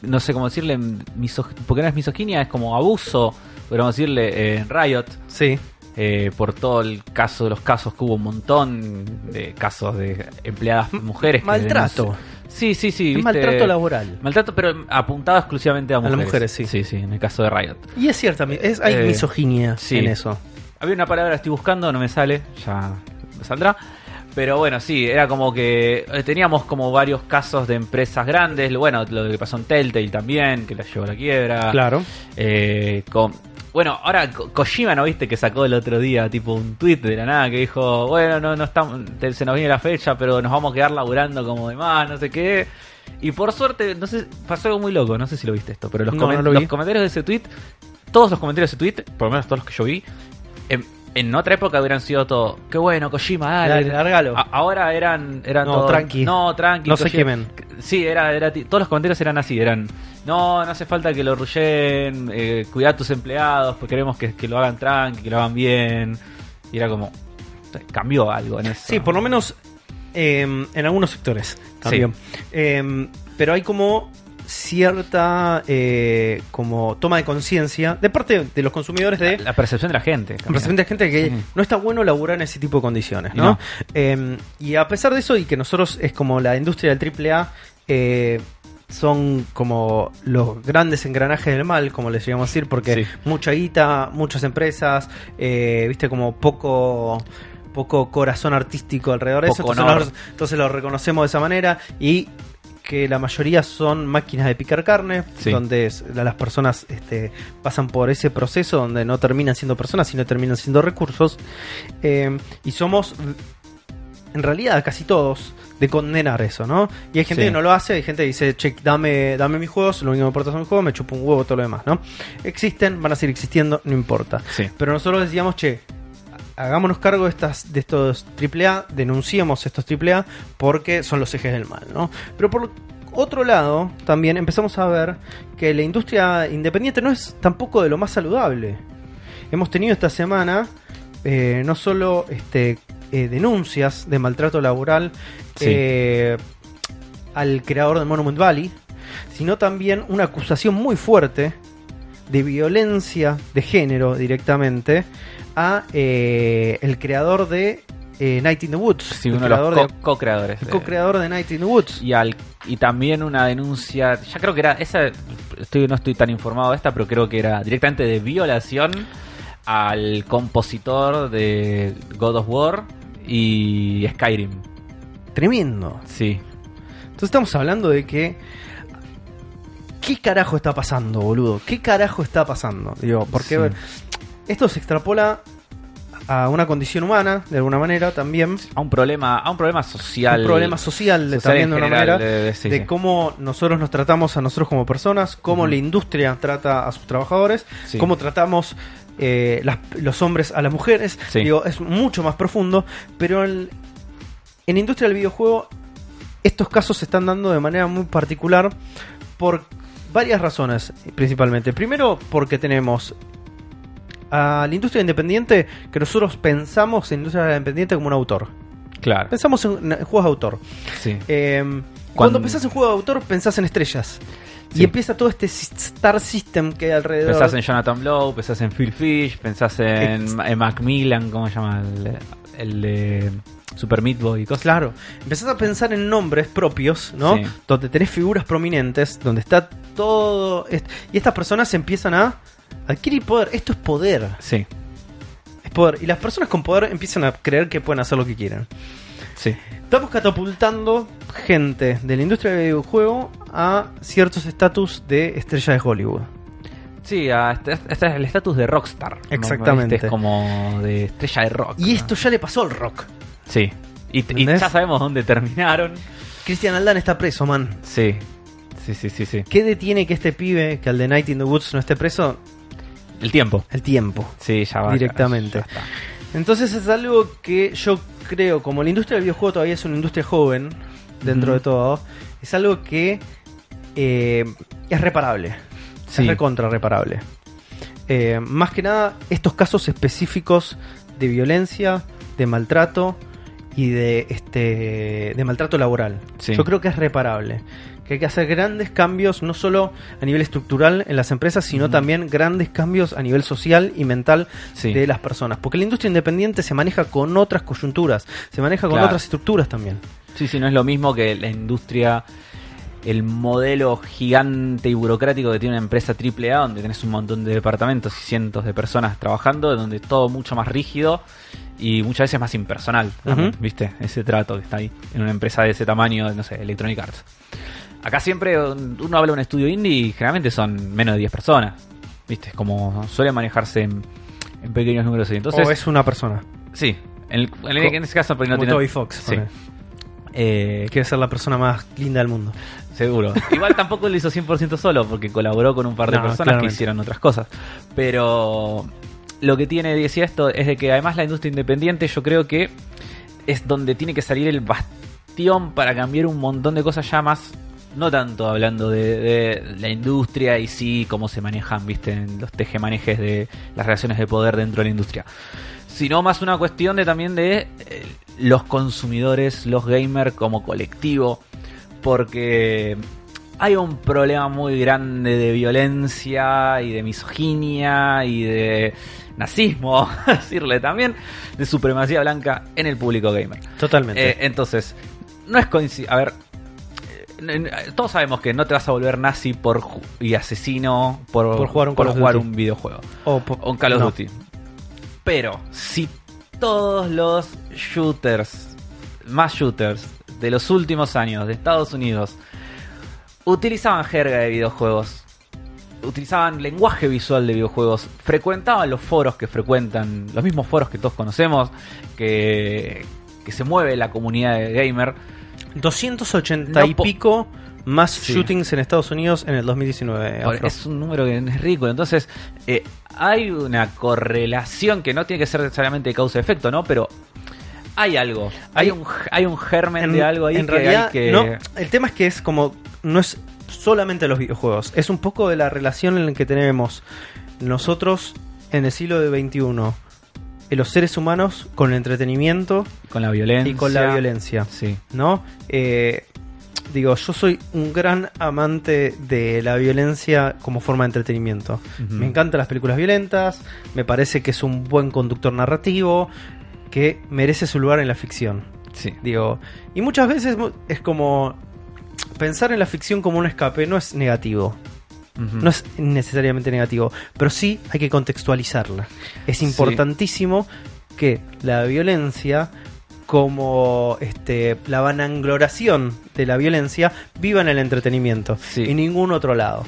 no sé cómo decirle miso- porque no es misoginia es como abuso podríamos decirle eh, Riot Sí. eh, por todo el caso de los casos que hubo un montón de casos de empleadas mujeres que Maltrato. sí sí sí maltrato laboral. maltrato pero apuntado exclusivamente a las mujeres mujeres, sí. sí sí en el caso de Riot Y es cierta, es, hay Eh, misoginia sí. en eso. Había una palabra que estoy buscando, no me sale, ya me saldrá. Pero bueno, sí, era como que eh, teníamos como varios casos de empresas grandes. Bueno, lo que pasó en Telltale también, que la llevó a la quiebra. Claro. Eh, con, bueno, ahora Ko- Kojima, ¿no viste que sacó el otro día tipo un tweet de la nada que dijo, bueno, no, no estamos, se nos viene la fecha, pero nos vamos a quedar laburando como demás, no sé qué. Y por suerte, no sé, pasó algo muy loco, no sé si lo viste esto, pero los, No, comen- no lo vi. los comentarios de ese tweet, todos los comentarios de ese tweet, por lo menos todos los que yo vi, en, en otra época hubieran sido todo, qué bueno, Kojima, dale. Dale, largalo. Ahora eran, eran No, todos, tranqui. No, tranqui. No se quemen. Sí, era, era todos los comentarios eran así, eran, no, no hace falta que lo ruyen, eh, cuida a tus empleados, porque queremos que, que lo hagan tranqui, que lo hagan bien. Y era como, cambió algo en eso. Sí, por lo menos eh, en algunos sectores cambió. Eh, pero hay como cierta eh, como toma de conciencia de parte de los consumidores de La percepción de la gente. la percepción de la gente que Sí. no está bueno laburar en ese tipo de condiciones, Y ¿no? no. Eh, y a pesar de eso, y que nosotros es como la industria del AAA, eh, son como los grandes engranajes del mal, como les llamamos a decir, porque Sí. mucha guita, muchas empresas, eh, viste, como poco poco corazón artístico alrededor de eso, entonces lo reconocemos de esa manera y que la mayoría son máquinas de picar carne, Sí. donde las personas este, pasan por ese proceso donde no terminan siendo personas, sino terminan siendo recursos. Eh, y somos, en realidad, casi todos, de condenar eso, ¿no? Y hay gente Sí. que no lo hace, hay gente que dice, che, dame, dame mis juegos, lo único que me importa son mis juegos, me chupo un huevo todo lo demás, ¿no? Existen, van a seguir existiendo, no importa. Sí. Pero nosotros decíamos, che, hagámonos cargo de estas de estos AAA, denunciemos estos AAA porque son los ejes del mal, ¿no? Pero por otro lado, también empezamos a ver que la industria independiente no es tampoco de lo más saludable. Hemos tenido esta semana eh, no solo este, eh, denuncias de maltrato laboral Sí. eh, al creador de Monument Valley, sino también una acusación muy fuerte de violencia de género directamente a eh, el creador de eh, Night in the Woods, Sí, uno de los co- co-creadores. co-creador de Night in the Woods. y al y también una denuncia ya creo que era esa estoy no estoy tan informado de esta pero creo que era directamente de violación al compositor de God of War y Skyrim Tremendo. sí Entonces estamos hablando de que. ¿Qué carajo está pasando, boludo? ¿Qué carajo está pasando? Digo, porque Sí. Esto se extrapola a una condición humana, de alguna manera, también. a un problema a un problema social un problema social, también de una general, manera. de- de- sí, de sí. cómo nosotros nos tratamos a nosotros como personas, cómo la industria trata a sus trabajadores, Sí. cómo tratamos eh, las- los hombres a las mujeres. Digo, es mucho más profundo, pero el- en la industria del videojuego estos casos se están dando de manera muy particular por varias razones, principalmente. Primero, porque tenemos a la industria independiente que nosotros pensamos en la industria independiente como un autor. claro Pensamos en, en juegos de autor. sí Eh, cuando, Cuando- pensás en juego de autor, pensás en estrellas. Sí. Y empieza todo este Star System que hay alrededor. pensás en Jonathan Blow pensás en Phil Fish pensás en, Macmillan cómo se llama el, el de Super Meat Boy y cosas Claro, empezás a pensar en nombres propios, ¿no? Sí. Donde tenés figuras prominentes, donde está todo. est- y estas personas empiezan a adquirir poder. Esto es poder. sí Es poder. Y las personas con poder empiezan a creer que pueden hacer lo que quieran. sí Estamos catapultando gente de la industria del videojuego a ciertos estatus de estrella de Hollywood. Sí, a- este, este es el estatus de rockstar. Exactamente. Este es como de estrella de rock. Y ¿no? esto ya le pasó al rock. Sí. Y, ya sabemos dónde terminaron. Cristian Aldán está preso, man. Sí. Sí, sí, sí, sí. ¿Qué detiene que este pibe, que al de Night in the Woods no esté preso? El tiempo. El tiempo. Sí, ya va. Directamente. ya. Entonces es algo que yo creo, como la industria del videojuego todavía es una industria joven, dentro de todo, es algo que eh, es reparable. Sí. Es recontra reparable. Eh, más que nada, estos casos específicos de violencia, de maltrato y de este de maltrato laboral. Sí. Yo creo que es reparable. Que hay que hacer grandes cambios, no solo a nivel estructural en las empresas, sino también grandes cambios a nivel social y mental Sí. de las personas. Porque la industria independiente se maneja con otras coyunturas, se maneja con Claro. otras estructuras también. Sí, sí, no es lo mismo que la industria, el modelo gigante y burocrático que tiene una empresa AAA, donde tenés un montón de departamentos y cientos de personas trabajando, donde es todo mucho más rígido y muchas veces más impersonal. ¿Viste? Ese trato que está ahí en una empresa de ese tamaño, no sé, Electronic Arts. Acá siempre uno habla de un estudio indie y generalmente son menos de 10 personas. ¿Viste? Como suele manejarse en, en pequeños números. y Entonces, o es una persona. sí. En, el- en el- en ese caso, pero no como tiene. Toby Fox. Sí. Eh, Quiere ser la persona más linda del mundo. Seguro. Igual tampoco lo hizo 100% solo, porque colaboró con un par de No, personas claramente. que hicieron otras cosas. Pero lo que tiene, decía esto, es de que además la industria independiente yo creo que es donde tiene que salir el bastión para cambiar un montón de cosas ya más, no tanto hablando de, de la industria y sí cómo se manejan, viste, en los tejemanejes de las relaciones de poder dentro de la industria. Sino más una cuestión de también de eh, los consumidores, los gamers como colectivo. Porque hay un problema muy grande de violencia y de misoginia y de nazismo, decirle también, de supremacía blanca en el público gamer. Totalmente. Eh, entonces, no es coincidencia. A ver, todos sabemos que no te vas a volver nazi por y asesino por, por jugar, un, por jugar un videojuego o, un Call of Duty. Pero si todos los shooters, más shooters de los últimos años de Estados Unidos utilizaban jerga de videojuegos, utilizaban lenguaje visual de videojuegos, frecuentaban los foros que frecuentan, los mismos foros que todos conocemos, que, que se mueve la comunidad de gamer. 280 y pico más shootings en Estados Unidos en el 2019. Es un número que es ridículo. Entonces, eh, hay una correlación que no tiene que ser necesariamente causa-efecto, ¿no? Pero hay algo. Hay, un, hay un germen de algo ahí en realidad, No, el tema es que es como. No es solamente los videojuegos. Es un poco de la relación en la que tenemos nosotros en el siglo XXI. Los seres humanos con el entretenimiento. Con la violencia. Y con la violencia. Sí. ¿No? Eh, digo, yo soy un gran amante de la violencia como forma de entretenimiento. Me encantan las películas violentas, me parece que es un buen conductor narrativo, que merece su lugar en la ficción. Sí. Digo, y muchas veces es como pensar en la ficción como un escape no es negativo. No es necesariamente negativo, pero sí hay que contextualizarla. Es importantísimo que la violencia como este, la vanagloración de la violencia viva en el entretenimiento y en ningún otro lado.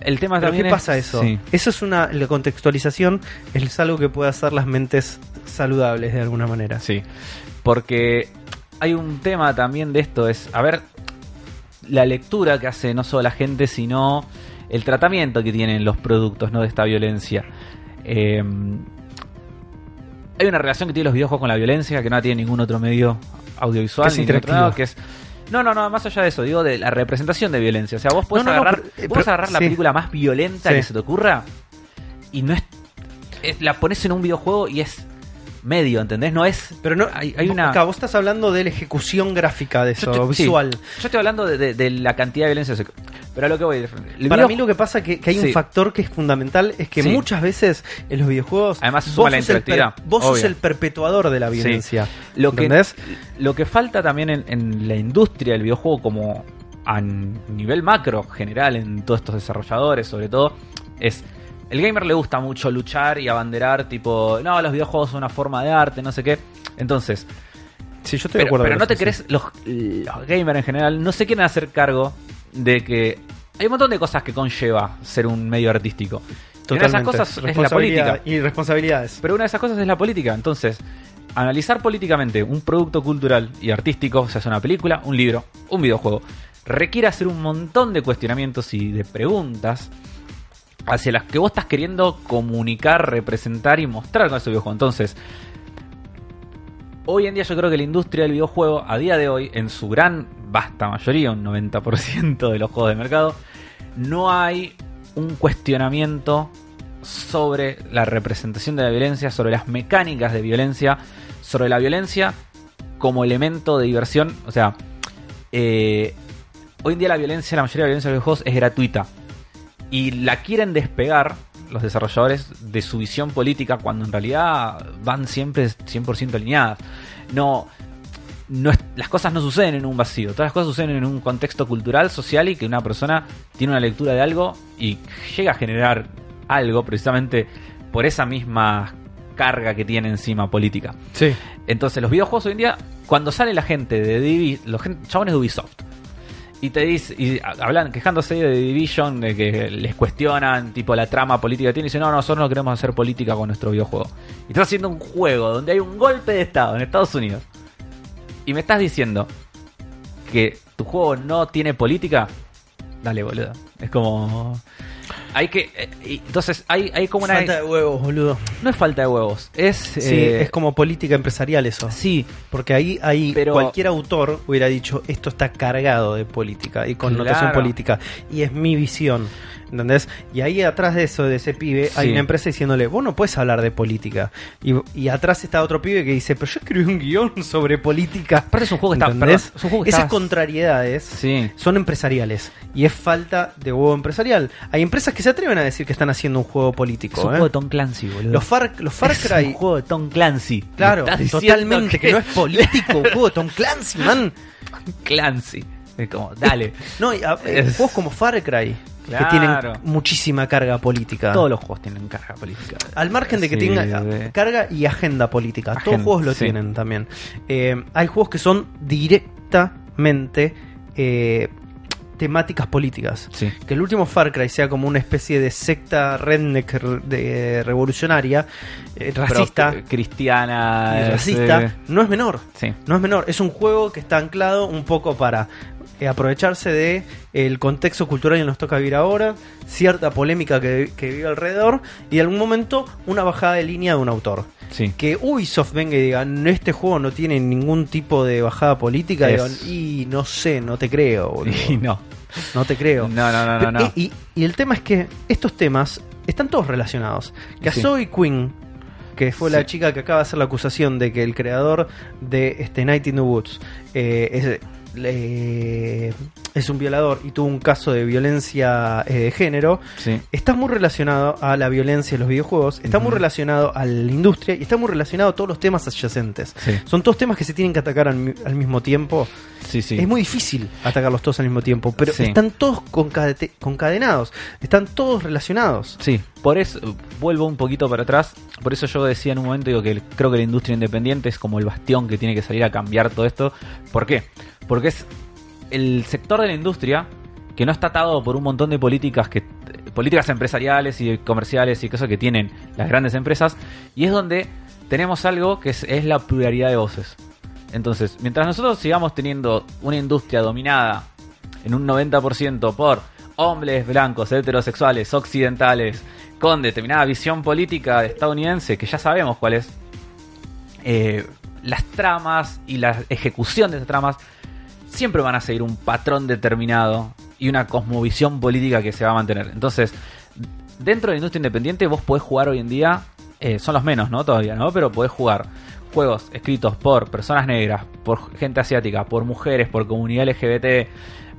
el tema ¿Pero ¿Qué pasa eso? Eso es una la contextualización es algo que puede hacer las mentes saludables de alguna manera. Sí. Porque hay un tema también de esto es a ver la lectura que hace no solo la gente sino el tratamiento que tienen los productos no de esta violencia. Eh, hay una relación que tiene los videojuegos con la violencia que no tiene ningún otro medio audiovisual es, que es no, no, no, más allá de eso, digo de la representación de violencia. O sea, vos podés agarrar, agarrar la película más violenta que se te ocurra y no es, La pones en un videojuego y es medio, ¿entendés? No es. Pero no, hay, una. Acá vos estás hablando de la ejecución gráfica de eso, visual. Yo estoy hablando de, la cantidad de violencia. Pero a lo que voy. Para mí lo que pasa que, que hay un factor que es fundamental es que muchas veces en los videojuegos. Además, se suma la interactividad. vos sos el perpetuador de la violencia. Lo que, lo que falta también en, la industria del videojuego, como a nivel macro general, en todos estos desarrolladores, sobre todo, es el gamer le gusta mucho luchar y abanderar, tipo, no, los videojuegos son una forma de arte, no sé qué. Entonces, sí, yo estoy pero, de acuerdo pero no te crees, los, los gamers en general no se quieren hacer cargo de que hay un montón de cosas que conlleva ser un medio artístico. una de esas cosas es la política. Y responsabilidades. Pero una de esas cosas es la política. Entonces, analizar políticamente un producto cultural y artístico, o sea, una película, un libro, un videojuego, requiere hacer un montón de cuestionamientos y de preguntas hacia las que vos estás queriendo comunicar, representar y mostrar con ese videojuego. Entonces, hoy en día yo creo que la industria del videojuego, a día de hoy, en su gran, vasta mayoría, un 90% de los juegos de mercado, no hay un cuestionamiento sobre la representación de la violencia, sobre las mecánicas de violencia, sobre la violencia como elemento de diversión. O sea, eh, hoy en día la violencia, la mayoría de la violencia de los videojuegos es gratuita y la quieren despegar los desarrolladores de su visión política cuando en realidad van siempre 100% alineadas. No, no las cosas no suceden en un vacío, todas las cosas suceden en un contexto cultural, social y que una persona tiene una lectura de algo y llega a generar algo precisamente por esa misma carga que tiene encima política. Sí. Entonces los videojuegos hoy en día, cuando sale la gente de los chabones de Ubisoft, y te dice, y hablan quejándose de Division, de que les cuestionan tipo la trama política que tiene, y dicen, no, nosotros no queremos hacer política con nuestro videojuego. Y estás haciendo un juego donde hay un golpe de Estado en Estados Unidos. Y me estás diciendo que tu juego no tiene política. Dale, boludo. Es como... hay que. eh, entonces, hay, hay como una. Falta de huevos, boludo. No es falta de huevos, es. Sí, eh, es como política empresarial eso. Sí, Porque ahí, ahí Pero- cualquier autor hubiera dicho esto está cargado de política y connotación Claro. política. Y es mi visión. ¿Entendés? Y ahí atrás de eso, de ese pibe, hay una empresa diciéndole, vos no puedes hablar de política. Y, y atrás está otro pibe que dice, pero yo escribí un guion sobre política. Aparte es un juego que está- ¿Entendés? perdón, es un juego que Esas contrariedades sí. son empresariales. Y es falta de huevo empresarial. Hay empresas que se atreven a decir que están haciendo un juego político. Es un ¿eh? juego de Tom Clancy, boludo. Los Far, los Far Es Cry un juego de Tom Clancy. Claro, ¿Me estás diciendo totalmente, que... no es político, un juego de Tom Clancy, man. Clancy. Es como, dale. No, y, a- eh, Es- juegos como Far Cry, Claro. que tienen muchísima carga política. Todos los juegos tienen carga política. Al margen de que Sí, tenga de- carga y agenda política. Todos los juegos lo sí. tienen también. Eh, hay juegos que son directamente eh, temáticas políticas. Sí. Que el último Far Cry sea como una especie de secta redneck re- de, revolucionaria, eh, racista Pro- cristiana. eh, racista, no es menor. Sí. No es menor, es un juego que está anclado un poco para eh, aprovecharse de el contexto cultural que nos toca vivir ahora, cierta polémica que, que vive alrededor y en algún momento una bajada de línea de un autor. Sí. Que Ubisoft venga y diga, "No, este juego no tiene ningún tipo de bajada política, Es- y no sé, no te creo, boludo. Y no. no te creo. No, no, no, no. no. Y, el tema es que estos temas están todos relacionados. Que a Sí. Zoe Quinn, que fue la chica que acaba de hacer la acusación de que el creador de este Night in the Woods eh, es, es un violador y tuvo un caso de violencia eh, de género, Sí. está muy relacionado a la violencia en los videojuegos, está muy relacionado a la industria y está muy relacionado a todos los temas adyacentes. Sí. Son todos temas que se tienen que atacar al, mi- al mismo tiempo. Sí. Es muy difícil atacarlos todos al mismo tiempo, pero están todos concade- concadenados, están todos relacionados. Sí, por eso vuelvo un poquito para atrás. Por eso yo decía en un momento digo que el- creo que la industria independiente es como el bastión que tiene que salir a cambiar todo esto. ¿Por qué? Porque es el sector de la industria que no está atado por un montón de políticas que políticas empresariales y comerciales y cosas que tienen las grandes empresas y es donde tenemos algo que es, la pluralidad de voces. Entonces, mientras nosotros sigamos teniendo una industria dominada en un 90% por hombres blancos, heterosexuales, occidentales, con determinada visión política estadounidense, que ya sabemos cuál es, eh, las tramas y la ejecución de esas tramas siempre van a seguir un patrón determinado y una cosmovisión política que se va a mantener. Entonces, dentro de la industria independiente vos podés jugar hoy en día, eh, son los menos, ¿no? Todavía, ¿no? Pero podés jugar juegos escritos por personas negras, por gente asiática, por mujeres, por comunidad LGBT,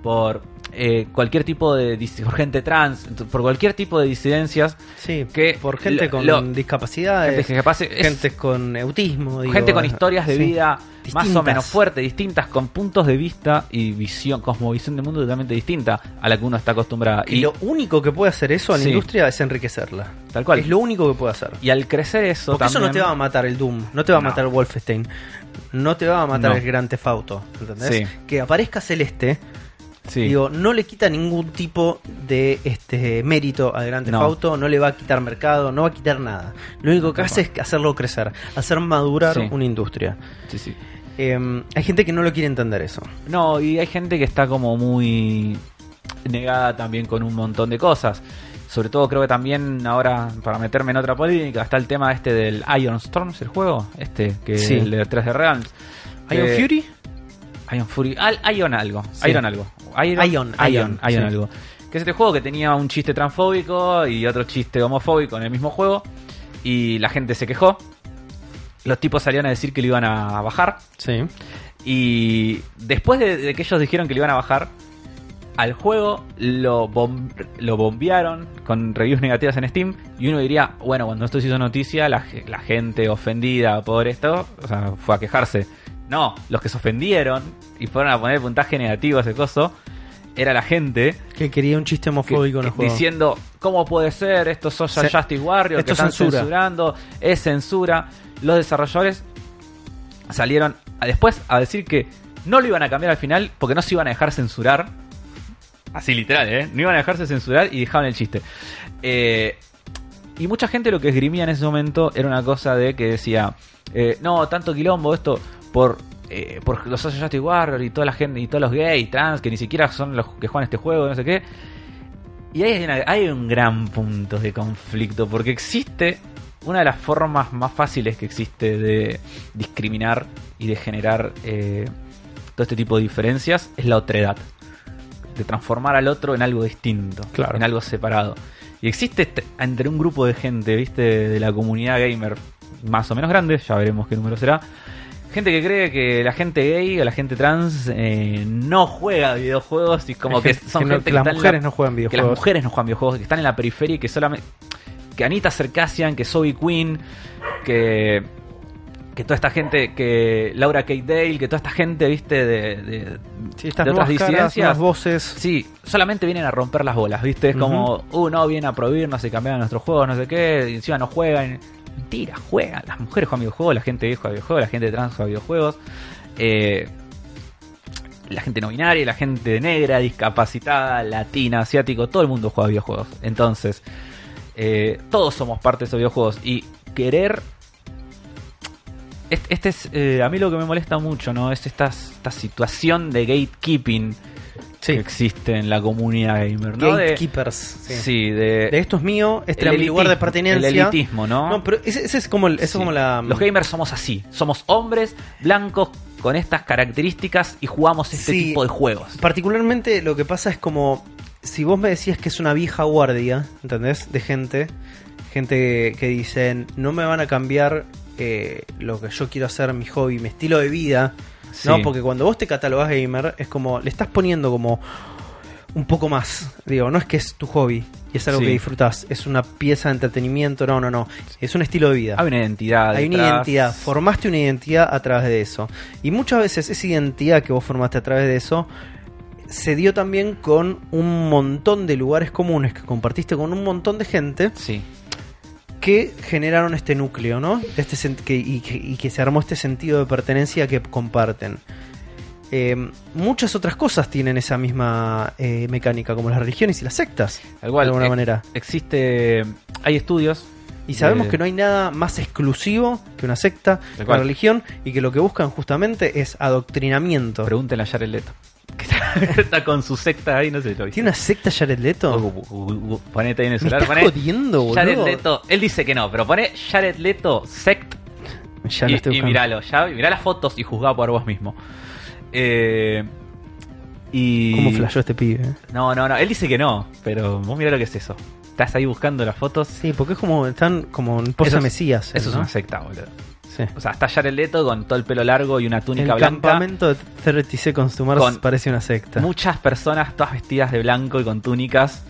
por eh, cualquier tipo de por gente trans, por cualquier tipo de disidencias, Sí, Que por gente lo- con lo- discapacidades, gente es- gente con autismo, digo, gente con eh, historias de sí. vida más o menos fuertes, distintas, con puntos de vista y visión, cosmovisión del mundo totalmente distinta a la que uno está acostumbrado. Y lo único que puede hacer eso a la Sí. industria es enriquecerla. Tal cual. Es lo único que puede hacer. y al crecer eso Porque eso no te va a matar el Doom, no te va a matar el Wolfenstein, no te va a matar No. el Gran Theft Auto, ¿entendés? Sí. Que aparezca Celeste, Sí. digo, no le quita ningún tipo de este mérito al Gran No. Auto, no le va a quitar mercado, no va a quitar nada. Lo único que hace es hacerlo crecer, hacer madurar Sí. una industria. Sí, sí. Eh, hay gente que no lo quiere entender eso. No, y hay gente que está como muy negada también con un montón de cosas. Sobre todo creo que también ahora, para meterme en otra política, está el tema este del Iron Storms, el juego, este, que Sí. el de 3 de Realms. ¿Iron Fury? Iron Fury. Al- Ion algo. Sí. Iron algo. Iron, Ion, Ion, Ion, Ion sí. algo. Que es este juego que tenía un chiste transfóbico y otro chiste homofóbico en el mismo juego. Y la gente se quejó. Los tipos salían a decir que lo iban a bajar. Sí. Y después de, de que ellos dijeron que lo iban a bajar, al juego lo, bom- lo bombearon con reviews negativas en Steam. Y uno diría, bueno, cuando esto se hizo noticia, la, la gente ofendida por esto o sea, fue a quejarse. No, los que se ofendieron y fueron a poner puntaje negativo a ese coso, era la gente Que quería un chiste que- homofóbico en el juego. diciendo, ¿cómo puede ser? Esto es Social Se- Justice Warrior, esto que es están censura. censurando, es censura. Los desarrolladores salieron a- después a decir que no lo iban a cambiar al final porque no se iban a dejar censurar. Así literal, ¿eh? No iban a dejarse censurar y dejaban el chiste. Eh, y mucha gente lo que esgrimía en ese momento era una cosa de que decía, eh, no, tanto quilombo esto por... eh, por los Justice Warrior y toda la gente y todos los gays, trans, que ni siquiera son los que juegan este juego, no sé qué. Y ahí hay, una- hay un gran punto de conflicto, porque existe una de las formas más fáciles que existe de discriminar y de generar eh, todo este tipo de diferencias, es la otredad. De transformar al otro en algo distinto, Claro. en algo separado. Y existe este- entre un grupo de gente, viste, de la comunidad gamer más o menos grande, ya veremos qué número será, gente que cree que la gente gay o la gente trans eh, no juega videojuegos y como que son no- gente que que las la- mujeres no juegan que las videojuegos. mujeres no juegan videojuegos, que están en la periferia y que solamente. Que Anita Sarkassian, que Zoe Queen, que. Que toda esta gente, que Laura Kate Dale, que toda esta gente, viste, de, de, Sí, estas de otras caras, disidencias. voces. Sí, solamente vienen a romper las bolas, ¿viste? Es como, uh, no, vienen a prohibirnos y cambiar nuestros juegos, no sé qué, y encima no juegan. Mentira, juegan. Las mujeres juegan videojuegos, la gente gay juega videojuegos, la gente trans juega videojuegos. Eh, la gente no binaria, la gente negra, discapacitada, latina, asiático, todo el mundo juega videojuegos. Entonces, eh, todos somos parte de esos videojuegos. Y querer. Este, este es. eh, a mí lo que me molesta mucho, ¿no? Es esta, esta situación de gatekeeping Sí. que existe en la comunidad gamer, ¿no? De- Gatekeepers. sí. sí. de. De esto es mío, este el era mi lugar de pertenencia. El elitismo, ¿no? No, pero ese, ese es como, el, eso es Sí. como la. Los gamers somos así. Somos hombres blancos con estas características y jugamos este tipo de juegos. Particularmente lo que pasa es como. Si vos me decías que es una vieja guardia, ¿entendés? De gente. Gente que dicen, no me van a cambiar eh, lo que yo quiero hacer, mi hobby, mi estilo de vida. Sí. ¿No? Porque cuando vos te catalogas gamer, es como. Le estás poniendo como. Un poco más. Digo, no es que es tu hobby y es algo Sí. que disfrutás. Es una pieza de entretenimiento. No, no, no. Es un estilo de vida. Hay una identidad. Hay una identidad, formaste una identidad a través de eso. Y muchas veces esa identidad que vos formaste a través de eso se dio también con un montón de lugares comunes que compartiste con un montón de gente Sí. Que generaron este núcleo, ¿no? Este que, y, que, y que se armó este sentido de pertenencia que comparten. Eh, muchas otras cosas tienen esa misma eh, mecánica, como las religiones y las sectas, Al igual, de alguna eh, manera. Existe. Hay estudios. Y sabemos de- que no hay nada más exclusivo que una secta, una religión, y que lo que buscan justamente es adoctrinamiento. Pregúntenle a Jared Leto. Que está, está con su secta ahí, no sé si lo viste. ¿Tiene una secta Jared Leto? Uh, uh, uh, Ponete ahí en el ¿Me celular. estás poné jodiendo, boludo? Jared Leto. Él dice que no, pero pone Jared Leto sect Ya y, estoy y miralo, ya, mirá las fotos y juzgá por vos mismo. Eh, y... ¿Cómo flashó este pibe? eh? No, no, no, él dice que no, pero vos mirá lo que es eso. Estás ahí buscando las fotos. Sí, porque es como, están como en es- Mesías. Eso es una secta, boludo. Sí. O sea, está Jared Leto con todo el pelo largo y una túnica El blanca. campamento de 30 Seconds to Mars Con parece una secta. Muchas personas todas vestidas de blanco y con túnicas.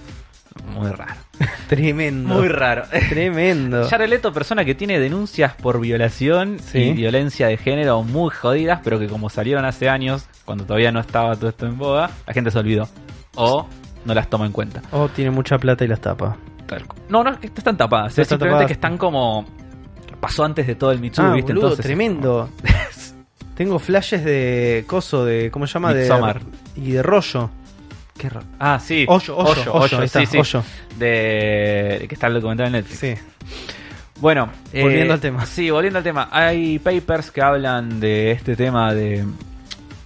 Muy raro. Tremendo. Muy raro. Tremendo. Jared Leto, persona que tiene denuncias por violación Sí. y violencia de género muy jodidas, pero que como salieron hace años, cuando todavía no estaba todo esto en boga, la gente se olvidó. O no las toma en cuenta. Oh, tiene mucha plata y las tapa. No, no, es que están tapadas. No es están simplemente tapadas. que están como... Pasó antes de todo el Too, ah, ¿viste? boludo, Entonces, tremendo. Tengo flashes de coso, de. ¿Cómo se llama? De, Midsommar. y de rollo. ¿Qué Ah, sí. Hoyo, hoyo, hoyo, está, sí, sí. De... de que está el documental en Netflix. Sí. Bueno, Volviendo eh, al tema. Sí, volviendo al tema. Hay papers que hablan de este tema de,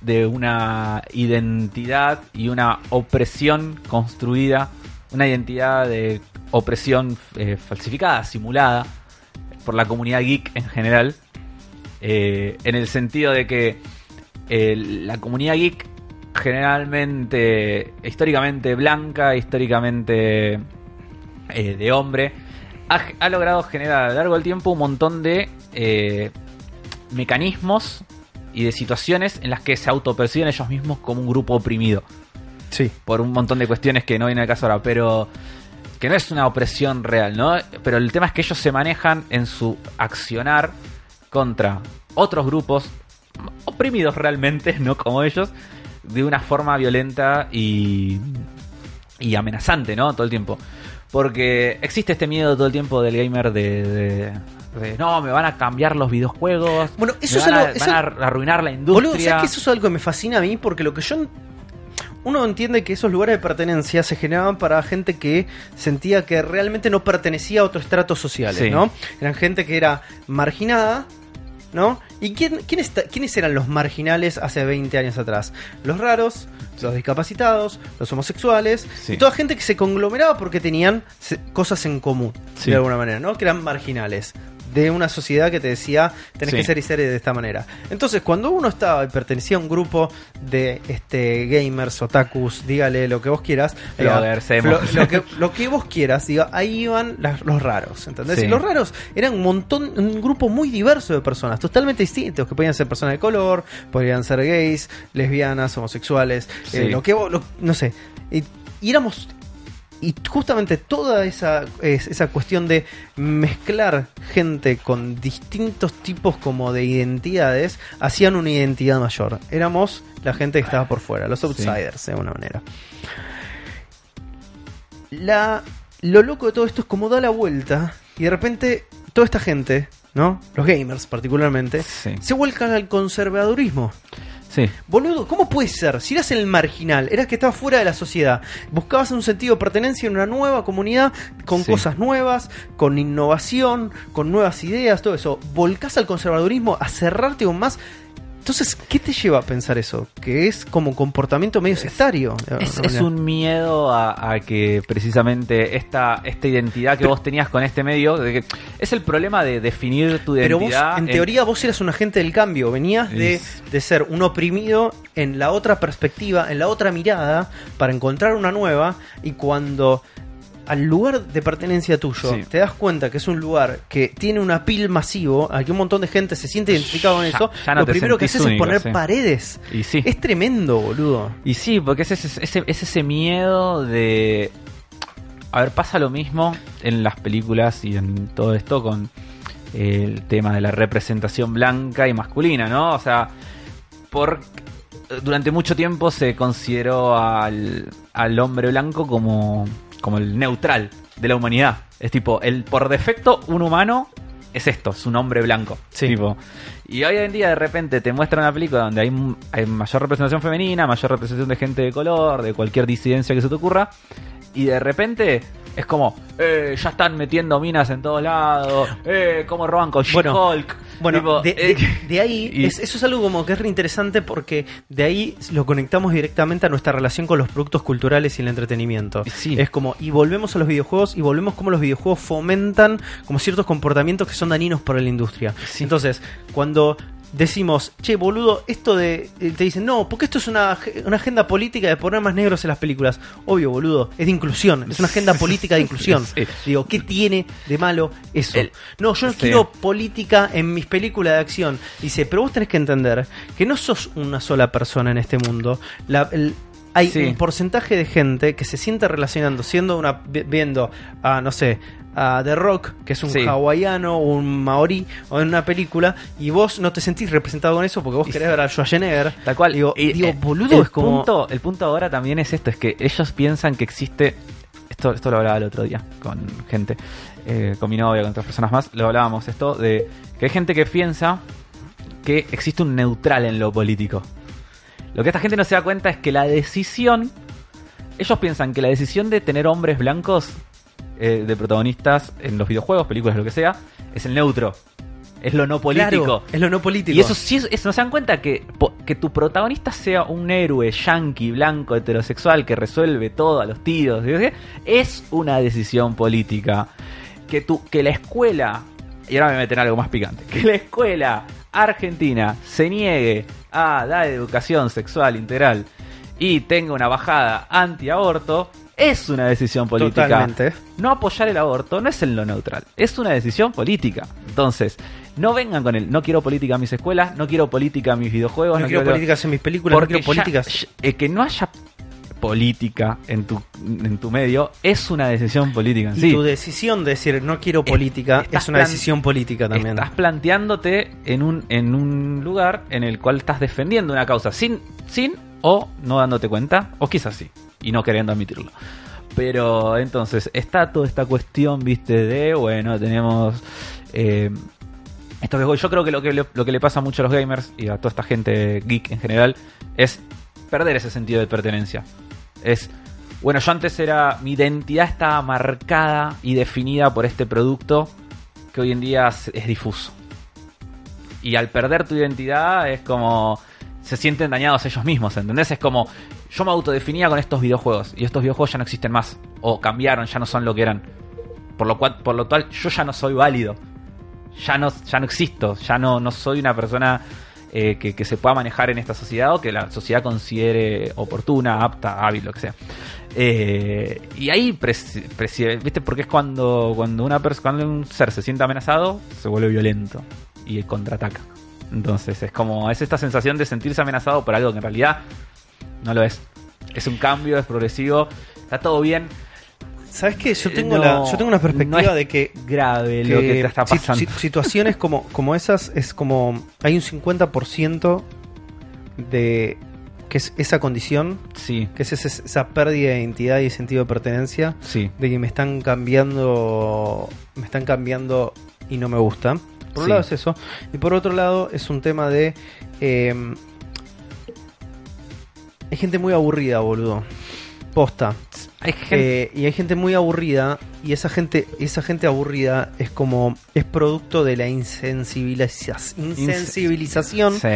de una identidad y una opresión construida, una identidad de opresión eh, falsificada, simulada por la comunidad geek en general, eh, en el sentido de que eh, la comunidad geek generalmente, históricamente blanca, históricamente eh, de hombre, ha, ha logrado generar a lo largo del tiempo un montón de eh, mecanismos y de situaciones en las que se autoperciben ellos mismos como un grupo oprimido Sí. por un montón de cuestiones que no viene al caso ahora, pero que no es una opresión real, ¿no? Pero el tema es que ellos se manejan en su accionar contra otros grupos oprimidos realmente, no como ellos, de una forma violenta y, y amenazante, ¿no? Todo el tiempo. Porque existe este miedo todo el tiempo del gamer de, de- de, no, me van a cambiar los videojuegos. Bueno, eso me es algo- a, eso- van a arruinar la industria. Boludo, ¿sabes que eso es algo que me fascina a mí? Porque lo que yo. Uno entiende que esos lugares de pertenencia se generaban para gente que sentía que realmente no pertenecía a otros estratos sociales, Sí. ¿no? Eran gente que era marginada, ¿no? ¿Y quién, quién está- quiénes eran los marginales hace 20 años atrás? Los raros, los discapacitados, los homosexuales, Sí. y toda gente que se conglomeraba porque tenían cosas en común, Sí. de alguna manera, ¿no? Que eran marginales de una sociedad que te decía tenés Sí. que ser y ser de esta manera. Entonces, cuando uno estaba y pertenecía a un grupo de este gamers, otakus, dígale lo que vos quieras, diga, flo- lo, que, lo que vos quieras, diga, ahí iban las- los raros, ¿entendés? Sí. Y los raros eran un montón, un grupo muy diverso de personas, totalmente distintos, que podían ser personas de color, podrían ser gays, lesbianas, homosexuales, Sí. eh, lo que vos, lo- no sé. Y, y éramos y justamente toda esa, es- esa cuestión de mezclar gente con distintos tipos como de identidades hacían una identidad mayor. Éramos la gente que estaba por fuera, los Sí. outsiders, de alguna manera. La, lo loco de todo esto es como da la vuelta y de repente toda esta gente, ¿no? Los gamers particularmente, Sí. se vuelcan al conservadurismo. Sí. Boludo, ¿cómo puede ser? Si eras el marginal, eras que estabas fuera de la sociedad, buscabas un sentido de pertenencia en una nueva comunidad, con Sí. cosas nuevas, con innovación, con nuevas ideas, todo eso. Volcás al conservadurismo a cerrarte aún más. Entonces, ¿qué te lleva a pensar eso? Que es como comportamiento medio sectario. Es, un miedo a, a que precisamente esta, esta identidad que Pero- vos tenías con este medio, de que es el problema de definir tu Pero vos, identidad. en teoría, vos eras un agente del cambio. Venías de, Es- de ser un oprimido en la otra perspectiva, en la otra mirada, para encontrar una nueva. Y cuando al lugar de pertenencia tuyo Sí. te das cuenta que es un lugar que tiene un apil masivo, al que un montón de gente se siente identificado con eso, ya no lo primero que haces único, es poner sí. paredes. Y sí. Es tremendo, boludo. Y sí, porque es ese, ese- es ese miedo de... A ver, pasa lo mismo en las películas y en todo esto con el tema de la representación blanca y masculina, ¿no? O sea, por durante mucho tiempo se consideró al, al hombre blanco como, como el neutral de la humanidad. Es tipo, el por defecto, un humano es esto, es un hombre blanco. Sí. Tipo, y hoy en día de repente te muestran una película donde hay, hay mayor representación femenina, mayor representación de gente de color, de cualquier disidencia que se te ocurra, y de repente es como, eh, ya están metiendo minas en todos lados, eh, cómo roban con Bueno, She-Hulk. Bueno, Tipo, de, eh, de- de ahí, y- es- eso es algo como que es reinteresante porque de ahí lo conectamos directamente a nuestra relación con los productos culturales y el entretenimiento. Sí. Es como, y volvemos a los videojuegos y volvemos como los videojuegos fomentan como ciertos comportamientos que son dañinos para la industria. Sí. Entonces, cuando decimos, che, boludo, esto de. eh, Te dicen, no, porque esto es una, una agenda política de poner más negros en las películas. Obvio, boludo, es de inclusión, es una agenda política de inclusión. Sí. Digo, ¿qué tiene de malo eso? El- no, yo no sí. quiero política en mis películas de acción. Dice, pero vos tenés que entender que no sos una sola persona en este mundo. La- el- hay Sí. un porcentaje de gente que se siente relacionando, siendo una vi- viendo a, no sé, a The Rock, que es un Sí. hawaiano o un maorí, o en una película, y vos no te sentís representado con eso porque vos querés ver a Schwarzenegger. Tal cual. Digo, Y, digo eh, boludo, el es como... Punto, el punto ahora también es esto, es que ellos piensan que existe... Esto, esto lo hablaba el otro día con gente, eh, con mi novia, con otras personas más, lo hablábamos esto, de que hay gente que piensa que existe un neutral en lo político. Lo que esta gente no se da cuenta es que la decisión... Ellos piensan que la decisión de tener hombres blancos eh, de protagonistas en los videojuegos, películas, lo que sea, es el neutro. Es lo no político. Claro, es lo no político. Y eso sí, es, es- no se dan cuenta que, que tu protagonista sea un héroe yankee, blanco, heterosexual, que resuelve todo a los tiros, ¿sí? es una decisión política. Que, tu, que la escuela, y ahora me meten algo más picante, que la escuela argentina se niegue a dar educación sexual integral y tenga una bajada anti-aborto, es una decisión política. Totalmente. No apoyar el aborto no es en lo neutral, es una decisión política. Entonces, no vengan con el no quiero política en mis escuelas, no quiero política en mis videojuegos, No, quiero políticas en mis películas, porque no quiero políticas... ya- eh, que no haya política en tu, en tu medio es una decisión política en Y sí. tu decisión de decir no quiero política estás es una decisión política también. Estás planteándote en un, en un lugar en el cual estás defendiendo una causa sin, sin o no dándote cuenta, o quizás sí, y no queriendo admitirlo. Pero entonces está toda esta cuestión, viste, de, bueno, tenemos... Eh, estos. Yo creo que lo, que lo que le pasa mucho a los gamers y a toda esta gente geek en general es perder ese sentido de pertenencia. Es, bueno, yo antes era, mi identidad estaba marcada y definida por este producto que hoy en día es difuso. Y al perder tu identidad es como se sienten dañados ellos mismos, ¿entendés? Es como yo me autodefinía con estos videojuegos y estos videojuegos ya no existen más o cambiaron, ya no son lo que eran. Por lo cual, por lo cual yo ya no soy válido. Ya no, ya no existo, ya no, no soy una persona eh, que, que se pueda manejar en esta sociedad o que la sociedad considere oportuna, apta, hábil, lo que sea. Eh, y ahí, ¿viste? Porque es cuando, cuando, una cuando un ser se siente amenazado, se vuelve violento y contraataca. Entonces es como, es esta sensación de sentirse amenazado por algo que en realidad no lo es. Es un cambio, es progresivo, está todo bien. ¿Sabes qué? Yo Eh, tengo, no- la, yo tengo una perspectiva no es de que Grave lo que te está pasando. si- situaciones como, como esas es como hay un 50% de que es esa condición, Sí, que es ese- esa pérdida de identidad y sentido de pertenencia, sí, de que me están cambiando, me están cambiando y no me gusta. Por un Sí. lado es eso, y por otro lado es un tema de eh, hay gente muy aburrida, boludo. Posta. Hay gente. Eh, y hay gente muy aburrida y esa gente esa gente aburrida es como es producto de la insensibiliza- insensibilización sí.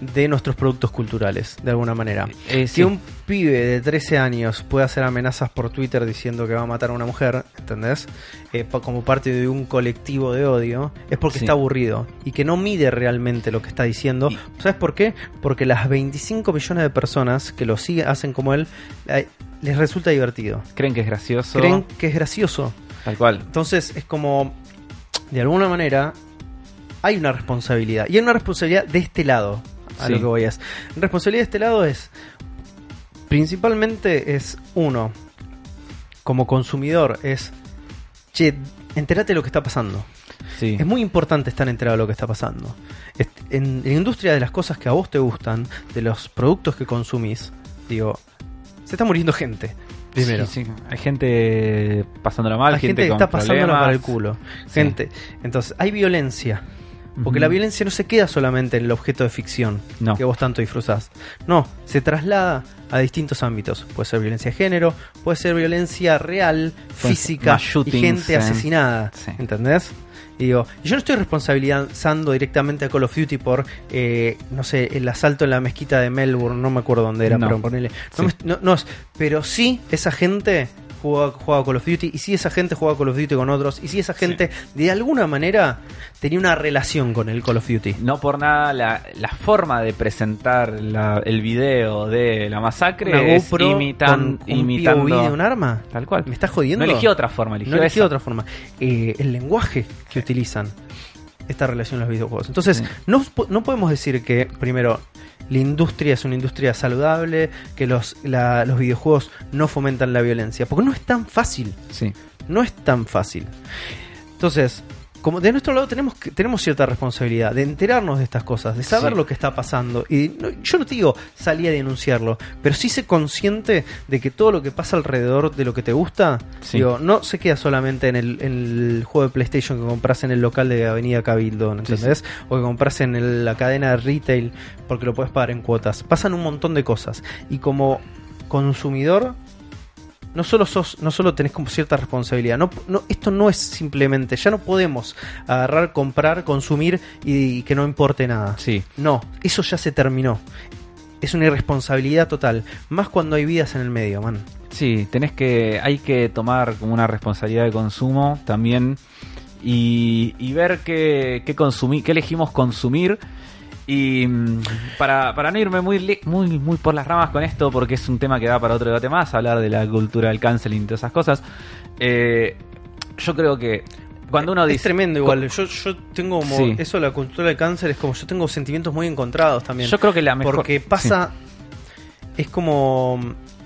de nuestros productos culturales de alguna manera Eh, si sí. un pibe de 13 años puede hacer amenazas por Twitter diciendo que va a matar a una mujer ¿entendés? Eh, como parte de un colectivo de odio es porque Sí. está aburrido y que no mide realmente lo que está diciendo Y- ¿sabes por qué? porque las 25 millones de personas que lo siguen hacen como él eh, les resulta divertido creen que es gracioso. creen que es gracioso. Tal cual. Entonces es como, de alguna manera, hay una responsabilidad. Y hay una responsabilidad de este lado, a Sí. lo que voy es. Responsabilidad de este lado es, principalmente es uno, como consumidor, es, che, entérate de lo que está pasando. Sí. Es muy importante estar enterado de lo que está pasando. En la industria de las cosas que a vos te gustan, de los productos que consumís, digo, se está muriendo gente. Primero. Sí, sí. Hay gente pasándola mal, hay gente, que está pasándola para el culo. Sí. Gente, entonces hay violencia. Porque la violencia no se queda solamente en el objeto de ficción No. que vos tanto disfrutás. No, se traslada a distintos ámbitos. Puede ser violencia de género, puede ser violencia real, física y gente eh. asesinada. Sí. ¿Entendés? Y digo, yo no estoy responsabilizando directamente a Call of Duty por, eh, no sé, el asalto en la mezquita de Melbourne, no me acuerdo dónde era, No. pero ponele. No, Sí. me- no- no es- pero sí, esa gente jugaba, jugaba Call of Duty, y sí, esa gente jugaba Call of Duty con otros, y sí, esa gente de alguna manera tenía una relación con el Call of Duty. No por nada la, la forma de presentar la- el video de la masacre Una es GoPro imitan- con un imitando. De un arma. Tal cual. ¿Me estás jodiendo? No eligió otra forma, eligió, no eligió otra forma. Eh, el lenguaje que utilizan esta relación en los videojuegos. Entonces, Sí. no, no podemos decir que, primero, la industria es una industria saludable, que los, la- los videojuegos no fomentan la violencia, porque no es tan fácil. Sí. No es tan fácil. Entonces, como de nuestro lado tenemos que, tenemos cierta responsabilidad de enterarnos de estas cosas, de saber Sí. lo que está pasando. Y no- yo no te digo salí a denunciarlo, pero sí sé consciente de que todo lo que pasa alrededor de lo que te gusta, Sí. digo, no se queda solamente en el, en el juego de PlayStation que compras en el local de Avenida Cabildo. O que compras en el- la cadena de retail porque lo puedes pagar en cuotas. Pasan un montón de cosas. Y como consumidor, no solo sos, no solo tenés como cierta responsabilidad. No, no, esto no es simplemente, ya no podemos agarrar, comprar, consumir y, que no importe nada. Sí. No, eso ya se terminó. Es una irresponsabilidad total. Más cuando hay vidas en el medio, man. Sí, tenés que, hay que tomar como una responsabilidad de consumo también y, y ver qué, qué, consumí- qué elegimos consumir. Y mm, para, para no irme muy, muy, muy por las ramas con esto, porque es un tema que da para otro debate más, hablar de la cultura del canceling y todas esas cosas, eh, yo creo que cuando uno es dice... tremendo igual. Yo, yo tengo como. Sí. Eso, la cultura del cáncer, es como. Yo tengo sentimientos muy encontrados también. Yo creo que la mejor... Porque pasa. Es como.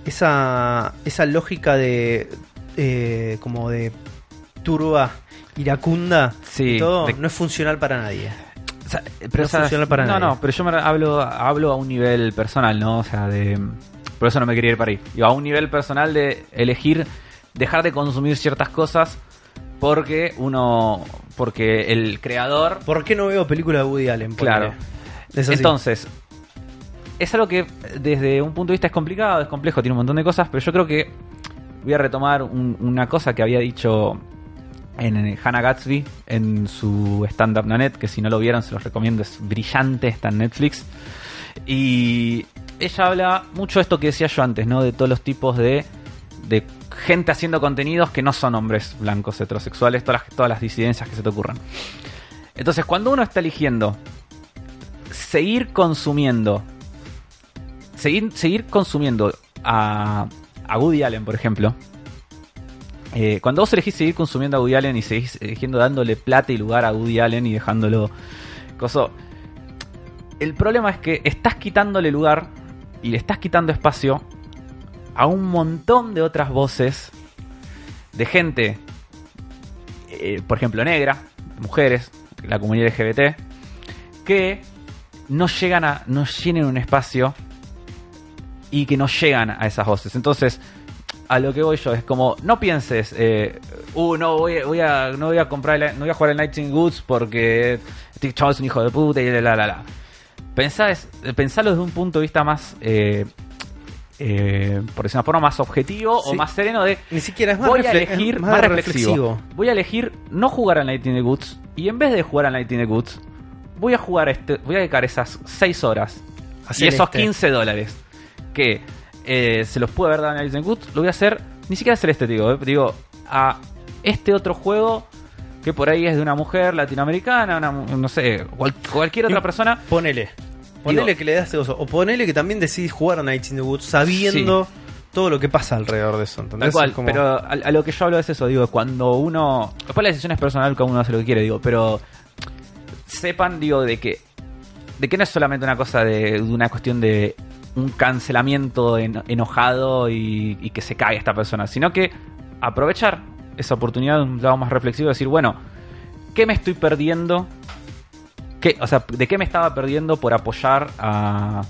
Esa. Esa lógica de. eh, como de. Turba, iracunda. Sí, y todo. de- No es funcional para nadie. Sea, No pero esas- funciona para no, no, pero yo me hablo, hablo a un nivel personal, ¿no? O sea, de. Por eso no me quería ir para ahí. Digo, a un nivel personal de elegir dejar de consumir ciertas cosas porque uno. Porque el creador. ¿Por qué no veo películas de Woody Allen? Claro. Es. Entonces, es algo que desde un punto de vista es complicado, es complejo, tiene un montón de cosas, pero yo creo que voy a retomar un- una cosa que había dicho en Hannah Gatsby, en su stand-up nonet, que si no lo vieron se los recomiendo, es brillante, está en Netflix. Y ella habla mucho de esto que decía yo antes, ¿no? De todos los tipos de, de gente haciendo contenidos que no son hombres blancos heterosexuales, todas las, todas las disidencias que se te ocurran. Entonces, cuando uno está eligiendo seguir consumiendo, seguir, seguir consumiendo a, a Woody Allen, por ejemplo, eh, cuando vos elegís seguir consumiendo a Woody Allen y seguís eligiendo dándole plata y lugar a Woody Allen y dejándolo coso, el problema es que estás quitándole lugar y le estás quitando espacio a un montón de otras voces de gente, eh, por ejemplo, negra, mujeres, la comunidad LGBT, que no llegan a, no llenen un espacio y que no llegan a esas voces. Entonces, a lo que voy yo es como, no pienses, eh, uh, no voy, voy a, no voy a comprar, el- no voy a jugar el Nighting Goods porque este chaval es un hijo de puta y la la la. la. Pensá es- pensalo desde un punto de vista más, eh, eh, por decir una forma, más objetivo o más sereno de Ni siquiera es más, voy a elegir más, reflexivo. reflexivo. Voy a elegir no jugar al Night in the Goods y en vez de jugar al Night in the Goods, voy a jugar este, voy a dedicar esas 6 horas Hacer y esos este. 15 dólares que eh, se los puede haber dado en Night in the Goods, lo voy a hacer ni siquiera celeste, digo, eh, digo a este otro juego que por ahí es de una mujer latinoamericana, una no sé, cual- cualquier otra persona. Ponele. Ponele Digo- que le das ese oso. O ponele que también decidís jugar a Nights in the Woods sabiendo todo lo que pasa alrededor de eso. ¿entendés? Tal cual, Es como- pero a, a lo que yo hablo es eso, digo, cuando uno... Después la decisión es personal, cada uno hace lo que quiere, digo, pero sepan, digo, de que de que no es solamente una cosa de, de una cuestión de un cancelamiento en- enojado y, que se cae esta persona, sino que aprovechar esa oportunidad de un lado más reflexivo y decir, bueno, ¿qué me estoy perdiendo? ¿Qué, o sea, ¿de qué me estaba perdiendo por apoyar a...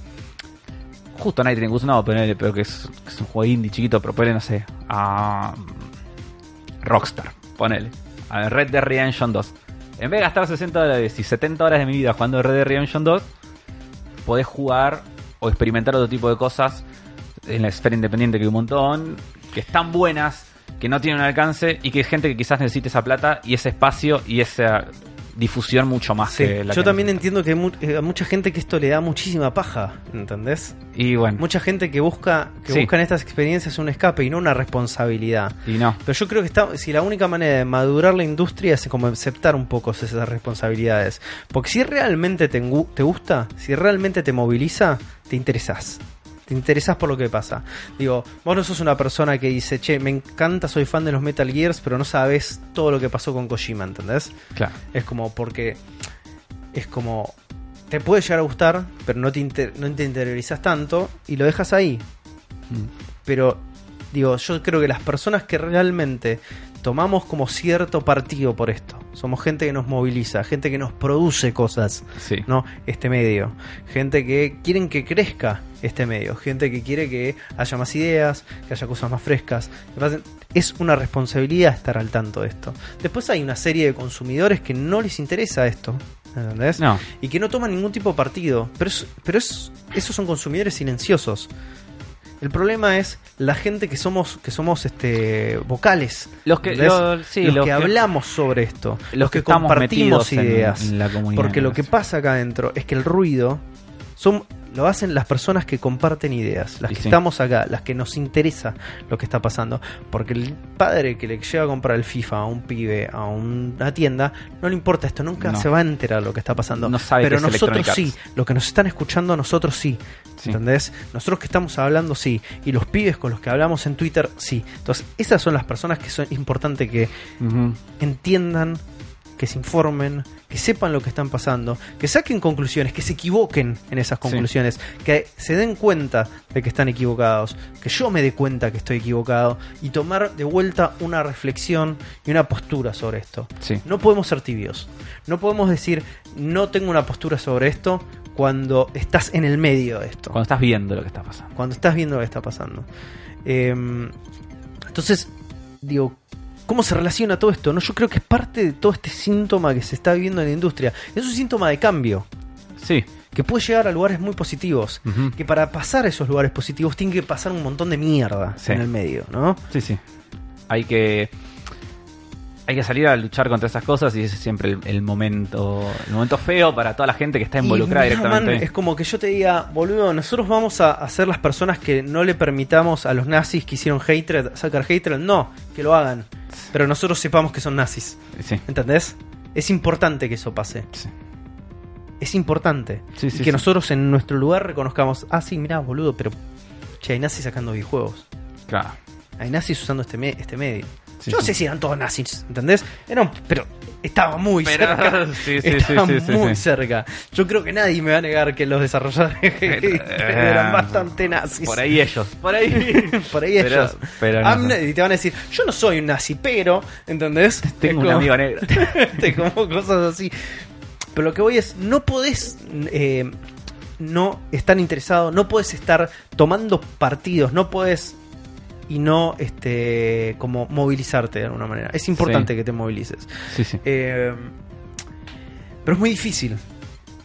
Justo in the Woods, no, ponele, pero que es, un juego indie chiquito, pero ponele, no sé, a Rockstar, ponele, a Red Dead Redemption 2. En vez de gastar 60 dólares y 70 horas de mi vida jugando Red Dead Redemption 2, podés jugar o experimentar otro tipo de cosas en la esfera independiente que hay un montón, que están buenas, que no tienen alcance y que hay gente que quizás necesite esa plata y ese espacio y esa difusión mucho más Sí, que la yo también entiendo que hay mu- eh, a mucha gente que esto le da muchísima paja, ¿entendés? Y bueno, Mucha gente que busca que Sí. buscan estas experiencias un escape y no una responsabilidad. y no. Pero yo creo que está, si la única manera de madurar la industria es como aceptar un poco esas responsabilidades. Porque si realmente te, te gusta, si realmente te moviliza, te interesás. Te interesás por lo que pasa. Digo, vos no sos una persona que dice, che, me encanta, soy fan de los Metal Gears, pero no sabes todo lo que pasó con Kojima, ¿entendés? Claro. Es como porque es como te puede llegar a gustar, pero no te, inter- no te interiorizas tanto y lo dejas ahí. Mm. Pero digo, yo creo que las personas que realmente tomamos como cierto partido por esto, somos gente que nos moviliza, gente que nos produce cosas, Sí. ¿no? Este medio, gente que quieren que crezca este medio, gente que quiere que haya más ideas, que haya cosas más frescas. Es una responsabilidad estar al tanto de esto. Después hay una serie de consumidores que no les interesa esto, ¿entendés? No. y que no toman ningún tipo de partido. Pero, es- pero es- esos son consumidores silenciosos. El problema es la gente que somos, que somos este vocales. Los que, sí, los los que, hablamos sobre esto. Los, que, compartimos en- ideas. en la comunidad. porque lo que pasa acá adentro es que el ruido son, lo hacen las personas que comparten ideas, las que sí. estamos acá, las que nos interesa lo que está pasando. Porque el padre que le llega a comprar el FIFA a un pibe, a una tienda, no le importa esto, nunca No. se va a enterar lo que está pasando. No sabe Pero nosotros sí, lo que nos están escuchando nosotros sí. Sí. ¿Entendés? Nosotros que estamos hablando sí. Y los pibes con los que hablamos en Twitter sí. Entonces, esas son las personas que son importantes que entiendan, que se informen, que sepan lo que están pasando, que saquen conclusiones, que se equivoquen en esas Sí. conclusiones, que se den cuenta de que están equivocados, que yo me dé cuenta que estoy equivocado y tomar de vuelta una reflexión y una postura sobre esto. Sí. No podemos ser tibios. No podemos decir no tengo una postura sobre esto cuando estás en el medio de esto Cuando estás viendo lo que está pasando. cuando estás viendo lo que está pasando. Eh, entonces, digo, ¿cómo se relaciona todo esto? No, yo creo que es parte de todo este síntoma que se está viviendo en la industria. Es un síntoma de cambio, Sí. que puede llegar a lugares muy positivos. Que para pasar esos lugares positivos tiene que pasar un montón de mierda Sí. en el medio, ¿no? Sí, sí. Hay que. Hay que salir a luchar contra esas cosas y ese es siempre el, el momento el momento feo para toda la gente que está involucrada Y, directamente. man, es como que yo te diga, boludo, nosotros vamos a, a ser las personas que no le permitamos a los nazis que hicieron hatred sacar hatred. No, que lo hagan. Pero nosotros sepamos que son nazis. Sí, ¿Entendés? Es importante que eso pase. sí. Es importante. Sí, y sí, que nosotros en nuestro lugar reconozcamos, ah, sí, mirá, boludo, pero che, hay nazis sacando videojuegos. Claro. Hay nazis usando este, me- este medio. Sí, Yo no sí. sé si eran todos nazis, ¿entendés? Eran, pero estaba muy Pero- cerca. sí, estaba muy cerca. Yo creo que nadie me va a negar que los desarrolladores eran bastante nazis. Por ahí ellos. Por ahí. Por ahí Pero- ellos. pero no. Y te van a decir, yo no soy un nazi, pero, ¿entendés? Tengo Es un como- amigo negro. Te como cosas así. Pero lo que voy es, no podés eh, no estar interesado, no podés estar tomando partidos, no podés y no este como movilizarte de alguna manera. Es importante Sí. que te movilices. Sí, sí. Eh, pero es muy difícil.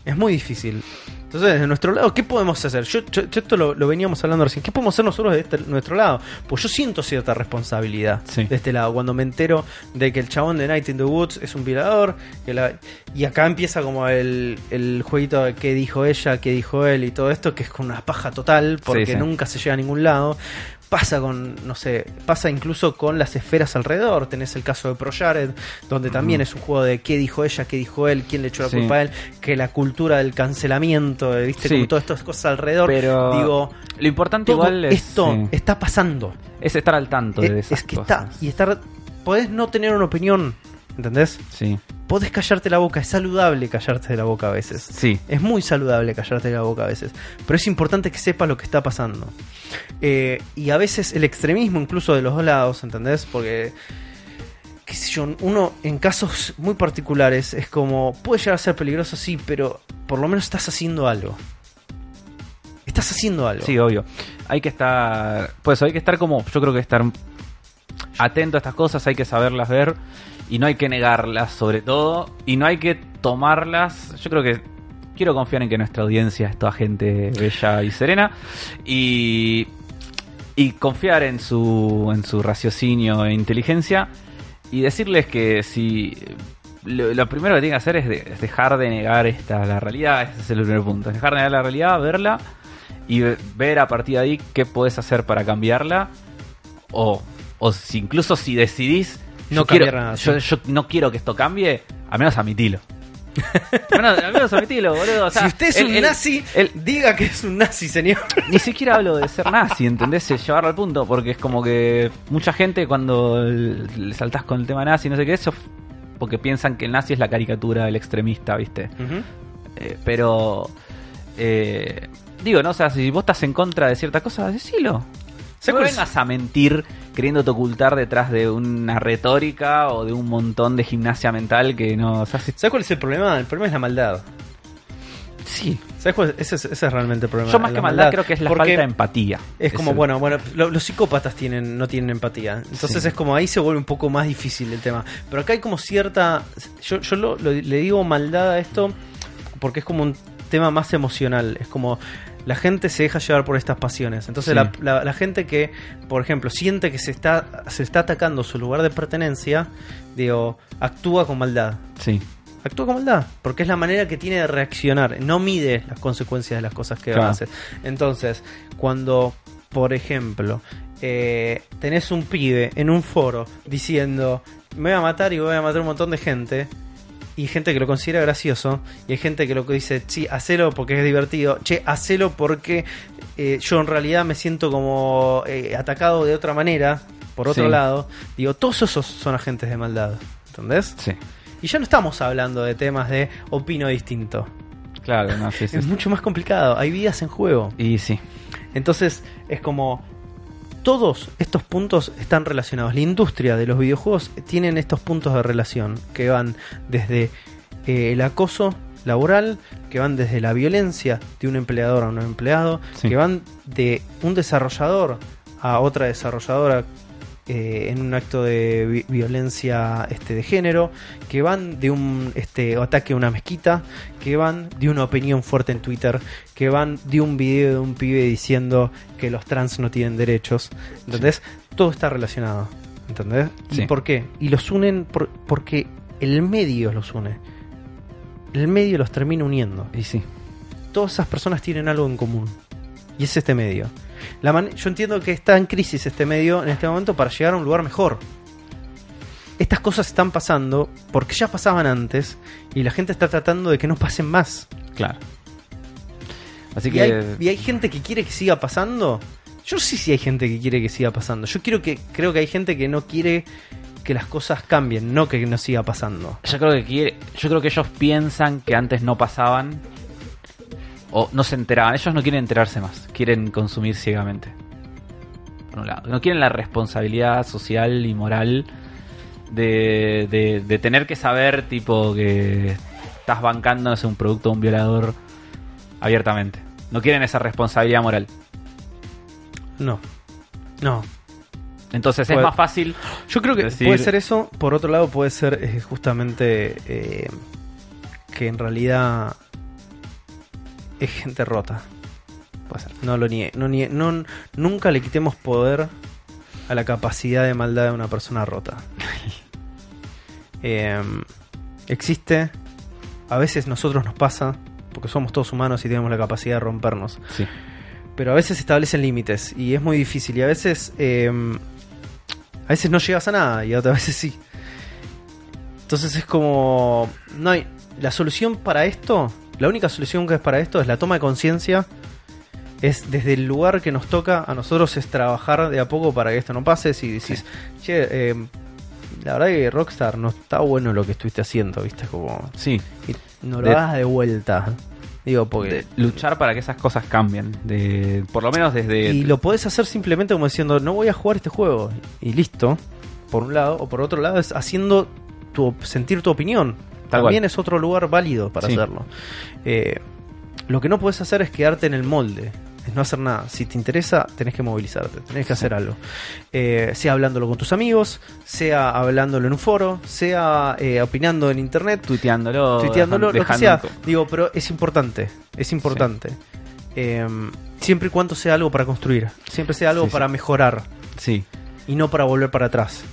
Es muy difícil. Entonces, desde nuestro lado, ¿qué podemos hacer? Yo, yo- yo esto lo, lo veníamos hablando recién. ¿Qué podemos hacer nosotros de este- nuestro lado? Pues yo siento cierta responsabilidad Sí. de este lado. Cuando me entero de que el chabón de Night in the Woods es un violador. que la- y acá empieza como el, el jueguito de qué dijo ella, qué dijo él y todo esto, que es con una paja total porque Sí, sí. nunca se llega a ningún lado. Pasa con, no sé, pasa incluso con las esferas alrededor. Tenés el caso de Pro Jared, donde también es un juego de qué dijo ella, qué dijo él, quién le echó la Sí. culpa a él, que la cultura del cancelamiento, eh, viste, Sí. como todas estas cosas alrededor. Pero Digo, lo importante todo igual es, esto sí, está pasando. es estar al tanto de Es, esas es que cosas. está, y estar, podés no tener una opinión, ¿entendés? Sí, Podés callarte la boca, es saludable callarte de la boca a veces. sí. Es muy saludable callarte la boca a veces, pero es importante que sepas lo que está pasando. Eh, y a veces el extremismo incluso de los dos lados, ¿entendés? Porque, qué sé yo, uno en casos muy particulares es como, puede llegar a ser peligroso, sí, pero por lo menos estás haciendo algo. Estás haciendo algo. Sí, obvio. Hay que estar. Pues hay que estar como. Yo creo que estar atento a estas cosas, hay que saberlas ver. Y no hay que negarlas, sobre todo. Y no hay que tomarlas. Yo creo que. Quiero confiar en que nuestra audiencia es toda gente bella y serena. Y. Y confiar en su. en su raciocinio e inteligencia. Y decirles que si. Lo, primero que tienen que hacer es, de- es dejar de negar esta la realidad. Ese es el primer punto. Dejar de negar la realidad, verla y ve- ver a partir de ahí qué puedes hacer para cambiarla o, o incluso si decidís No yo quiero, nada, yo, no quiero que esto cambie al menos admitilo menos, al menos admitilo boludo o sea, si usted es el- un el- nazi, el- diga que es un nazi, señor. ni siquiera hablo de ser nazi, ¿entendés? Llevarlo al punto, porque es como que mucha gente cuando le saltás con el tema nazi, no sé qué, eso, porque piensan que el nazi es la caricatura del extremista, ¿viste? Eh, pero, eh, digo, ¿no? O sea, si vos estás en contra de cierta cosa, decilo. No vengas a mentir queriéndote ocultar detrás de una retórica o de un montón de gimnasia mental que no... O sea, si- ¿Sabes cuál es el problema? El problema es la maldad. sí. ¿Sabes cuál es? Ese, es, ese es realmente el problema. Yo más la que maldad creo que es la falta de empatía. Es como, el- bueno, bueno, lo- los psicópatas tienen, no tienen empatía. Entonces Sí. es como ahí se vuelve un poco más difícil el tema. Pero acá hay como cierta. Yo, yo lo- lo- le digo maldad a esto porque es como un tema más emocional. Es como la gente se deja llevar por estas pasiones. Entonces Sí. la, la- la gente que, por ejemplo, siente que se está, se está atacando su lugar de pertenencia, digo, actúa con maldad. Sí. Actúa con maldad, porque es la manera que tiene de reaccionar, no mide las consecuencias de las cosas que Claro. hace. Entonces, cuando, por ejemplo, eh, tenés un pibe en un foro diciendo, me voy a matar y voy a matar un montón de gente, y gente que lo considera gracioso, y hay gente que lo que dice, sí, hacelo porque es divertido, che, hacelo porque eh, yo en realidad me siento como eh, atacado de otra manera, por otro Sí. lado, digo, todos esos son agentes de maldad, ¿entendés? Sí. Y ya no estamos hablando de temas de opino distinto. Claro, no, sí, sí. Es mucho más complicado. Hay vidas en juego. Y sí. Entonces es como todos estos puntos están relacionados. La industria de los videojuegos tienen estos puntos de relación que van desde eh, el acoso laboral, que van desde la violencia de un empleador a un empleado, Sí. que van de un desarrollador a otra desarrolladora eh, en un acto de vi- violencia este, de género, que van de un este, ataque a una mezquita, que van de una opinión fuerte en Twitter, que van de un video de un pibe diciendo que los trans no tienen derechos. Entonces, todo está relacionado. ¿Entendés? Sí. ¿Y por qué? Y los unen por- porque el medio los une. El medio los termina uniendo. Y sí. Todas esas personas tienen algo en común. Y es este medio. La man- Yo entiendo que está en crisis este medio en este momento para llegar a un lugar mejor. Estas cosas están pasando porque ya pasaban antes y la gente está tratando de que no pasen más. Claro. Así y, que. hay, y hay gente que quiere que siga pasando. Yo sí sí hay gente que quiere que siga pasando. Yo quiero que creo que hay gente que no quiere que las cosas cambien, no que no siga pasando. Yo creo que quiere, yo creo que ellos piensan que antes no pasaban o no se enteraban. Ellos no quieren enterarse más, quieren consumir ciegamente. Por un lado, no quieren la responsabilidad social y moral de, de, de tener que saber, tipo, que estás sé, un producto de un violador abiertamente. No quieren esa responsabilidad moral. No. No. Entonces Puede- es más fácil. Yo creo que Decir- puede ser eso. Por otro lado, puede ser eh, justamente eh, que en realidad es gente rota. Puede ser. No lo niegue. No nunca le quitemos poder a la capacidad de maldad de una persona rota. Eh, existe. A veces nosotros nos pasa. Porque somos todos humanos y tenemos la capacidad de rompernos. Sí. Pero a veces establecen límites y es muy difícil. Y a veces. eh, a veces no llegas a nada y a otras veces sí. Entonces es como. No hay. La solución para esto. La única solución que es para esto es la toma de conciencia. Es desde el lugar que nos toca a nosotros es trabajar de a poco para que esto no pase. Si decís, che, eh, la verdad que Rockstar no está bueno lo que estuviste haciendo, ¿viste? Como. Sí. y no lo De- hagas de vuelta. Digo, porque. luchar para que esas cosas cambien. De, por lo menos desde. Y lo podés hacer simplemente como diciendo, no voy a jugar este juego. Y listo. Por un lado. O por otro lado es haciendo tu, sentir tu opinión. Tal También cual. es otro lugar válido para Sí. hacerlo. Eh, lo que no puedes hacer es quedarte en el molde. Es no hacer nada. Si te interesa, tenés que movilizarte. Tenés que hacer algo. Eh, sea hablándolo con tus amigos. Sea hablándolo en un foro. Sea eh, opinando en internet tuiteándolo, tuiteándolo, lo que sea. Digo, pero es importante. Es importante. Eh, siempre y cuando sea algo para construir. Siempre sea algo sí. para mejorar. Sí. Y no para volver para atrás.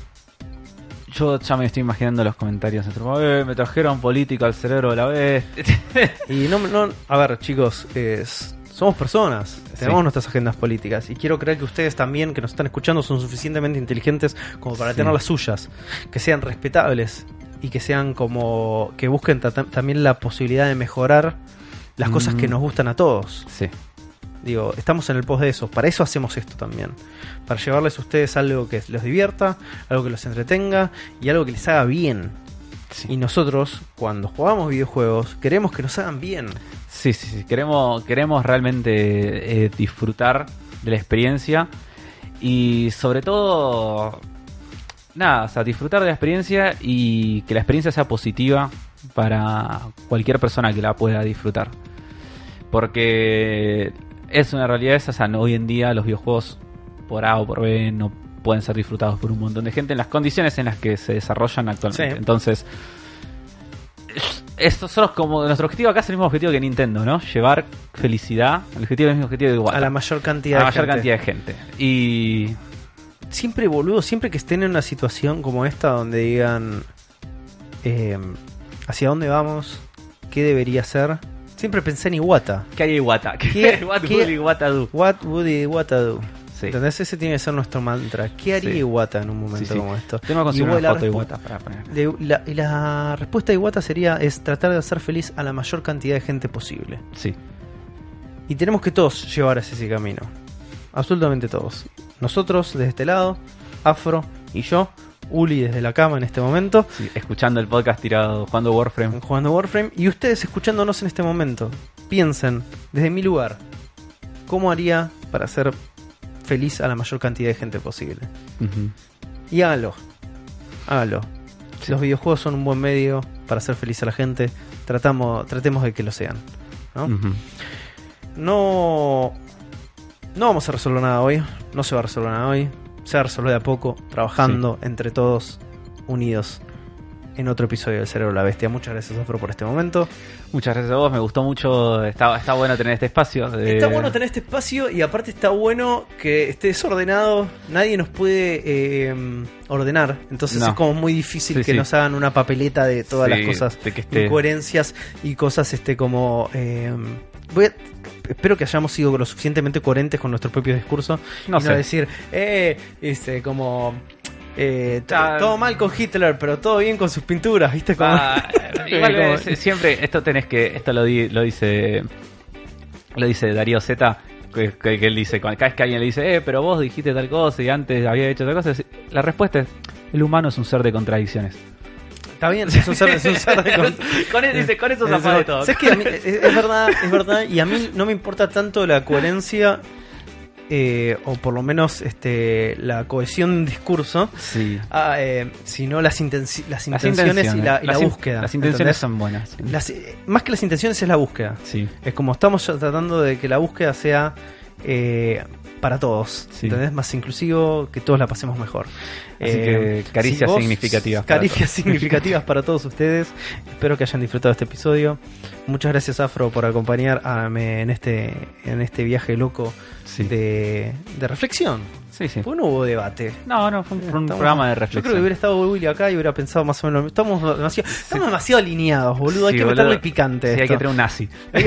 Yo ya me estoy imaginando los comentarios. "Eh, me trajeron política al cerebro de la vez. Y no, no a ver, chicos, es- somos personas. Tenemos nuestras agendas políticas. Y quiero creer que ustedes también, que nos están escuchando, son suficientemente inteligentes como para Sí. tener las suyas. Que sean respetables. Y que sean como. que busquen ta- también la posibilidad de mejorar las cosas Mm. que nos gustan a todos. sí. Digo, estamos en el post de eso. Para eso hacemos esto también. Para llevarles a ustedes algo que los divierta, algo que los entretenga y algo que les haga bien. Sí. Y nosotros, cuando jugamos videojuegos, queremos que nos hagan bien. Sí, sí, sí. Queremos, queremos realmente eh, disfrutar de la experiencia y sobre todo, nada, o sea, disfrutar de la experiencia y que la experiencia sea positiva para cualquier persona que la pueda disfrutar. Porque es una realidad esa, o sea, no- hoy en día los videojuegos por A o por B no pueden ser disfrutados por un montón de gente en las condiciones en las que se desarrollan actualmente. Sí. Entonces, es como nuestro objetivo acá es el mismo objetivo que Nintendo, ¿no? Llevar felicidad, el objetivo es el mismo objetivo de Iwata, A la mayor cantidad a la de mayor gente. cantidad de gente. Y Siempre, boludo, siempre que estén en una situación como esta donde digan eh, hacia dónde vamos, qué debería ser, siempre pensé en Iwata. ¿qué haría Iwata? ¿Qué- ¿Qué, What qué- would Iwata do? What would Iwata do? Sí. ¿Entendés? Ese tiene que ser nuestro mantra. ¿Qué haría Sí. Iwata en un momento Sí, sí. como esto? Tengo que una la foto de Iwata para poner. De- la, y la respuesta de Iwata sería es tratar de hacer feliz a la mayor cantidad de gente posible. Sí. Y tenemos que todos llevar hacia ese camino. Absolutamente todos. Nosotros desde este lado, Afro y yo, Uli desde la cama en este momento, sí, escuchando el podcast tirado, jugando Warframe. jugando Warframe, y ustedes escuchándonos en este momento. Piensen, desde mi lugar, ¿cómo haría para hacer feliz a la mayor cantidad de gente posible? Y hágalo. Hágalo. Sí. Los videojuegos son un buen medio para hacer feliz a la gente. Tratamos, tratemos de que lo sean. No. No vamos a resolver nada hoy. No se va a resolver nada hoy. Se va a resolver de a poco, trabajando entre todos, unidos. en otro episodio del Cerebro de la Bestia. Muchas gracias, Afro, por este momento. Muchas gracias a vos, me gustó mucho. Está, está bueno tener este espacio. de- Está bueno tener este espacio y aparte está bueno que esté desordenado. Nadie nos puede eh, ordenar. Entonces No. es como muy difícil Sí, que sí. nos hagan una papeleta de todas Sí, las cosas, de que esté- incoherencias y cosas este como... eh, voy a- espero que hayamos sido lo suficientemente coherentes con nuestro propio discurso. No y sé. no decir, eh, este, como... eh, to- Ah. todo mal con Hitler, pero todo bien con sus pinturas, ¿viste? Como, Ah, igual es- siempre, esto tenés que, esto lo, di- lo dice lo dice Darío Z, que, que- que él dice, cada vez que alguien le dice, eh, pero vos dijiste tal cosa y antes había hecho tal cosa, la respuesta es, el humano es un ser de contradicciones. Está bien, es un ser, es un ser de con- con, eso, dice, con eso Es zafás de verdad. todo. Es, es verdad, es verdad. Y a mí no me importa tanto la coherencia, eh, o por lo menos este, la cohesión de discurso, Sí. eh, sino las, intenci- las Las intenciones y la, y la Las in- búsqueda. Las intenciones ¿entendés? son buenas. Las- eh, más que las intenciones es la búsqueda. Sí. Es como estamos ya tratando de que la búsqueda sea eh, para todos. Sí. ¿Entendés? Más inclusivo, que todos la pasemos mejor. Así que caricias vos- significativas Caricias significativas para todos ustedes. Espero que hayan disfrutado este episodio. Muchas gracias, Afro, por acompañarme en este, en este viaje loco Sí. de, de reflexión. Sí, sí. Porque no hubo debate. No, no, fue un, programa de Yo reflexión. creo que hubiera estado Willy acá y hubiera pensado más o menos. Estamos demasiado, estamos demasiado alineados, boludo. Hay que boludo. meterle picante. Sí, hay que traer un nazi.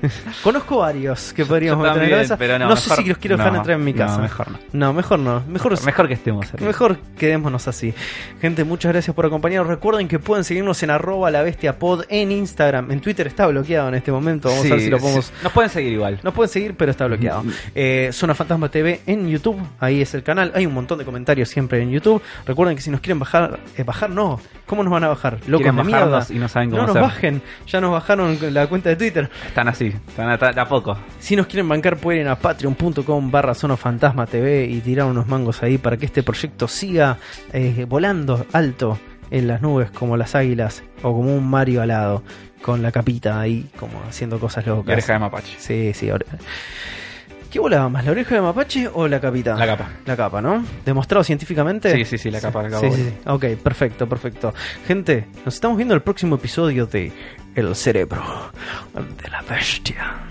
Conozco varios que podríamos meter en la cabeza. pero no, no sé si los quiero dejar no, entrar en mi no, casa. mejor no. No, mejor no. Mejor, Mejor que estemos. arriba. mejor quedémonos así. Gente, muchas gracias por acompañarnos. Recuerden que pueden seguirnos en arroba la bestia pod en Instagram. En Twitter está bloqueado en este momento. Vamos a ver si lo podemos. sí. Nos pueden seguir igual. Nos pueden seguir, pero está bloqueado. Eh, Zona Fantasma TV en YouTube, ahí es el canal. Hay un montón de comentarios siempre en YouTube. Recuerden que si nos quieren bajar, eh, bajar no. ¿Cómo nos van a bajar? Locos de mierda. y no saben cómo no nos hacer. bajen, ya nos bajaron la cuenta de Twitter. Están así, están a, de a poco. Si nos quieren bancar, pueden ir a patreon.com barra Zona Fantasma TV y tirar unos mangos ahí para que este proyecto siga eh, volando alto en las nubes como las águilas o como un Mario alado con la capita ahí como haciendo cosas locas. oreja de mapache. Sí, sí. ahora- ¿Qué volaba más, la oreja de mapache o la capita? La capa. La capa, ¿no? ¿Demostrado científicamente? Sí, sí, sí, la capa, la capa. Sí, sí, sí. Ok, perfecto, perfecto. Gente, nos estamos viendo en el próximo episodio de El cerebro de la bestia.